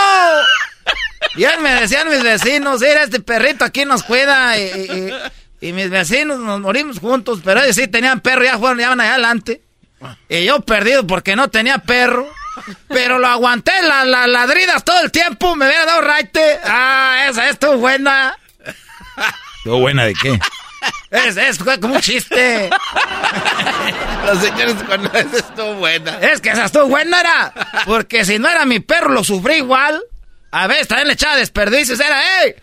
Y él me decían mis vecinos, mira, este perrito aquí nos cuida y, y- y mis vecinos nos morimos juntos, pero ellos sí tenían perro, ya fueron, ya van allá adelante. Y yo perdido porque no tenía perro. Pero lo aguanté la, la ladridas todo el tiempo, me hubiera dado raite. Ah, esa estuvo buena. ¿Estuvo buena de qué? Es, es fue como un chiste. Los señores cuando esa estuvo buena. Es que esa estuvo buena era. Porque si no era mi perro, lo sufrí igual. A veces también le echaba desperdicios. Era, hey,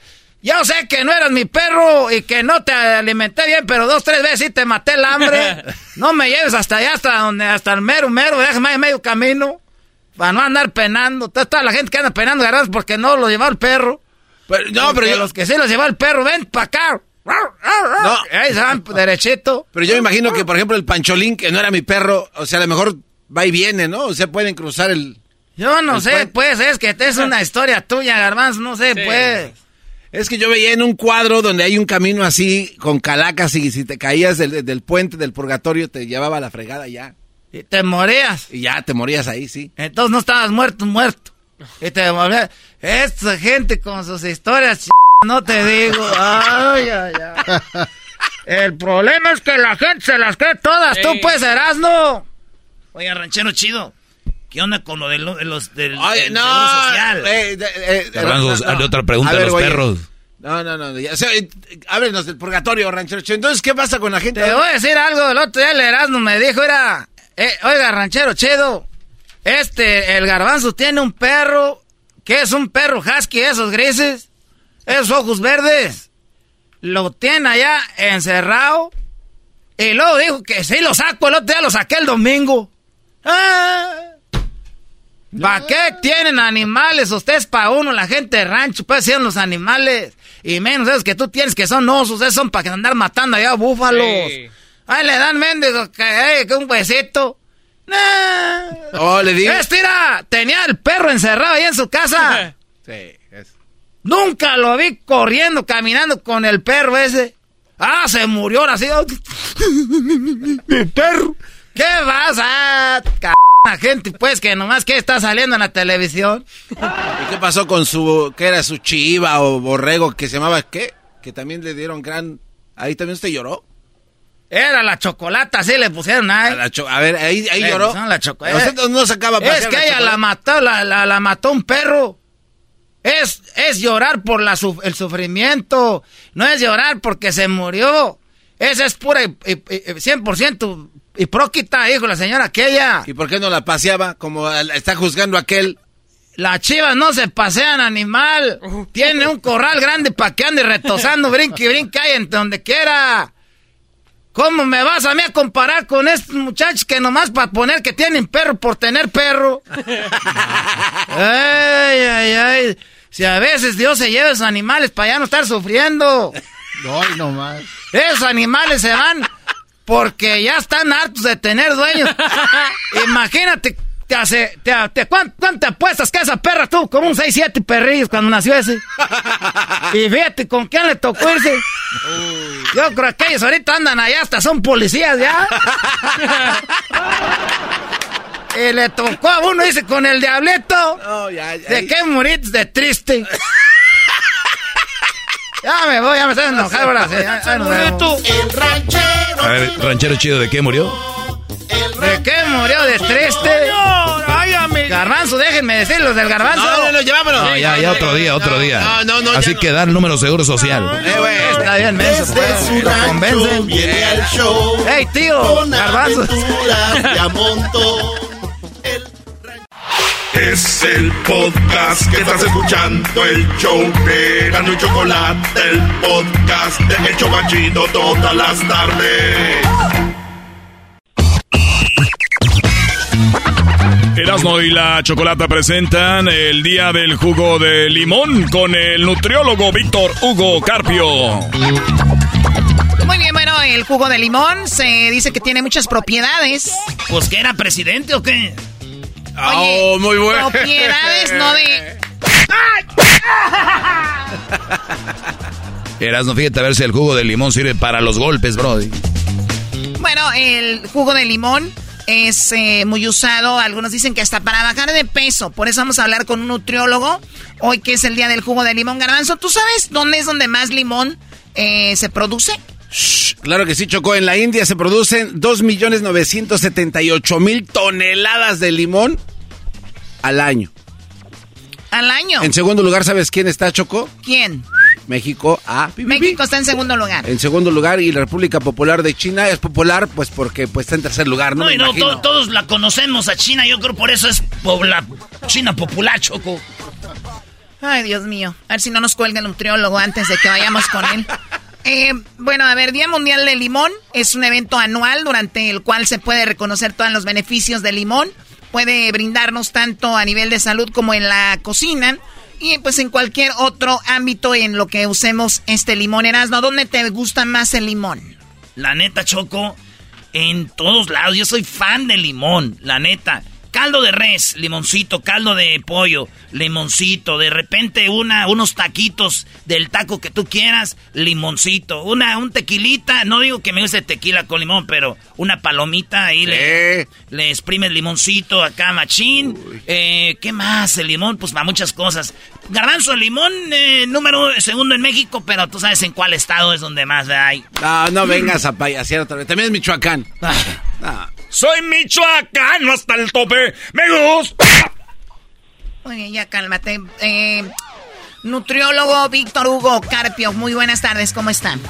yo sé que no eras mi perro y que no te alimenté bien, pero dos, tres veces sí te maté el hambre. No me lleves hasta allá, hasta donde, hasta el mero, mero, déjame ahí medio camino. Para no andar penando. Toda, toda la gente que anda penando garbanzos porque no lo llevó el perro. no, pero Porque yo- los que sí los llevó el perro, ven para acá. No. Ahí se van derechito. Pero yo me imagino que, por ejemplo, el pancholín, que no era mi perro, o sea, a lo mejor va y viene, ¿no? O sea, pueden cruzar el... Yo no el sé, puente. pues, es que es una historia tuya, garbanzo, no sé, pues. Es que yo veía en un cuadro donde hay un camino así, con calacas, y si te caías del, del puente del purgatorio, te llevaba a la fregada ya. Y te morías. Y ya te morías ahí, sí. Entonces no estabas muerto, muerto. Y te morías. Esta gente con sus historias, ch... no te digo. Ay, ay, ay. El problema es que la gente se las cree todas. Tú pues, Erasno. Oiga, ranchero chido. ¿Qué onda con lo de, lo- de los del, del no, seguro social? eh, eh, eh, no, no. otra pregunta A de ver, los oye. perros. No, no, no. Ya, o sea, eh, háblenos del purgatorio, ranchero. Chido. Entonces, ¿qué pasa con la gente? Te voy a decir algo. El otro día el Erasmo me dijo, era, eh, oiga, ranchero chido, este, el garbanzo tiene un perro, que es un perro husky, esos grises, esos ojos verdes. Lo tiene allá encerrado. Y luego dijo que sí lo saco, el otro día lo saqué el domingo. Ah. ¿Para qué tienen animales? Ustedes para uno, la gente de rancho, pues los animales. Y menos esos que tú tienes que son osos, esos son para andar matando allá búfalos. Sí. Ay, le dan mendigos que, ay, que un huesito. Nah. Oh, le digo. Mira, tenía el perro encerrado ahí en su casa. Sí, es. Nunca lo vi corriendo, caminando con el perro ese. Ah, se murió ahora sí. Mi perro. ¿Qué vas a c gente, pues, que nomás que está saliendo en la televisión? ¿Y qué pasó con su, qué era su chiva o borrego que se llamaba qué? Que también le dieron gran... Ahí también usted lloró. Era la chocolata, así le pusieron ahí. A, la cho- a ver, ahí, ahí Le lloró. la choco- Usted no- sacaba Es que la ella la mató, la, la, la mató un perro. Es, es llorar por la, el sufrimiento. No es llorar porque se murió. Esa es pura y, y- y- 100% hipróquita, dijo la señora aquella. ¿Y por qué no la paseaba? Como está juzgando aquel. Las chivas no se pasean animal. Tiene un corral grande para que ande retosando, brinque y brinque ahí en donde quiera. ¿Cómo me vas a mí a comparar con estos muchachos que nomás para poner que tienen perro por tener perro? ay, ay, ay. Si a veces Dios se lleva esos animales para ya no estar sufriendo. No, no más. Esos animales se van porque ya están hartos de tener dueños. Imagínate, te hace, te, te- ¿cuán- ¿cuánto apuestas que esa perra tuvo? Como un 6, 7 perrillos cuando nació ese. Y fíjate con quién le tocó irse. Yo creo que ellos ahorita andan allá, hasta son policías ya. Y le tocó a uno, dice, con el diableto. ¿De qué moriste de triste? Ya me voy, ya me estás enojado ahora. sí, ya- ya nos vemos. El ranchero. A ver, ranchero chido, ¿de qué murió? ¿De qué murió de triste? Ay, amigo. Garbanzo, déjenme decir los del garbanzo. No, no, no, llevámonos. No, ya, ya otro día, otro día. No, no, no, Así que dar el número seguro social. Eh, güey, está bien, menso. Pues, convencen. viene al show. ¡Ey, tío! Garbanzo. Es el podcast que estás escuchando, el show de Gano y Chocolate, el podcast de El Chocachito todas las tardes. Erasmo y la Chocolata presentan el día del jugo de limón con el nutriólogo Víctor Hugo Carpio. Muy bien, bueno, el jugo de limón se dice que tiene muchas propiedades. Pues que era presidente o qué? Oh, muy bueno. Propiedades no de... Erasmo, fíjate a ver si el jugo de limón sirve para los golpes, Brody. Bueno, el jugo de limón es eh, muy usado. Algunos dicen que hasta para bajar de peso. Por eso vamos a hablar con un nutriólogo. Hoy que es el día del jugo de limón. Garbanzo, ¿tú sabes dónde es donde más limón eh, se produce? Claro que sí, Chocó. En la India se producen 2.978.000 toneladas de limón al año. Al año. En segundo lugar, ¿sabes quién está, Choco? ¿Quién? México. Ah, pi, pi, pi. México está en segundo lugar. En segundo lugar, y la República Popular de China es popular, pues porque pues, está en tercer lugar, ¿no? No, Me y no, to- todos la conocemos a China. Yo creo por eso es pobla- China popular, Choco. Ay, Dios mío. A ver si no nos cuelga el nutriólogo antes de que vayamos con él. Eh, bueno, a ver, Día Mundial del Limón es un evento anual durante el cual se puede reconocer todos los beneficios del limón. Puede brindarnos tanto a nivel de salud como en la cocina y pues en cualquier otro ámbito en lo que usemos este limón. Erasmo, ¿dónde te gusta más el limón? La neta, Choco, en todos lados. Yo soy fan de limón, la neta. Caldo de res, limoncito, caldo de pollo, limoncito. De repente una, unos taquitos del taco que tú quieras, limoncito. Una, un tequilita, no digo que me guste tequila con limón, pero una palomita ahí le, le exprimes limoncito acá, machín. Eh, ¿Qué más? El limón, pues para muchas cosas. Garbanzo, el limón, eh, número segundo en México, pero tú sabes en cuál estado es donde más hay. No, no vengas a payasear otra vez. También es Michoacán. Ah. Soy michoacano hasta el tope. Me gusta. Muy bien, ya cálmate. Eh, nutriólogo Víctor Hugo Carpio, muy buenas tardes, ¿cómo están?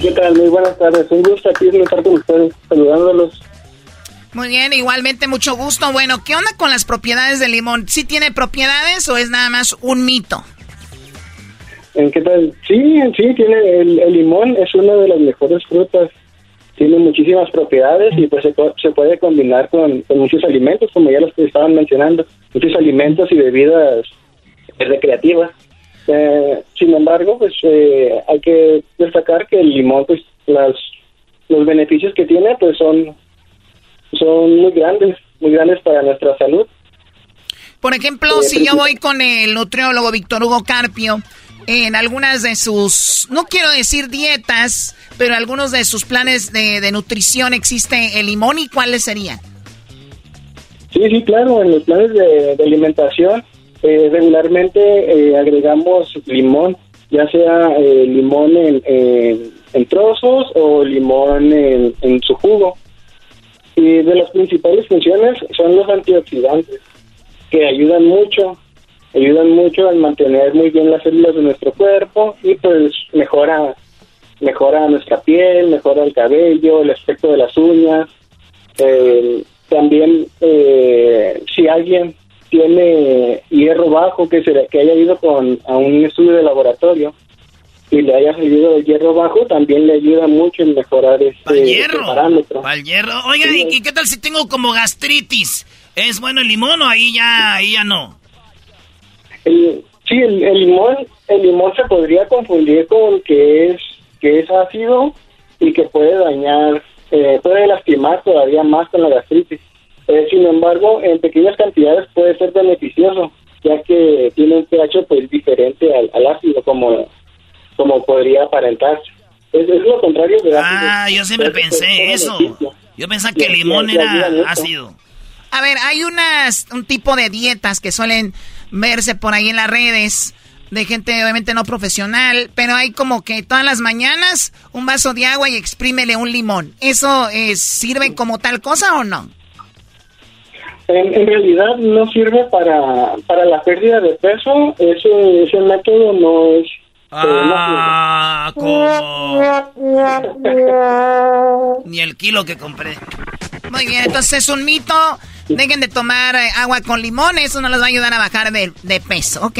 ¿Qué tal? Muy buenas tardes. Un gusto aquí estar con ustedes, saludándolos. Muy bien, igualmente mucho gusto. Bueno, ¿qué onda con las propiedades del limón? ¿Sí tiene propiedades o es nada más un mito? ¿En qué tal? Sí, sí, tiene el, el limón es una de las mejores frutas. Tiene muchísimas propiedades y pues se, se puede combinar con, con muchos alimentos, como ya los que estaban mencionando, muchos alimentos y bebidas eh, recreativas. Eh, sin embargo, pues eh, hay que destacar que el limón, pues las, los beneficios que tiene, pues son son muy grandes, muy grandes para nuestra salud. Por ejemplo, Eh, si yo princip- voy con el nutriólogo Víctor Hugo Carpio, en algunas de sus, no quiero decir dietas, pero algunos de sus planes de, de nutrición existe el limón y cuáles serían. Sí, sí, claro, en los planes de, alimentación eh, regularmente eh, agregamos limón, ya sea eh, limón en, trozos o limón en su jugo. Y de las principales funciones son los antioxidantes, que ayudan mucho, ayudan mucho a mantener muy bien las células de nuestro cuerpo y pues mejora, mejora nuestra piel, mejora el cabello, el aspecto de las uñas. Eh, también eh, si alguien tiene hierro bajo que se que haya ido con a un estudio de laboratorio y le haya salido el hierro bajo también le ayuda mucho en mejorar este, este parámetro Al hierro. Oiga, ¿y, y qué tal si tengo como gastritis? ¿Es bueno el limón o ahí ya, ahí ya no? El- sí, el, el limón, el limón se podría confundir con que es que es ácido y que puede dañar, eh, puede lastimar todavía más con la gastritis. Eh, sin embargo, en pequeñas cantidades puede ser beneficioso, ya que tiene un pH pues diferente al, al ácido, como como podría aparentarse. Es, es lo contrario de ácido. Ah, yo siempre Es- es pensé eso. beneficio. Yo pensaba que Y- el limón era ácido. A ver, hay unas, un tipo de dietas que suelen verse por ahí en las redes de gente obviamente no profesional, pero hay como que todas las mañanas un vaso de agua y exprímele un limón. ¿Eso eh, sirve como tal cosa o no? En, realidad no sirve para, para la pérdida de peso, ese, ese método no es... Ah, ¿cómo? Ni el kilo que compré. Muy bien, entonces es un mito. Dejen de tomar eh, agua con limón, eso no les va a ayudar a bajar de, de peso, ¿ok?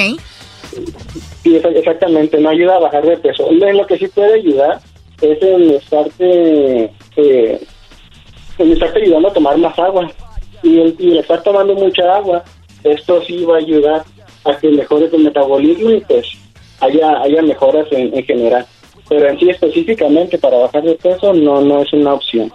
Sí, exactamente, no ayuda a bajar de peso. Lo que sí puede ayudar es en estarte, eh, en estarte ayudando a tomar más agua. Y el, y estar tomando mucha agua, esto sí va a ayudar a que mejore tu metabolismo y pues haya, haya mejoras en, en general. Pero en sí específicamente para bajar de peso no, no es una opción.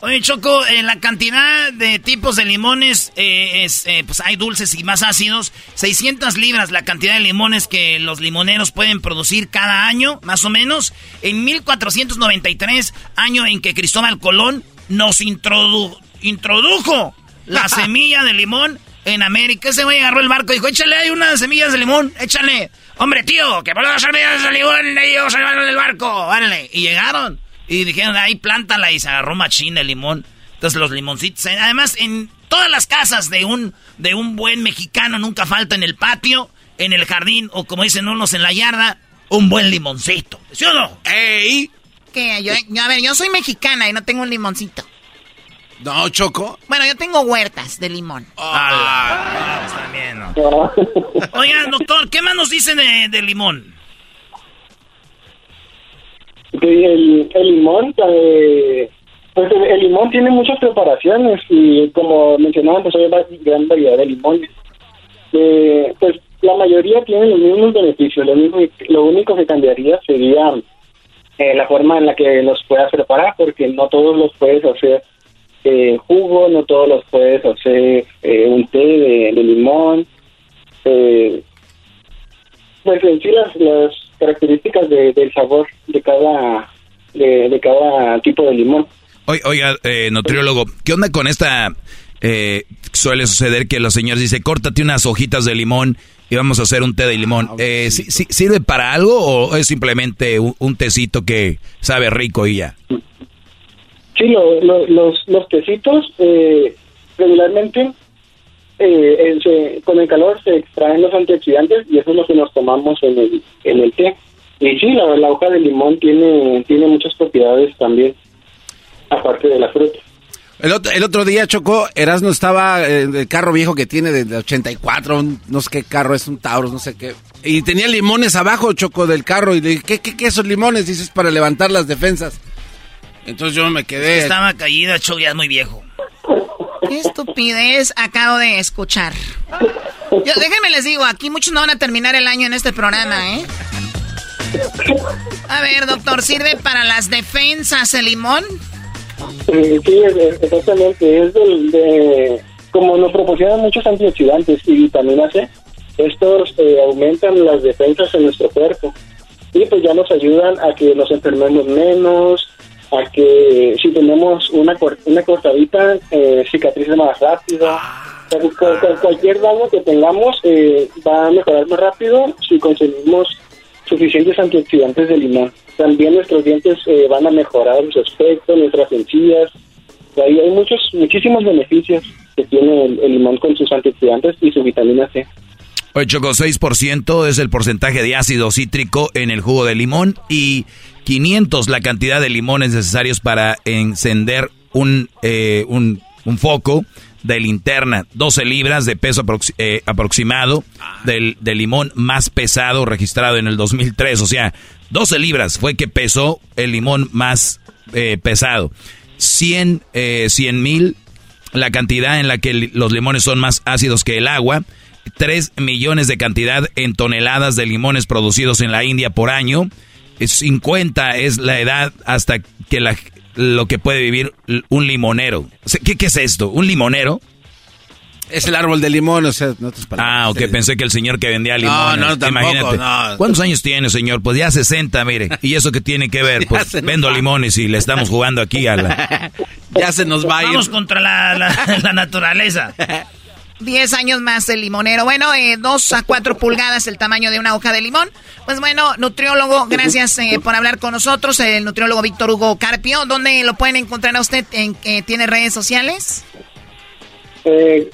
Oye, Choco, en la cantidad de tipos de limones, eh, es, eh, pues hay dulces y más ácidos. 600 libras la cantidad de limones que los limoneros pueden producir cada año, más o menos. En 1493, año en que Cristóbal Colón nos introdujo la semilla de limón en América. Ese güey agarró el barco y dijo, échale ahí unas semillas de limón, échale. Hombre, tío, que por las semillas de limón ellos se van en el barco, árale. Y llegaron. Y dijeron, ahí plántala y se agarró machín el limón. Entonces los limoncitos. Eh, además, en todas las casas de un, de un buen mexicano nunca falta en el patio, en el jardín o como dicen unos en la yarda, un buen limoncito. ¿Sí o no? ¡Ey! ¿Qué? Yo, a ver, yo soy mexicana y no tengo un limoncito. No, Choco. Bueno, yo tengo huertas de limón. Ah, está bien, ¿no? Oigan, doctor, ¿qué más nos dicen de, de limón? El, el limón, pues el, limón tiene muchas preparaciones y como mencionaba, pues hay gran variedad de limones. Eh, pues la mayoría tienen los mismos beneficios, lo único, lo único que cambiaría sería eh, la forma en la que los puedas preparar, porque no todos los puedes hacer eh, jugo, no todos los puedes hacer eh, un té de, de limón. Eh, pues en sí las, las características del sabor de cada, de, cada tipo de limón. Oiga, eh, nutriólogo, ¿qué onda con esta? Eh, suele suceder que los señores dicen, córtate unas hojitas de limón y vamos a hacer un té de limón. Ah, eh, ¿Sirve para algo o es simplemente un, tecito que sabe rico y ya? Sí, los, los tecitos eh, regularmente eh, con el calor se extraen los antioxidantes y eso es lo que nos tomamos en el, en el té. Y sí, la, la hoja de limón tiene, tiene muchas propiedades también, aparte de la fruta. El otro, el otro día, Chocó, Erasmo estaba en el carro viejo que tiene de 84, no sé qué carro, es un Taurus, no sé qué. Y tenía limones abajo, Choco, del carro. Y dije, ¿qué, qué, qué esos limones? Dices, para levantar las defensas. Entonces yo me quedé... Estaba caída, Choco, ya es muy viejo. Qué estupidez acabo de escuchar. déjenme les digo, aquí muchos no van a terminar el año en este programa, ¿eh? A ver, doctor, ¿sirve para las defensas el limón? Sí, exactamente. Es del, de, como nos proporciona muchos antioxidantes y vitamina C, estos eh, aumentan las defensas en nuestro cuerpo y pues ya nos ayudan a que nos enfermemos menos, a que si tenemos una, una cortadita, eh, cicatrice más rápido. cualquier daño que tengamos eh, va a mejorar más rápido si consumimos suficientes antioxidantes de limón. También nuestros dientes eh, van a mejorar su aspecto, nuestras encías. Ahí hay muchos, muchísimos beneficios que tiene el, el limón con sus antioxidantes y su vitamina C. Oye, Choco, 6% es el porcentaje de ácido cítrico en el jugo de limón y 500 la cantidad de limones necesarios para encender un, eh, un, foco de linterna. 12 libras de peso eh, aproximado del, limón más pesado registrado en el 2003. O sea, 12 libras fue que pesó el limón más eh, pesado. 100 mil la cantidad en la que los limones son más ácidos que el agua. 3 millones de cantidad en toneladas de limones producidos en la India por año. 50 es la edad hasta que la, lo que puede vivir un limonero. ¿Qué, ¿Qué es esto? ¿Un limonero? Es el árbol de limón, o sea, no Ah, ok, pensé que el señor que vendía limón. No, no, tampoco, no. ¿Cuántos años tiene, señor? Pues ya 60, mire. ¿Y eso qué tiene que ver? Pues vendo limones y le estamos jugando aquí a la... Ya se nos va a ir. Vamos contra la, la, la naturaleza. 10 años más el limonero. Bueno, eh, 2 a 4 pulgadas el tamaño de una hoja de limón. Pues bueno, nutriólogo, gracias eh, por hablar con nosotros. El nutriólogo Víctor Hugo Carpio. ¿Dónde lo pueden encontrar a usted? ¿En, eh, ¿Tiene redes sociales? Eh,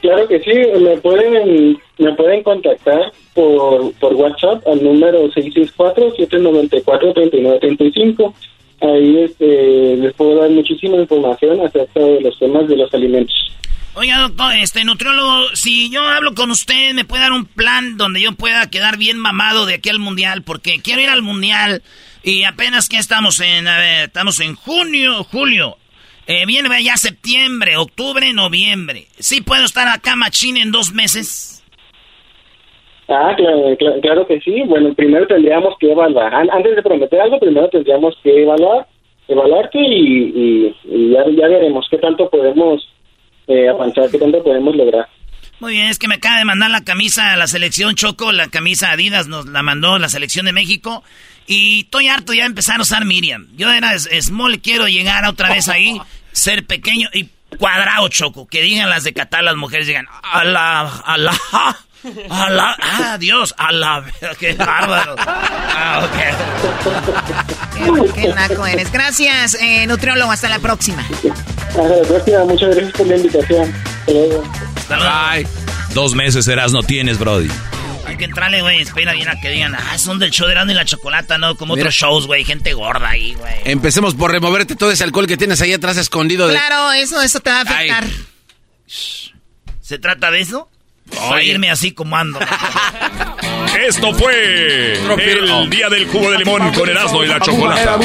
claro que sí, me pueden, me pueden contactar por, por WhatsApp al número 664-794-3935. Ahí este, les puedo dar muchísima información acerca de los temas de los alimentos. Oiga, doctor, este nutriólogo, si yo hablo con usted, ¿me puede dar un plan donde yo pueda quedar bien mamado de aquí al mundial? Porque quiero ir al mundial y apenas que estamos en, a ver, estamos en junio, julio. Eh, viene ya septiembre, octubre, noviembre. ¿Sí puedo estar acá machín en dos meses? Ah, claro, claro, que sí. Bueno, primero tendríamos que evaluar. An- Antes de prometer algo, primero tendríamos que evaluar, evaluarte y, y- y ya, ya veremos qué tanto podemos eh, avanzar, qué tanto podemos lograr. Muy bien, es que me acaba de mandar la camisa a la selección Choco, la camisa Adidas nos la mandó la selección de México. Y estoy harto ya de empezar a usar Miriam. Yo era small, quiero llegar otra vez ahí, ser pequeño y cuadrado Choco. Que digan las de Qatar, las mujeres digan, ala, ala, ala, ah, Dios, ala, qué bárbaro. Ah, ok. Qué naco eres. Gracias, eh, nutriólogo. Hasta la próxima. Gracias, muchas gracias por la invitación. Hasta luego. Ay, dos meses serás no tienes, Brody. Hay que entrarle, güey. Espera bien a que digan, ah, son del show de Erasmo y la Chocolata, ¿no? Como Mira. otros shows, güey. Gente gorda ahí, güey. Empecemos por removerte todo ese alcohol que tienes ahí atrás escondido. De... Claro, eso, eso te va a afectar. ¿Se trata de eso? O a irme así como ando. Esto fue el día del cubo de limón con Erasmo y la chocolata.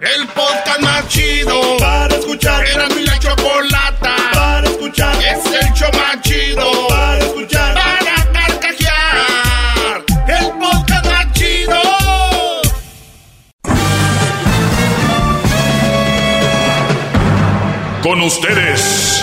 El podcast más chido para escuchar. Era mi la chocolata para escuchar. Es el show más chido para escuchar. Para carcajear. El podcast más chido. Con ustedes.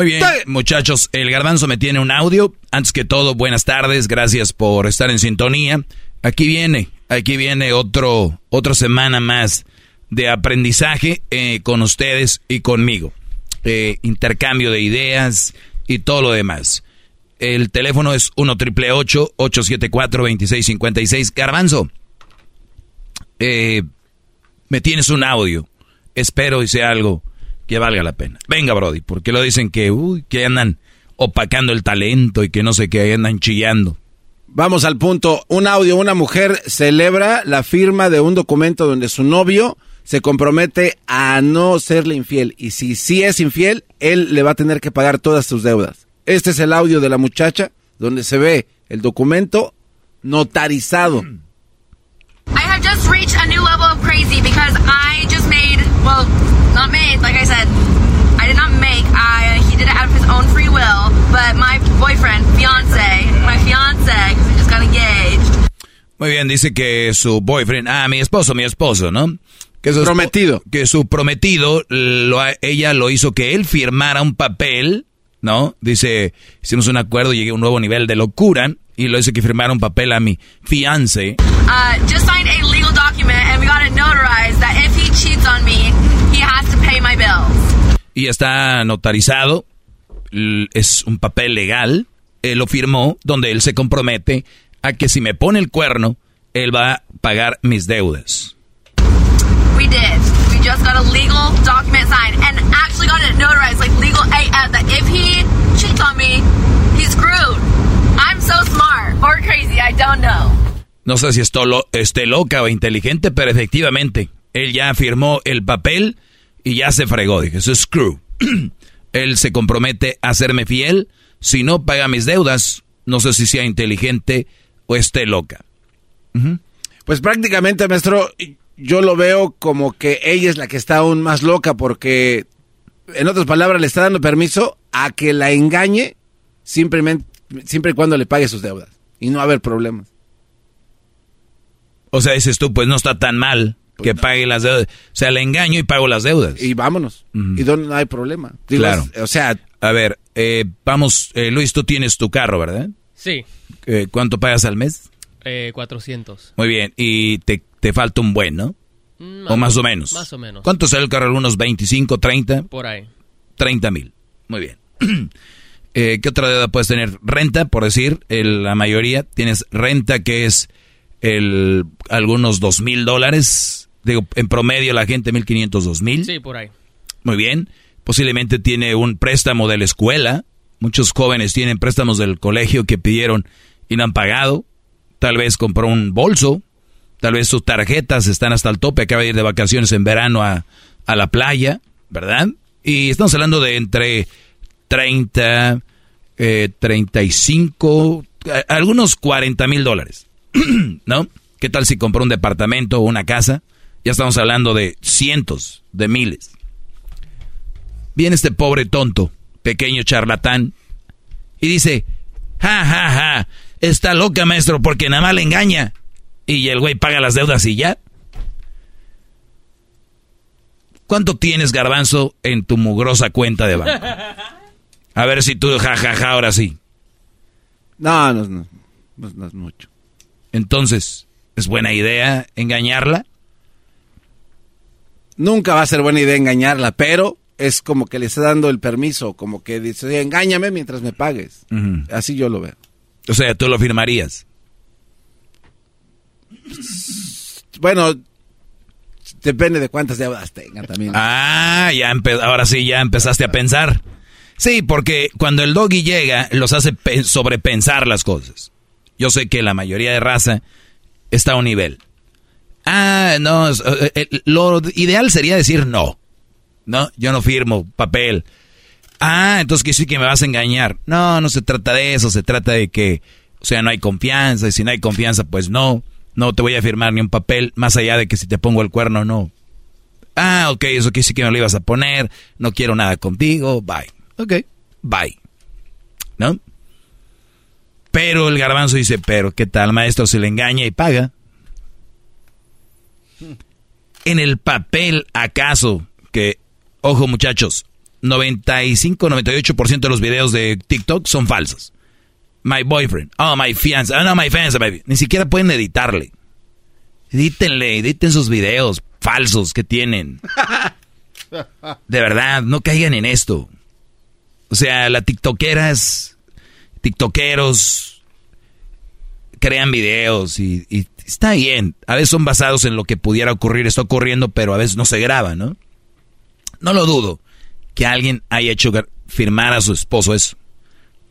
Muy bien, muchachos, el garbanzo me tiene un audio. Antes que todo, buenas tardes, gracias por estar en sintonía. Aquí viene, aquí viene otro, otra semana más de aprendizaje eh, con ustedes y conmigo. Eh, intercambio de ideas y todo lo demás. El teléfono es 1 triple 874 2656 Garbanzo, eh, me tienes un audio. Espero y sea algo que valga la pena. Venga, Brody, porque lo dicen que, uy, que andan opacando el talento y que no sé qué, andan chillando. Vamos al punto. Un audio, una mujer celebra la firma de un documento donde su novio se compromete a no serle infiel. Y si sí es infiel, él le va a tener que pagar todas sus deudas. Este es el audio de la muchacha donde se ve el documento notarizado. I have just reached a new level of crazy because I just made, well, not made, like I said, I did not make, I, he did it out of his own free will, but my boyfriend, fiance, my fiance, because we just got engaged. Muy bien, dice que su boyfriend, ah, mi esposo, mi esposo, ¿no? Que su prometido. Que su prometido, lo, ella lo hizo que él firmara un papel, ¿no? Dice, hicimos un acuerdo, llegué a un nuevo nivel de locura y lo hizo que firmara un papel a mi fiance. Uh, just signed a legal document and we got it notarized that if he cheats on me, he has to pay my bills. y está notarizado, es un papel legal, él lo firmó, donde él se compromete a que si me pone el cuerno, él va a pagar mis deudas. We did. We just got a legal document signed and actually got it notarized, like legal AF, that if he cheats on me, he's screwed. I'm so smart or crazy, I don't know. No sé si esto lo, esté loca o inteligente, pero efectivamente, él ya firmó el papel y ya se fregó. Dije, eso es screw. él se compromete a serme fiel. Si no paga mis deudas, no sé si sea inteligente o esté loca. Pues prácticamente, maestro, yo lo veo como que ella es la que está aún más loca porque en otras palabras, le está dando permiso a que la engañe simplemente, siempre y cuando le pague sus deudas. Y no va haber problemas. O sea, dices tú, pues no está tan mal que pague las deudas. O sea, le engaño y pago las deudas. Y vámonos. Y donde no hay problema. Digo, claro. es- o sea, A ver, eh, vamos, eh, Luis, tú tienes tu carro, ¿verdad? Sí, Eh, ¿Cuánto pagas al mes? eh, 400. Muy bien, y te, te falta un buen, ¿no? Mm, o más o menos. Más o menos. ¿Cuánto sale el carro? ¿Algunos 25, 30? Por ahí. 30 mil. Muy bien. Eh, ¿Qué otra deuda puedes tener? Renta, por decir, el- la mayoría. Tienes renta que es el, algunos dos mil dólares. Digo, en promedio la gente 1500, 2000. Sí, por ahí. Muy bien. Posiblemente tiene un préstamo de la escuela. Muchos jóvenes tienen préstamos del colegio que pidieron y no han pagado. Tal vez compró un bolso. Tal vez sus tarjetas están hasta el tope. Acaba de ir de vacaciones en verano a, a la playa, ¿verdad? Y estamos hablando de entre 30, eh, 35, eh, algunos 40 mil dólares. ¿No? ¿Qué tal si compró un departamento o una casa? Ya estamos hablando de cientos de miles. Viene este pobre tonto, pequeño charlatán, y dice, ja, ja, ja, está loca maestro porque nada más le engaña. Y el güey paga las deudas y ya. ¿Cuánto tienes, garbanzo, en tu mugrosa cuenta de banco? A ver si tú, ja, ja, ja, ahora sí. no, no, no, no, no es mucho. Entonces, ¿es buena idea engañarla? Nunca va a ser buena idea engañarla, pero es como que le está dando el permiso, como que dice, "Oye, engáñame mientras me pagues. Así yo lo veo. O sea, tú lo firmarías. Bueno, depende de cuántas deudas tenga también. Ah, ya ahora sí, ya empezaste a pensar. Sí, porque cuando el doggy llega, los hace pe- sobrepensar las cosas. Yo sé que la mayoría de raza está a un nivel. Ah, no, eh, eh, lo ideal sería decir no. No, yo no firmo papel. Ah, entonces que sí que me vas a engañar. No, no se trata de eso, se trata de que, o sea, no hay confianza, y si no hay confianza, pues no, no te voy a firmar ni un papel, más allá de que si te pongo el cuerno, no. Ah, ok, eso que sí que me lo ibas a poner, no quiero nada contigo, bye. Ok, bye. ¿No? Pero el garbanzo dice, pero ¿qué tal, maestro? Se le engaña y paga. En el papel, ¿acaso? Que, ojo muchachos, 95-98% de los videos de TikTok son falsos. My boyfriend, oh, my fiance, oh, no, my fiance, baby. Ni siquiera pueden editarle. Edítenle, editen sus videos falsos que tienen. De verdad, no caigan en esto. O sea, las tiktokeras, tiktokeros, crean videos y, y está bien. A veces son basados en lo que pudiera ocurrir, está ocurriendo, pero a veces no se graba, ¿no? No lo dudo que alguien haya hecho firmar a su esposo eso.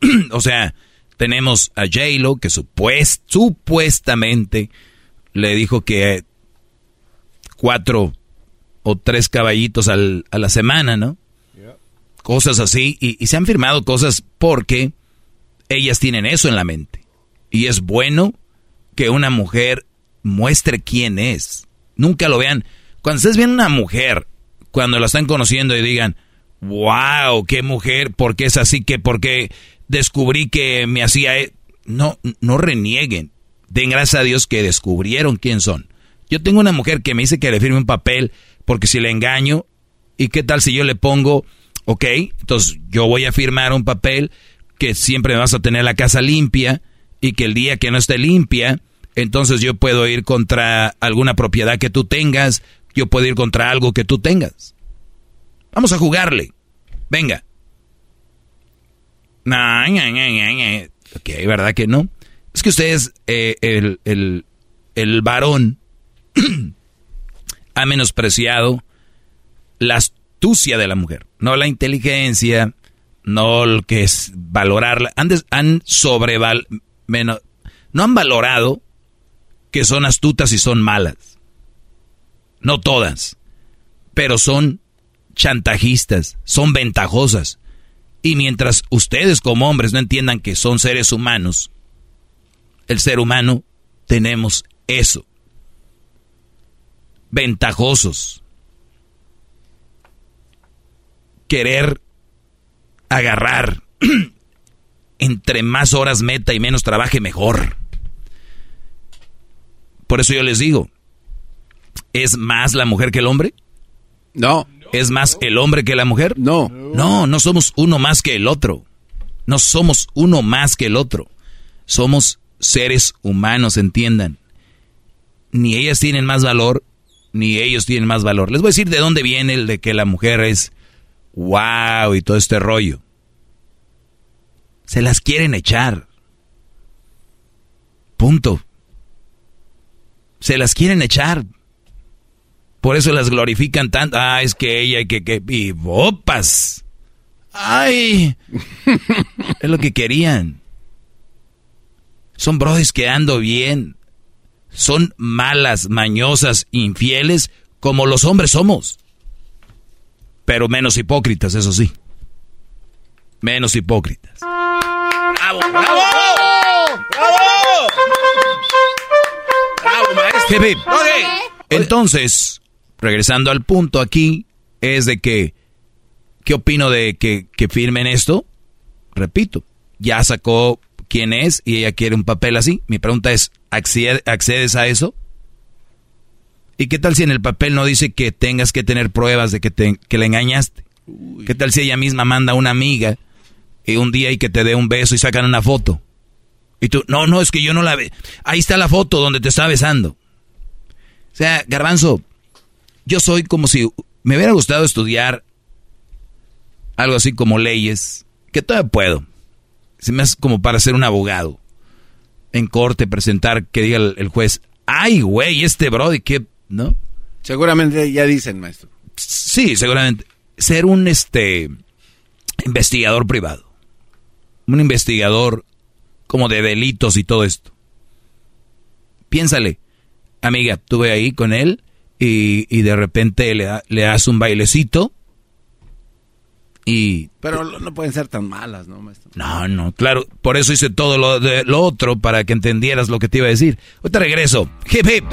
o sea, tenemos a J-Lo que supuest- supuestamente le dijo que cuatro o tres caballitos al- a la semana, ¿no? Cosas así. Y, y se han firmado cosas porque ellas tienen eso en la mente. Y es bueno que una mujer muestre quién es. Nunca lo vean. Cuando ustedes ven una mujer, cuando la están conociendo y digan, wow, qué mujer, ¿por qué es así? que porque descubrí que me hacía... e-". No, no renieguen. Den gracias a Dios que descubrieron quién son. Yo tengo una mujer que me dice que le firme un papel porque si le engaño, ¿y qué tal si yo le pongo, ok, entonces yo voy a firmar un papel que siempre vas a tener la casa limpia y que el día que no esté limpia, entonces yo puedo ir contra alguna propiedad que tú tengas, yo puedo ir contra algo que tú tengas. Vamos a jugarle. Venga. Ok, ¿verdad que no? Es que ustedes, eh, el, el, el varón ha menospreciado la astucia de la mujer, no la inteligencia, no lo que es valorarla. Han, des- han sobreval, menos, no han valorado que son astutas y son malas. No todas, pero son chantajistas, son ventajosas. Y mientras ustedes como hombres no entiendan que son seres humanos, el ser humano tenemos eso. Ventajosos. querer agarrar. Entre más horas meta y menos trabaje, mejor. Por eso yo les digo, ¿es más la mujer que el hombre? No. ¿Es más el hombre que la mujer? No. No, no somos uno más que el otro. No somos uno más que el otro. Somos seres humanos, entiendan. Ni ellas tienen más valor, ni ellos tienen más valor. Les voy a decir de dónde viene el de que la mujer es wow y todo este rollo. Se las quieren echar. Punto. Se las quieren echar. Por eso las glorifican tanto. Ah, es que ella, que, que, y bopas. Ay, es lo que querían. Son brodis que ando bien. Son malas, mañosas, infieles, como los hombres somos. Pero menos hipócritas, eso sí. Menos hipócritas. ¡Bravo, bravo! ¡Bravo, maestro! Entonces, regresando al punto aquí, es de que, ¿qué opino de que, que firmen esto? Repito, ya sacó quién es y ella quiere un papel así. Mi pregunta es, ¿accedes a eso? ¿Y qué tal si en el papel no dice que tengas que tener pruebas de que, te, que le engañaste? ¿Qué tal si ella misma manda a una amiga y un día y que te dé un beso y sacan una foto? Y tú, no, no, es que yo no la ve. Ahí está la foto donde te está besando. O sea, garbanzo, yo soy como si me hubiera gustado estudiar algo así como leyes, que todavía puedo. Se me hace como para ser un abogado. En corte, presentar, que diga el, el juez, ay, güey, este brody, ¿qué? ¿No? Seguramente ya dicen, maestro. Sí, seguramente. Ser un, este, investigador privado. Un investigador como de delitos y todo esto. Piénsale, amiga, estuve ahí con él y, y de repente le, da, le das un bailecito y... Pero no pueden ser tan malas, ¿no, maestro? No, no, claro, por eso hice todo lo, de, lo otro para que entendieras lo que te iba a decir. Ahorita regreso. Hip, hip.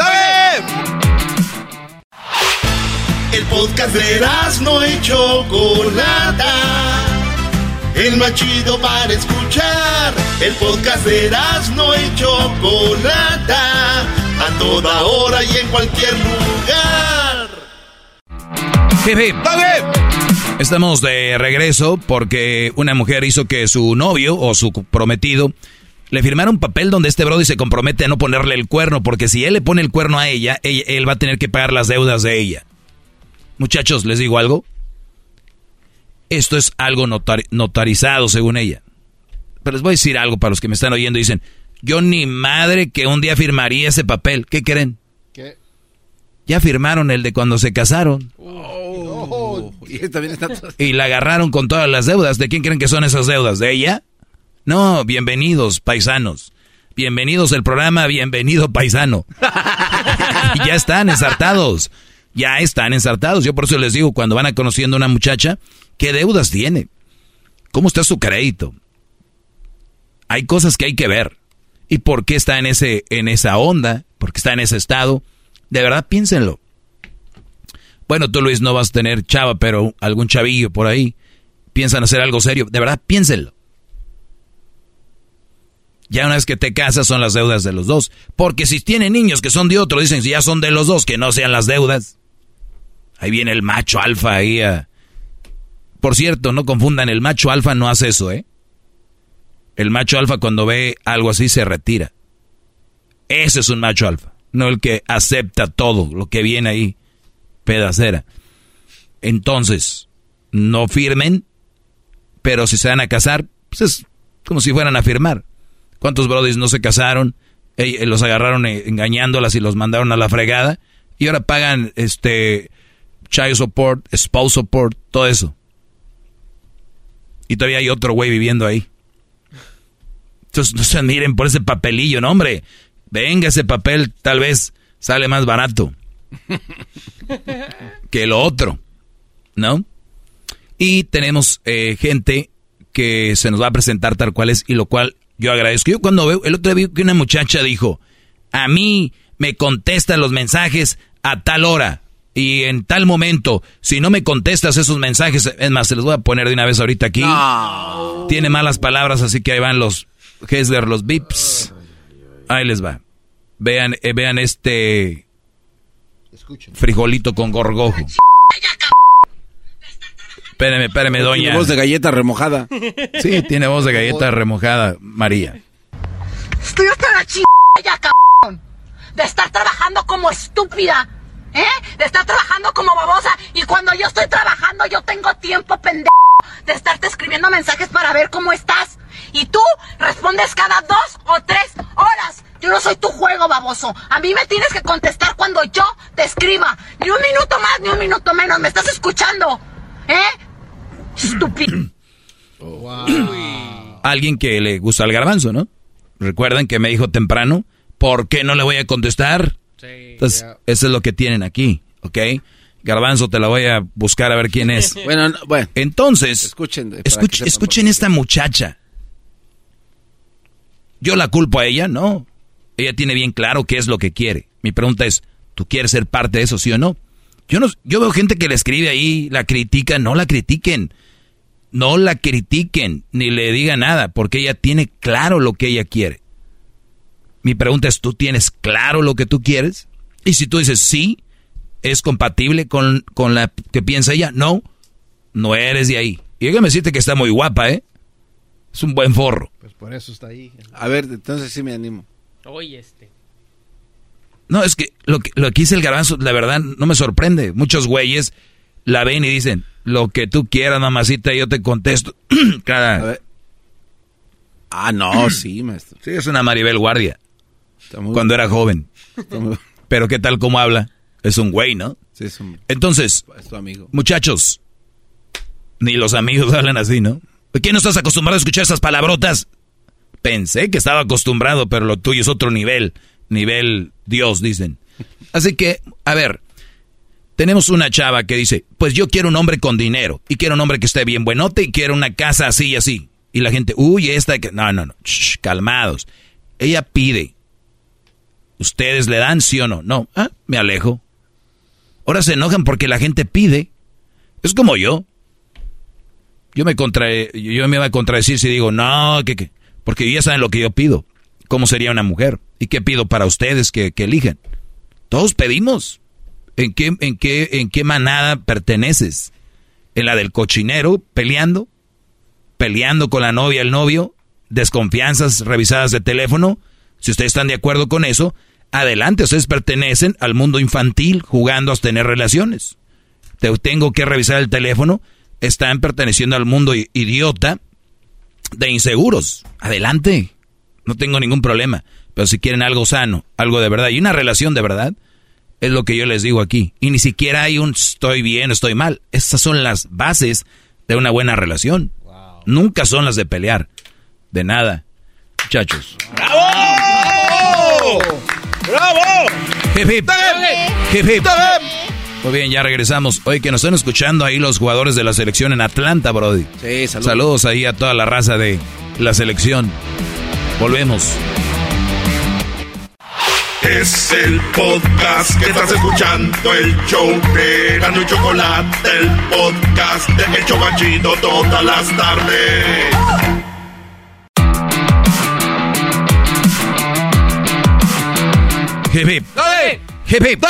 El podcast de no y Chocolata. El más chido para escuchar. El podcast de no y Chocolata. A toda hora y en cualquier lugar. Hip. Estamos de regreso porque una mujer hizo que su novio o su prometido le firmara un papel donde este Brody se compromete a no ponerle el cuerno, porque si él le pone el cuerno a ella, él va a tener que pagar las deudas de ella. Muchachos, ¿les digo algo? Esto es algo notar notarizado según ella. Pero les voy a decir algo para los que me están oyendo y dicen, yo ni madre que un día firmaría ese papel. ¿Qué creen? ¿Qué? Ya firmaron el de cuando se casaron. Oh. Y, también está... y la agarraron con todas las deudas. ¿De quién creen que son esas deudas? ¿De ella? No, bienvenidos, paisanos. Bienvenidos al programa, bienvenido, paisano. ya están ensartados. Ya están ensartados. Yo por eso les digo, cuando van a conociendo a una muchacha, ¿qué deudas tiene? ¿Cómo está su crédito? Hay cosas que hay que ver. ¿Y por qué está en, ese, en esa onda? ¿Por qué está en ese estado? De verdad, piénsenlo. Bueno, tú Luis no vas a tener chava, pero algún chavillo por ahí. Piensan hacer algo serio. De verdad, piénsenlo. Ya una vez que te casas son las deudas de los dos. Porque si tienen niños que son de otro, dicen si ya son de los dos, que no sean las deudas. Ahí viene el macho alfa ahí a... Por cierto, no confundan, el macho alfa no hace eso, ¿eh? El macho alfa cuando ve algo así se retira. Ese es un macho alfa, no el que acepta todo lo que viene ahí, pedacera. Entonces, no firmen, pero si se van a casar, pues es como si fueran a firmar. ¿Cuántos brodis no se casaron? Eh, los agarraron engañándolas y los mandaron a la fregada. Y ahora pagan este child support, spouse support, todo eso. Y todavía hay otro güey viviendo ahí. Entonces no se admiren por ese papelillo, no hombre. Venga, ese papel tal vez sale más barato que lo otro, ¿no? Y tenemos eh, gente que se nos va a presentar tal cual es y lo cual yo agradezco. Yo cuando veo, el otro día vi que una muchacha dijo, a mí me contestan los mensajes a tal hora. Y en tal momento, si no me contestas esos mensajes, es más, se los voy a poner de una vez ahorita aquí. Tiene malas palabras, así que ahí van los Hesler, los bips. Ahí les va. Vean, eh, vean este frijolito con gorgojo. Espérame, espérame, doña. Tiene voz de galleta remojada. Sí, tiene voz de galleta remojada, María. Estoy hasta la chingada ya, cabrón. De estar trabajando como estúpida. ¿Eh? De estar trabajando como babosa. Y cuando yo estoy trabajando, yo tengo tiempo, pendejo. De estarte escribiendo mensajes para ver cómo estás. Y tú respondes cada dos o tres horas. Yo no soy tu juego, baboso. A mí me tienes que contestar cuando yo te escriba. Ni un minuto más, ni un minuto menos. ¿Me estás escuchando? ¿Eh? Estúpido. Alguien que le gusta el garbanzo, ¿no? Recuerdan que me dijo temprano, ¿por qué no le voy a contestar? Entonces, eso es lo que tienen aquí, ¿ok? Garbanzo, te la voy a buscar a ver quién es. bueno, bueno. Entonces, escuchen, escuch- escuchen esta muchacha. Yo la culpo a ella, no. Ella tiene bien claro qué es lo que quiere. Mi pregunta es, ¿tú quieres ser parte de eso, sí o no? Yo no, yo veo gente que le escribe ahí, la critica, no la critiquen. No la critiquen, ni le diga nada, porque ella tiene claro lo que ella quiere. Mi pregunta es, ¿tú tienes claro lo que tú quieres? Y si tú dices sí, ¿es compatible con, con la que piensa ella? No, no eres de ahí. Y déjame decirte que está muy guapa, ¿eh? Es un buen forro. Pues por eso está ahí. A ver, entonces sí me animo. Oye, este. No, es que lo que, lo que dice el garbanzo, la verdad, no me sorprende. Muchos güeyes la ven y dicen, lo que tú quieras, mamacita, yo te contesto. Cada... Ah, no, sí, maestro. Sí, es una Maribel Guardia. Cuando era joven. Pero ¿qué tal cómo habla? Es un güey, ¿no? Sí, es un- Entonces, es tu amigo. muchachos, ni los amigos hablan así, ¿no? ¿Por qué no estás acostumbrado a escuchar esas palabrotas? Pensé que estaba acostumbrado, pero lo tuyo es otro nivel. Nivel Dios, dicen. Así que, a ver, tenemos una chava que dice, pues yo quiero un hombre con dinero, y quiero un hombre que esté bien buenote, y quiero una casa así y así. Y la gente, uy, esta que... No, no, no, Shh, calmados. Ella pide. ¿Ustedes le dan sí o no? No, ah, me alejo. Ahora se enojan porque la gente pide. Es como yo. Yo me contra, yo me iba a contradecir si digo, no, que, que, porque ya saben lo que yo pido. ¿Cómo sería una mujer? ¿Y qué pido para ustedes que, que elijan? Todos pedimos. ¿En qué, en, qué, ¿En qué manada perteneces? ¿En la del cochinero peleando? ¿Peleando con la novia, el novio? ¿Desconfianzas revisadas de teléfono? Si ustedes están de acuerdo con eso, adelante, ustedes pertenecen al mundo infantil jugando a tener relaciones. Te tengo que revisar el teléfono, están perteneciendo al mundo idiota de inseguros. Adelante, no tengo ningún problema. Pero si quieren algo sano, algo de verdad y una relación de verdad, es lo que yo les digo aquí. Y ni siquiera hay un estoy bien, estoy mal. Estas son las bases de una buena relación. Nunca son las de pelear. De nada. Muchachos. ¡Bravo! ¡Bravo! Hip, hip. Hip, hip. Muy bien, ya regresamos. Oye, que nos están escuchando ahí los jugadores de la selección en Atlanta, Brody. Sí, saludos. Saludos ahí a toda la raza de la selección. Volvemos. Es el podcast que estás escuchando, el show de Gano y Chocolate, el podcast de El Chocachito todas las tardes. Hip, hip. Hip, hip.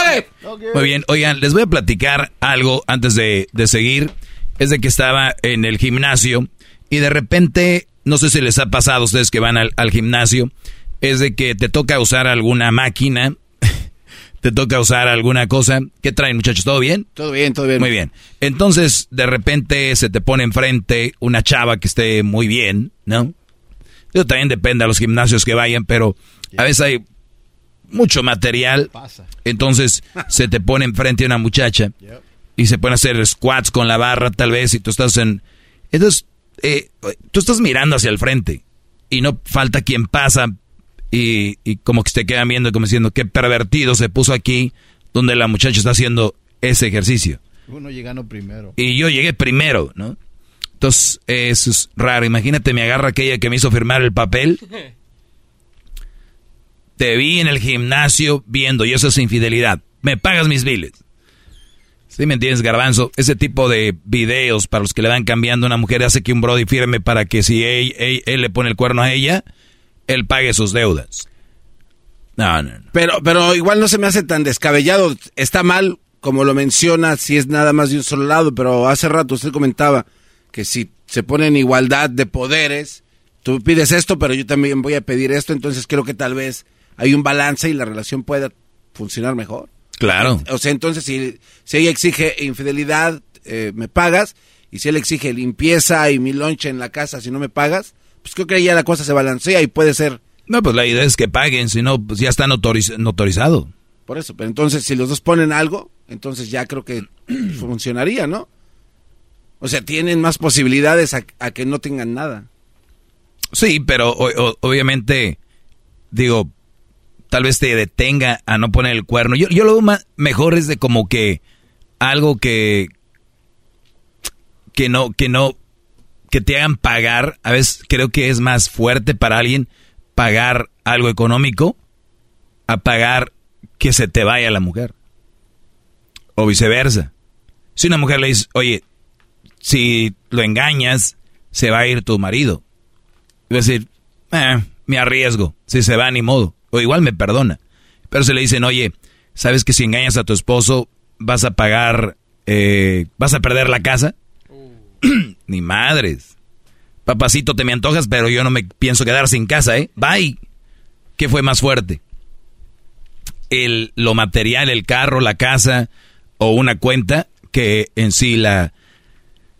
Muy bien, oigan, les voy a platicar algo antes de, de seguir. Es de que estaba en el gimnasio y de repente, no sé si les ha pasado a ustedes que van al, al gimnasio, es de que te toca usar alguna máquina, te toca usar alguna cosa. ¿Qué traen muchachos? ¿Todo bien? Todo bien, todo bien. Muy bien. Entonces, de repente se te pone enfrente una chava que esté muy bien, ¿no? Eso también depende a los gimnasios que vayan, pero a veces hay mucho material. Entonces se te pone enfrente una muchacha y se pone a hacer squats con la barra tal vez y tú estás en... Entonces, eh, tú estás mirando hacia el frente y no falta quien pasa y, y como que te quedan viendo como diciendo qué pervertido se puso aquí donde la muchacha está haciendo ese ejercicio. Uno llegando primero. Y yo llegué primero, ¿no? Entonces, eh, eso es raro. Imagínate, me agarra aquella que me hizo firmar el papel. Te vi en el gimnasio viendo y eso es infidelidad. Me pagas mis biles. ¿Sí me entiendes, Garbanzo? Ese tipo de videos para los que le van cambiando a una mujer hace que un Brody firme para que si él, él le pone el cuerno a ella, él pague sus deudas. No, no, no. Pero, pero igual no se me hace tan descabellado. Está mal, como lo menciona, si es nada más de un solo lado, pero hace rato usted comentaba que si se pone en igualdad de poderes, tú pides esto, pero yo también voy a pedir esto, entonces creo que tal vez hay un balance y la relación pueda funcionar mejor. Claro. O sea, entonces si, si ella exige infidelidad, eh, me pagas, y si él exige limpieza y mi lonche en la casa, si no me pagas, pues creo que ya la cosa se balancea y puede ser no, pues la idea es que paguen, si no, pues ya está notorizado. Por eso, pero entonces si los dos ponen algo, entonces ya creo que funcionaría, ¿no? O sea, tienen más posibilidades a, que no tengan nada. Sí, pero obviamente, digo, tal vez te detenga a no poner el cuerno. Yo, yo lo veo más, mejor es de como que algo que, que no, que no, que te hagan pagar. A veces creo que es más fuerte para alguien pagar algo económico a pagar que se te vaya la mujer. O viceversa. Si una mujer le dice, oye, si lo engañas, se va a ir tu marido. Y va a decir, eh, me arriesgo. Si se va, ni modo. O igual me perdona. Pero se le dicen, oye, ¿sabes que si engañas a tu esposo vas a pagar, eh, vas a perder la casa? ni madres. Papacito, te me antojas, pero yo no me pienso quedar sin casa, ¿eh? Bye. ¿Qué fue más fuerte? El, lo material, el carro, la casa o una cuenta que en sí la,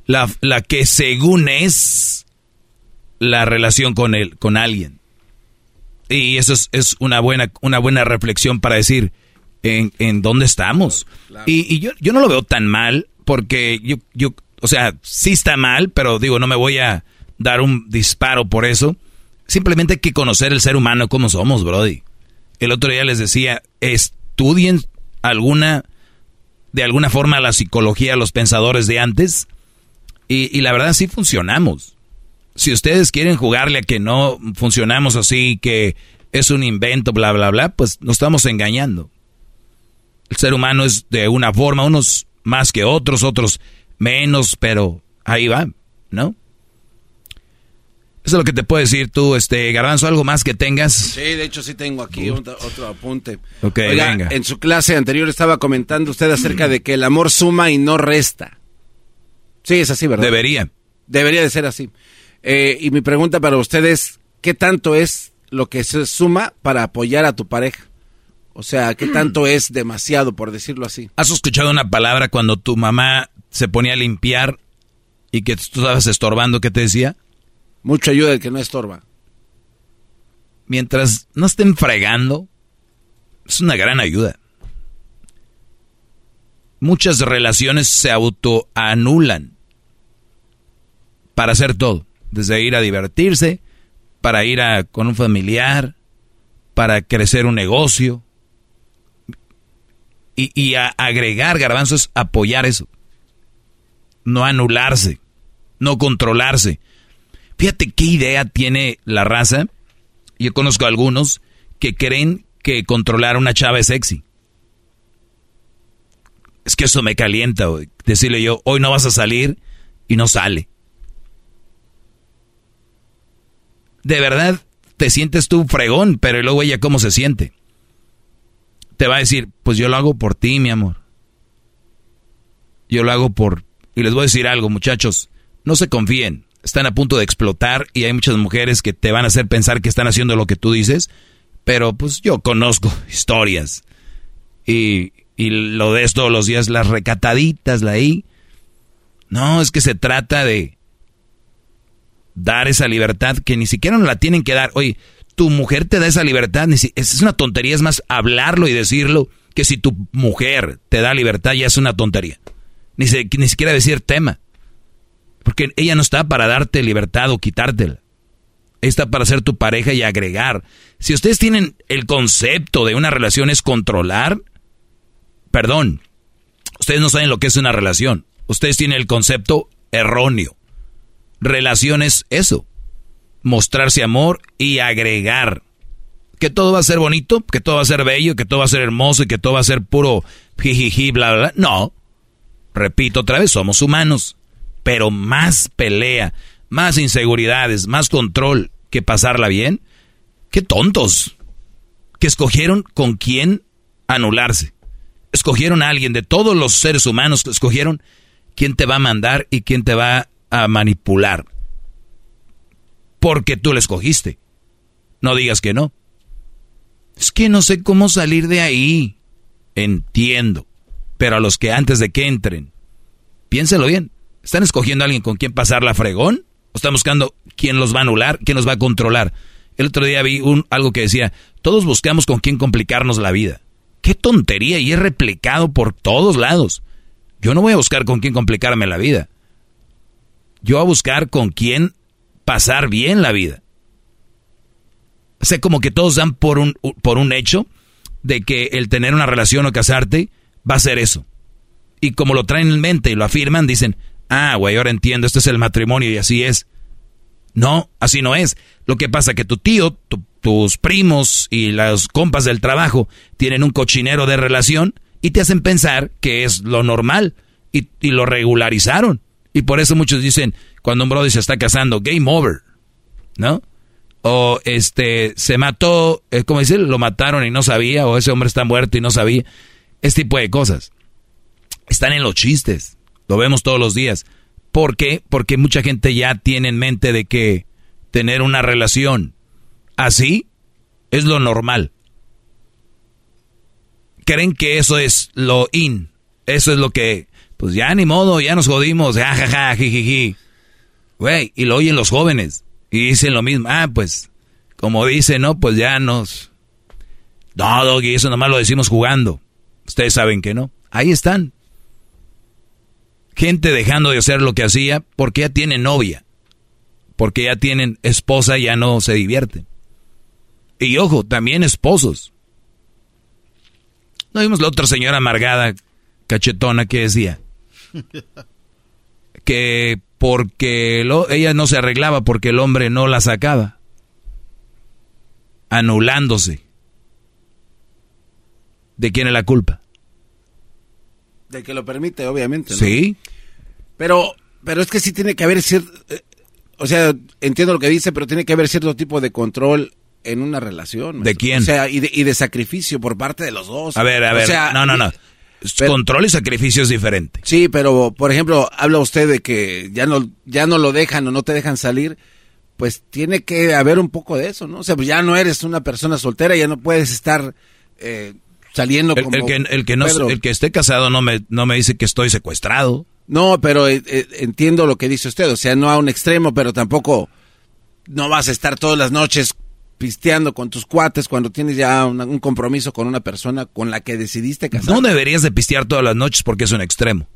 la, la que según es la relación con él, con alguien. Y eso es, es, una, buena, una buena reflexión para decir en, en dónde estamos. Y, y yo, yo no lo veo tan mal porque yo, yo, o sea, sí está mal, pero digo, no me voy a dar un disparo por eso. Simplemente hay que conocer el ser humano como somos, Brody. El otro día les decía, estudien alguna, de alguna forma la psicología, los pensadores de antes, y, la verdad sí funcionamos. Si ustedes quieren jugarle a que no funcionamos así, que es un invento, bla, bla, bla, pues nos estamos engañando. El ser humano es de una forma, unos más que otros, otros menos, pero ahí va, ¿no? Eso es lo que te puedo decir tú, este Garbanzo, algo más que tengas. Sí, de hecho sí tengo aquí otro, apunte. Ok, venga. En su clase anterior estaba comentando usted acerca de que el amor suma y no resta. Sí, es así, ¿verdad? Debería. Debería de ser así. Eh, y mi pregunta para ustedes, ¿qué tanto es lo que se suma para apoyar a tu pareja? O sea, ¿qué tanto es demasiado, por decirlo así? ¿Has escuchado una palabra cuando tu mamá se ponía a limpiar y que tú estabas estorbando? ¿Qué te decía? Mucha ayuda el que no estorba. Mientras no estén fregando, es una gran ayuda. Muchas relaciones se autoanulan para hacer todo, desde ir a divertirse, para ir a, con un familiar, para crecer un negocio. Y, y a agregar garbanzos, apoyar eso. No anularse, no controlarse. Fíjate qué idea tiene la raza. Yo conozco a algunos que creen que controlar a una chava es sexy. Es que eso me calienta, decirle yo, hoy no vas a salir y no sale. De verdad, te sientes tú fregón, pero luego ella cómo se siente. Te va a decir, pues yo lo hago por ti, mi amor. Yo lo hago por... Y les voy a decir algo, muchachos, no se confíen están a punto de explotar y hay muchas mujeres que te van a hacer pensar que están haciendo lo que tú dices, pero pues yo conozco historias y, y lo de todos los días, las recataditas, la ahí. No, es que se trata de dar esa libertad que ni siquiera nos la tienen que dar. Oye, tu mujer te da esa libertad, es una tontería, es más hablarlo y decirlo que si tu mujer te da libertad ya es una tontería. Ni, ni siquiera decir tema. Porque ella no está para darte libertad o quitártela. Está para ser tu pareja y agregar. Si ustedes tienen el concepto de una relación es controlar, perdón, ustedes no saben lo que es una relación. Ustedes tienen el concepto erróneo. Relación es eso. Mostrarse amor y agregar. Que todo va a ser bonito, que todo va a ser bello, que todo va a ser hermoso y que todo va a ser puro jijiji, bla, bla, bla. No. repito otra vez, somos humanos, pero más pelea, más inseguridades, más control que pasarla bien. Qué tontos que escogieron con quién anularse. Escogieron a alguien de todos los seres humanos, escogieron quién te va a mandar y quién te va a manipular. Porque tú le escogiste. No digas que no. Es que no sé cómo salir de ahí. Entiendo. Pero a los que antes de que entren, piénselo bien. ¿Están escogiendo a alguien con quien pasar la fregón? ¿O están buscando quién los va a anular, quién los va a controlar? El otro día vi un, algo que decía, todos buscamos con quién complicarnos la vida. Qué tontería y es replicado por todos lados. Yo no voy a buscar con quién complicarme la vida. Yo a buscar con quién pasar bien la vida. O sea, como que todos dan por un, por un hecho de que el tener una relación o casarte va a ser eso. Y como lo traen en mente y lo afirman, dicen, ah, güey, ahora entiendo, este es el matrimonio y así es. No, así no es. Lo que pasa es que tu tío, tus primos y las compas del trabajo tienen un cochinero de relación y te hacen pensar que es lo normal y, y lo regularizaron. Y por eso muchos dicen, cuando un brother se está casando, game over, ¿no? O este, se mató, eh, como decir, lo mataron y no sabía, o ese hombre está muerto y no sabía. Este tipo de cosas. Están en los chistes, lo vemos todos los días. ¿Por qué? Porque mucha gente ya tiene en mente de que tener una relación así es lo normal. Creen que eso es lo in, eso es lo que, pues ya ni modo, ya nos jodimos, jajaja, jijiji. Güey, y lo oyen los jóvenes y dicen lo mismo. Ah, pues, como dicen, ¿no? Pues ya nos... No, Doggy, eso nomás lo decimos jugando. Ustedes saben que no. Ahí están. Gente dejando de hacer lo que hacía porque ya tienen novia. Porque ya tienen esposa y ya no se divierten. Y ojo, también esposos. No vimos la otra señora amargada, cachetona, que decía que porque ella no se arreglaba porque el hombre no la sacaba, anulándose. ¿De quién es la culpa? De que lo permite, obviamente. Sí. Pero, pero es que sí tiene que haber cierto, eh, o sea, entiendo lo que dice, pero tiene que haber cierto tipo de control en una relación. ¿De quién? O sea, y de, y de, sacrificio por parte de los dos. A ver, a ver, o sea, no, no, no. Control y sacrificio es diferente. Sí, pero por ejemplo, habla usted de que ya no, ya no lo dejan o no te dejan salir. Pues tiene que haber un poco de eso, ¿no? O sea, pues ya no eres una persona soltera, ya no puedes estar eh, saliendo el, como el que, el que no, el que esté casado no me, no me dice que estoy secuestrado. No, pero eh, eh, entiendo lo que dice usted, o sea, no a un extremo, pero tampoco no vas a estar todas las noches pisteando con tus cuates cuando tienes ya una, un compromiso con una persona con la que decidiste casar. No deberías de pistear todas las noches porque es un extremo.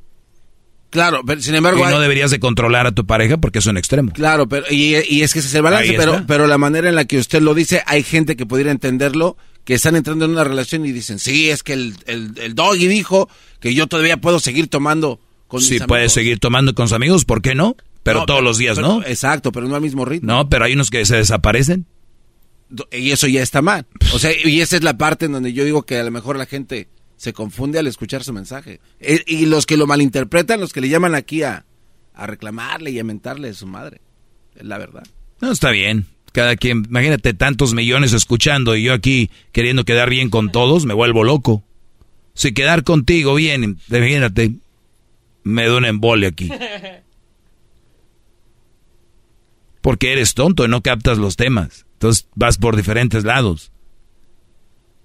Claro, pero sin embargo... Y no deberías de controlar a tu pareja porque es un extremo. Claro, pero y, y es que ese es el balance, pero, pero la manera en la que usted lo dice, hay gente que pudiera entenderlo, que están entrando en una relación y dicen, sí, es que el, el, el doggy dijo que yo todavía puedo seguir tomando con Sí, mis puedes amigos. seguir tomando con sus amigos, ¿por qué no? Pero No, todos pero- los días, pero- ¿no? Exacto, pero no al mismo ritmo. No, pero hay unos que se desaparecen. Y eso ya está mal. O sea, y esa es la parte en donde yo digo que a lo mejor la gente se confunde al escuchar su mensaje. E- Y los que lo malinterpretan, los que le llaman aquí a, a reclamarle y a mentarle a su madre. Es la verdad. No, está bien. Cada quien, imagínate tantos millones escuchando y yo aquí queriendo quedar bien con todos, me vuelvo loco. Si quedar contigo bien, imagínate, me da un embole aquí. Porque eres tonto y no captas los temas. Entonces vas por diferentes lados.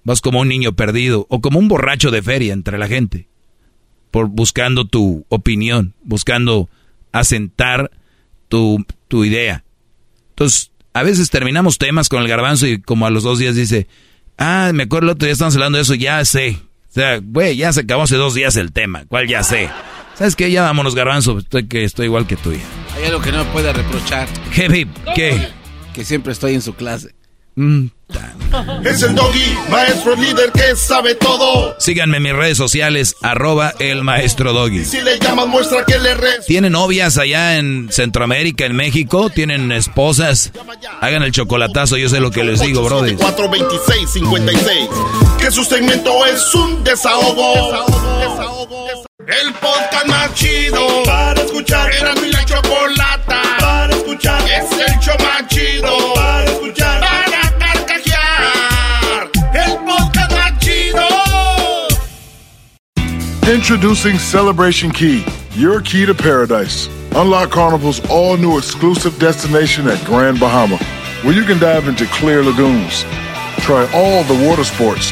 Vas como un niño perdido o como un borracho de feria entre la gente. Por buscando tu opinión, buscando asentar tu, tu idea. Entonces, a veces terminamos temas con el garbanzo y como a los dos días dice, ah, me acuerdo el otro día estamos hablando de eso, ya sé. O sea, güey, ya se acabó hace dos días el tema, ¿cuál ya sé? ¿Sabes qué? Ya vámonos, garbanzo, estoy, que estoy igual que tú. Hay algo que no me puede reprochar. Heavy, ¿qué? Que siempre estoy en su clase. Mm, Es el doggy, maestro líder que sabe todo. Síganme en mis redes sociales, arroba el maestro doggy. Si le llamas, muestra que le res. ¿Tienen novias allá en Centroamérica, en México? ¿Tienen esposas? Hagan el chocolatazo, yo sé lo que les digo, brother. 426-56. Que su segmento es un desahogo. El podcast más chido para escuchar. Era mi la chocolata para escuchar. Es el show más chido para escuchar. Para carcajear. El podcast más chido. Introducing Celebration Key, your key to paradise. Unlock Carnival's all new exclusive destination at Grand Bahama, where you can dive into clear lagoons, try all the water sports,